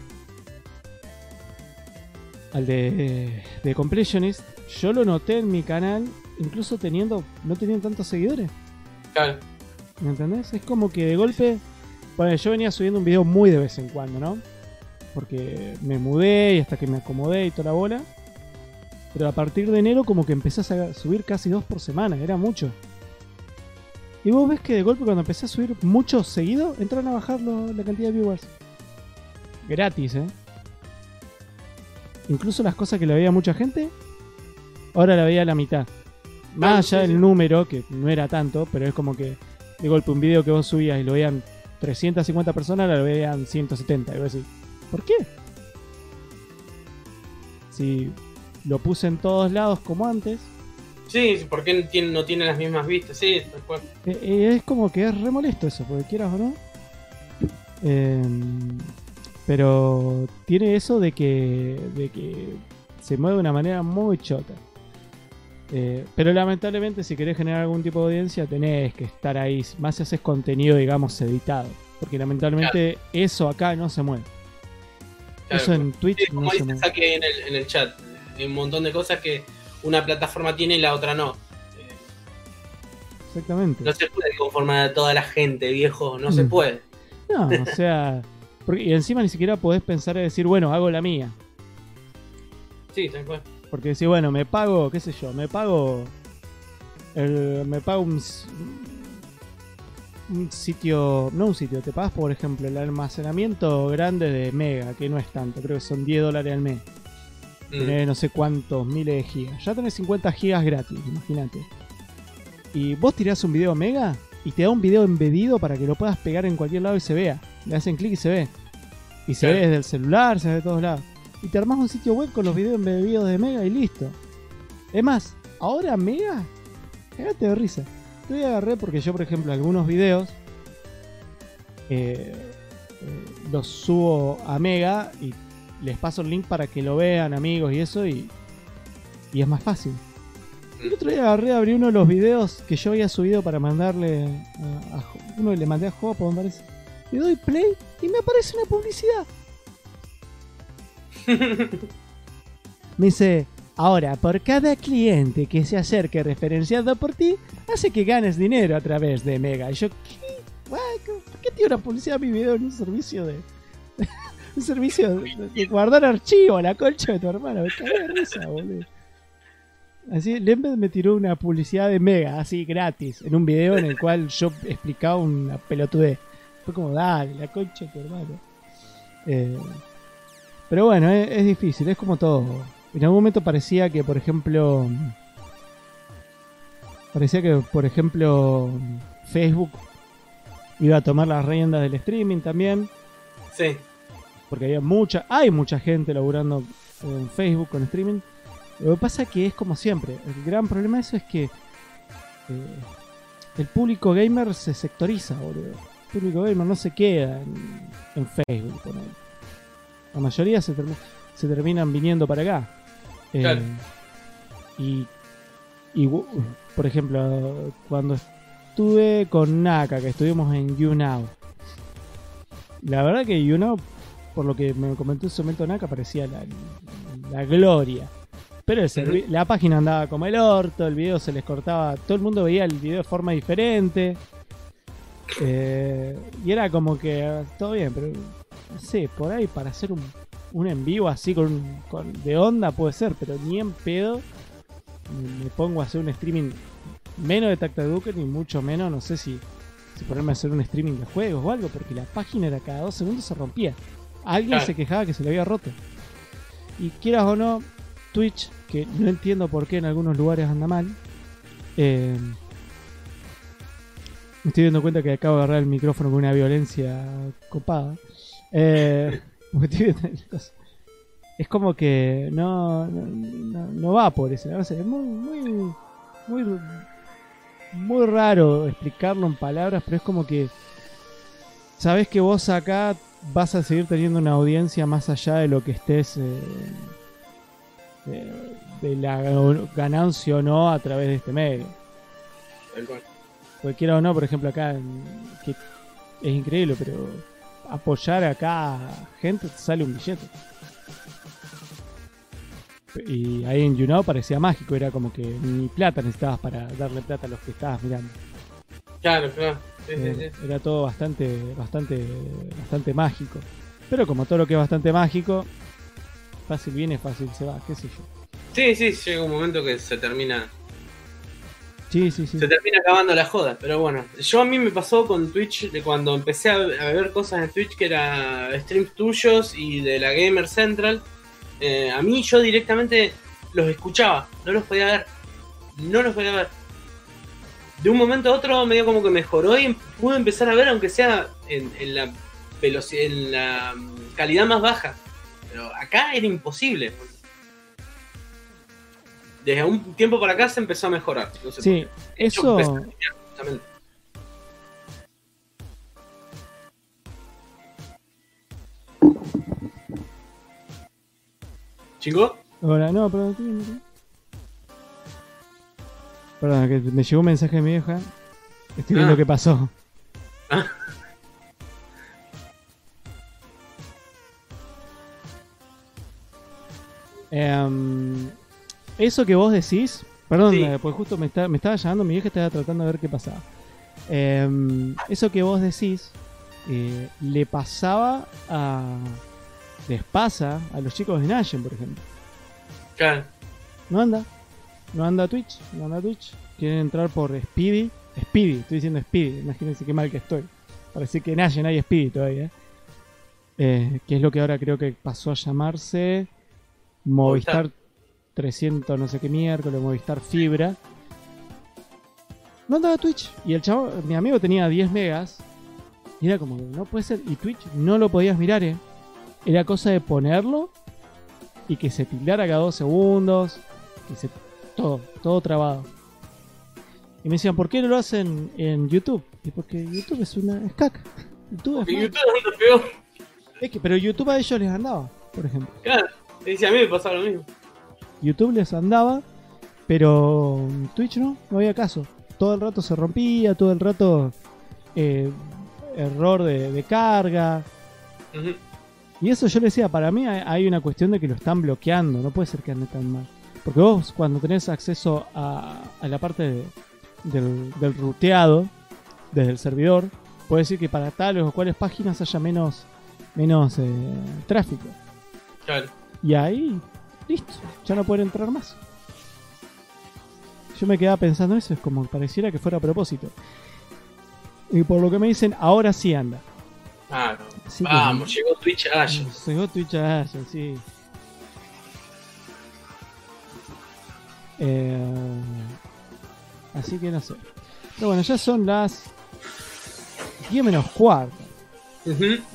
Al de. De Completionist. Yo lo noté en mi canal, incluso teniendo. No teniendo tantos seguidores. Claro. ¿Me entendés? Es como que de golpe. Bueno, yo venía subiendo un video muy de vez en cuando, ¿no? Porque me mudé y hasta que me acomodé y toda la bola. Pero a partir de enero, como que empecé a subir casi dos por semana, era mucho. Y vos ves que de golpe cuando empecé a subir muchos seguidos, entraron a bajar lo- la cantidad de viewers. Gratis, ¿eh? Incluso las cosas que le veía mucha gente, ahora la veía a la mitad. Más Ah, allá sí, del sí. número, que no era tanto, pero es como que de golpe un video que vos subías y lo veían 350 personas, ahora lo veían 170. Y vos decís, ¿por qué? Si lo puse en todos lados como antes, Sí, ¿por qué no tiene, no tiene las mismas vistas? Sí, cual. Eh, eh, es como que es re molesto eso, porque quieras o no. Em, pero tiene eso de que, de que se mueve de una manera muy chota. Eh, pero lamentablemente si querés generar algún tipo de audiencia tenés que estar ahí, más si haces contenido digamos editado. Porque lamentablemente eso acá no se mueve. Claro. Eso en Twitch Sí, no como se mueve. Ahí en el, en el chat. Hay un montón de cosas que una plataforma tiene y la otra no. Exactamente. No se puede conformar a toda la gente, viejo, no se Mm. puede. No, o sea. porque- y encima ni siquiera podés pensar en decir, bueno, hago la mía. Sí, se puede. Porque decir, bueno, me pago, qué sé yo, me pago. el- me pago un, un sitio. No un sitio, te pagas, por ejemplo, el almacenamiento grande de Mega, que no es tanto, creo que son 10 dólares al mes. Mm. Tenés no sé cuántos miles de gigas. Ya tenés 50 gigas gratis, imagínate. Y vos tirás un video Mega y te da un video embedido para que lo puedas pegar en cualquier lado y se vea. Le hacen clic y se ve. Y se ve desde el celular, se ve de todos lados. Y te armás un sitio web con los videos embedidos de Mega y listo. Es más, ahora Mega, cagate de risa. Yo agarré porque yo, por ejemplo, algunos videos eh, eh, los subo a Mega y les paso el link para que lo vean, amigos y eso, y, y es más fácil. El otro día agarré, abrí uno de los videos que yo había subido para mandarle a, a uno le mandé a Jopo, me parece. Le doy play y me aparece una publicidad. Me dice, ahora, por cada cliente que se acerque referenciado por ti, hace que ganes dinero a través de Mega. Y yo, ¿qué? ¿Por qué tiene una publicidad mi video en un servicio de... un servicio de, guardar archivo, la concha de tu hermano? Me cagué de risa, boludo. Así, Lembed me tiró una publicidad de Mega, así gratis, en un video en el cual yo explicaba una pelotudez. Fue como, dale, la concha de tu hermano. Eh, pero bueno, es, es difícil, es como todo. En algún momento parecía que, por ejemplo. Parecía que, por ejemplo, Facebook iba a tomar las riendas del streaming también. Sí. Porque había mucha, hay mucha gente laburando en Facebook con streaming. Lo que pasa que es como siempre. El gran problema de eso es que eh, el público gamer se sectoriza, boludo. El público gamer no se queda en, en Facebook. ponele. La mayoría se, termi- se terminan viniendo para acá. Eh, Claro. Y, y, gu- por ejemplo, cuando estuve con Naka, que estuvimos en YouNow. La verdad que YouNow, por lo que me comentó en su momento Naka, parecía la, la gloria. Pero el servi- la página andaba como el orto, el video se les cortaba, todo el mundo veía el video de forma diferente. Eh, y era como que todo bien, pero no sé, por ahí para hacer un, un en vivo así con, con- de onda puede ser, pero ni en pedo me, pongo a hacer un streaming menos de Tacta Duke, ni mucho menos, no sé si, si ponerme a hacer un streaming de juegos o algo, porque la página era cada dos segundos se rompía. Alguien Claro. se quejaba que se le había roto. Y quieras o no, Twitch, que no entiendo por qué en algunos lugares anda mal. eh, me estoy dando cuenta que acabo de agarrar el micrófono con una violencia copada. Eh, es como que no, no, no- no va por ese. No sé, es muy, muy, muy, muy raro explicarlo en palabras, pero es como que sabes que vos acá vas a seguir teniendo una audiencia más allá de lo que estés eh, de, de la ganancia o no a través de este medio. Tal cual. Cualquiera o no, por ejemplo, acá, que es increíble, pero apoyar acá a gente te sale un billete. Y ahí en YouNow parecía mágico, era como que ni plata necesitabas para darle plata a los que estabas mirando. Claro, claro. Sí, sí, Era, sí. era todo bastante, bastante, bastante mágico. Pero como todo lo que es bastante mágico, fácil viene, fácil se va, qué sé yo. Sí, sí, llega un momento que se termina Sí, sí, sí. se termina acabando la joda, pero bueno. Yo a mí me pasó con Twitch de cuando empecé a, a ver cosas en Twitch que era streams tuyos y de la Gamer Central. eh, a mí yo directamente los escuchaba, no los podía ver. No los podía ver. De un momento a otro medio como que mejoró y pude empezar a ver aunque sea en, en la velocidad, en la mm, calidad más baja. Pero acá era imposible. Desde un tiempo para acá se empezó a mejorar. No sé Sí, hecho, eso- empecé a cambiar, justamente. ¿Chingo? Ahora, no, acá. Perdón, que me llegó un mensaje de mi vieja. Estoy viendo Ah. qué pasó. Ah. Eso que vos decís, perdón, Sí. eh, pues justo me, está- me estaba llamando mi vieja, estaba tratando de ver qué pasaba. Em, eso que vos decís eh, le pasaba a. les pasa a los chicos de Nation, por ejemplo. Claro. No anda, no anda Twitch, no anda Twitch. Quieren entrar por Speedy, Speedy, estoy diciendo Speedy, imagínense qué mal que estoy. Parece que en hay Speedy todavía. Eh, que es lo que ahora creo que pasó a llamarse Movistar, Movistar. 300 no sé qué miércoles, Movistar Fibra. No andaba Twitch. Y el chavo, mi amigo tenía 10 megas. Y era como, no puede ser. Y Twitch no lo podías mirar, eh. Era cosa de ponerlo y que se tildara cada dos segundos. Que se, todo, todo trabado. Y me decían, ¿por qué no lo hacen en YouTube? Y porque YouTube es una. es caca. YouTube es. YouTube es lo peor. Es que, pero YouTube a ellos les andaba, por ejemplo. Claro. Y dice, a mí me pasaba lo mismo. YouTube les andaba, pero Twitch no, no había caso. Todo el rato se rompía, todo el rato eh, error de, de carga. Y eso yo le decía, para mí hay una cuestión de que lo están bloqueando, no puede ser que ande tan mal. Porque vos cuando tenés acceso a, a la parte de- del, del ruteado desde el servidor, puede decir que para tales o cuales páginas haya menos, menos eh, tráfico. Claro. Y ahí, listo, ya no pueden entrar más. Yo me quedaba pensando eso, es como pareciera que fuera a propósito. Y por lo que me dicen, ahora sí anda. Claro. Así que- Vamos, llegó Twitch a Ashen. Llegó Twitch a Ashen, sí. Eh, así que no sé. Pero bueno, ya son las 10 menos cuarto.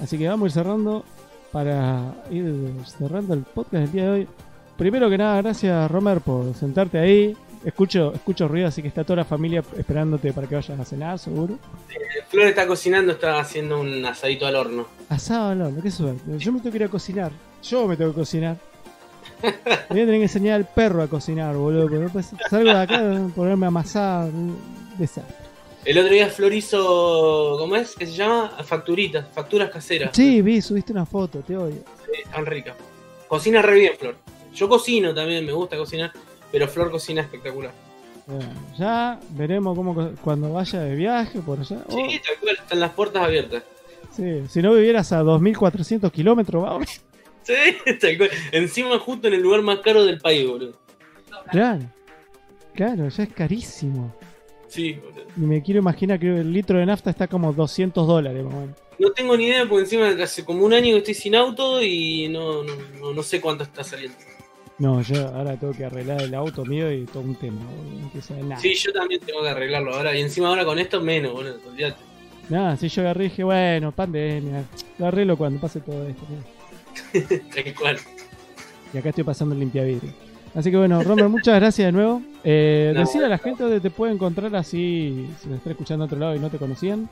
Así que vamos a ir cerrando para ir cerrando el podcast del día de hoy. Primero que nada, gracias Romer por sentarte ahí. Escucho, escucho ruido, así que está toda la familia esperándote para que vayas a cenar, seguro. Flor está cocinando, está haciendo un asadito al horno. Asado al horno, qué suerte. Yo me tengo que ir a cocinar. Yo me tengo que cocinar. Me voy a tener que enseñar al perro a cocinar, boludo. Porque después salgo de acá, ponerme a amasar. Desastre. El otro día Flor hizo, ¿cómo es? ¿Qué se llama? Facturitas, facturas caseras. Sí, vi, subiste una foto, te odio. Sí, tan rica. Cocina re bien, Flor. Yo cocino también, me gusta cocinar, pero Flor cocina espectacular. Bueno, ya veremos cómo cuando vaya de viaje por allá. Oh, Sí, tal cual, están las puertas abiertas. sí, si no vivieras a 2400 kilómetros, vamos. Sí, tal cual. Encima justo en el lugar más caro del país, boludo. Claro, claro, ya es carísimo. Sí, boludo. Y me quiero imaginar que el litro de nafta está como 200 dólares, menos. No tengo ni idea porque encima hace como un año que estoy sin auto y no, no, no, no sé cuánto está saliendo. No, yo ahora tengo que arreglar el auto mío y todo un tema, boludo. Sí, yo también tengo que arreglarlo ahora. Y encima ahora con esto menos, boludo. olvídate. Nada, si yo agarré y dije, bueno, pandemia, lo arreglo cuando pase todo esto. mira. Tal cual. Y acá estoy pasando el limpiavidrio. Así que bueno, Romer, muchas gracias de nuevo. Eh, No, decirle a la gente dónde te puede encontrar así, si nos está escuchando a otro lado y no te conocían.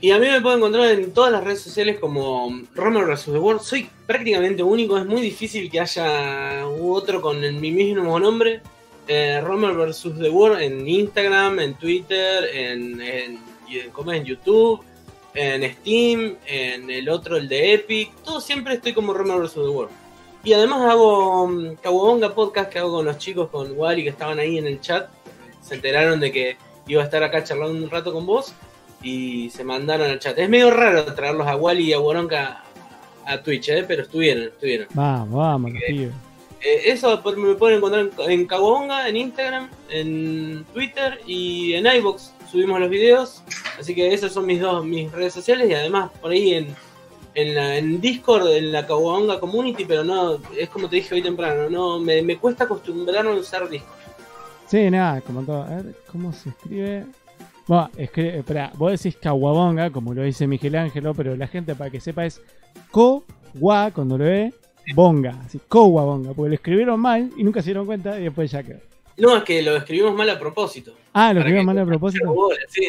Y a mí me pueden encontrar en todas las redes sociales como Romer vs. The World. Soy prácticamente único, es muy difícil que haya otro con el- mi mismo nombre. Eh, Romer vs. The World en Instagram, en Twitter, en, en, en- en YouTube, en Steam, en el otro, el de Epic. Todo siempre estoy como Romer vs. The World. Y además hago um, Podcast que hago con los chicos, con Wally que estaban ahí en el chat. Se enteraron de que iba a estar acá charlando un rato con vos y se mandaron al chat. Es medio raro traerlos a Wally y a Boronca a Twitch, ¿eh? pero estuvieron, estuvieron. Vamos, vamos, pibes. Eh, eso me pueden encontrar en, en Kawabonga, en Instagram, en Twitter y en iBox subimos los videos. Así que esas son mis dos mis redes sociales y además por ahí en, en, la, en Discord, en la Kawabonga Community, pero no, es como te dije hoy temprano, no me, me cuesta acostumbrarme a usar Discord. Sí, nada, como todo. A ver, ¿cómo se escribe? Bueno, escribe, espera, vos decís Kawabonga, como lo dice Miguel Ángelo, pero la gente para que sepa es Ko-wa, cuando lo ve, bonga, así, Kowabonga, porque lo escribieron mal y nunca se dieron cuenta y después ya quedó. No, es que lo escribimos mal a propósito. Ah, lo que- mal a propósito. Bola, sí.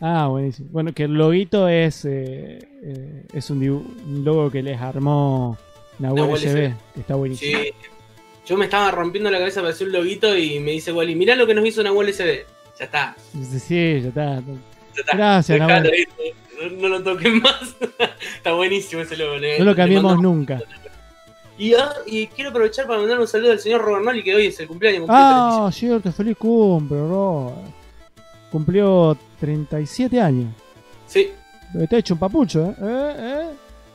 Ah, buenísimo. Bueno, que el loguito es, eh, eh, es un, un logo que les armó Nahuel SB, SB. que está buenísimo. Sí. Yo me estaba rompiendo la cabeza para hacer un loguito y me dice Wally, mirá lo que nos hizo Nahuel SD. Ya está. Sí, ya está. Ya está. Gracias, Nahuel. no, no lo toquen más. está buenísimo ese logo. No lo cambiamos nunca. Y, ah, y quiero aprovechar para mandar un saludo al señor Robert Noli, que hoy es el cumpleaños. Ah, cierto, feliz cumple, Robert. Cumplió 37 años. 35. Sí. Está hecho un papucho, ¿eh? ¿Eh?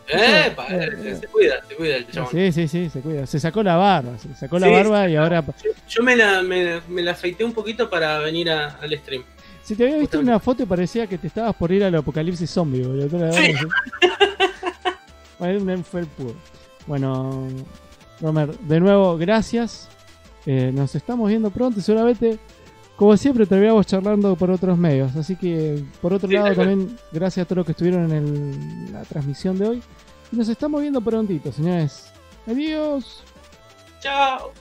¿Eh? Eh, eh, se cuida, se cuida el chabón. Sí, sí, sí, se cuida. Se sacó la barba, se sacó la Sí, barba y ahora... Yo me la, me, me la afeité un poquito para venir a- al stream. Si te había visto una foto y parecía que te estabas por ir al apocalipsis zombie, boludo. Sí. Bueno, fue el puro. Bueno, Romer, de nuevo, gracias. Eh, nos estamos viendo pronto y seguramente, como siempre, terminamos charlando por otros medios. Así que, por otro Sí, lado, también gracias a todos los que estuvieron en el- la transmisión de hoy. Y nos estamos viendo prontito, señores. Adiós. Chao.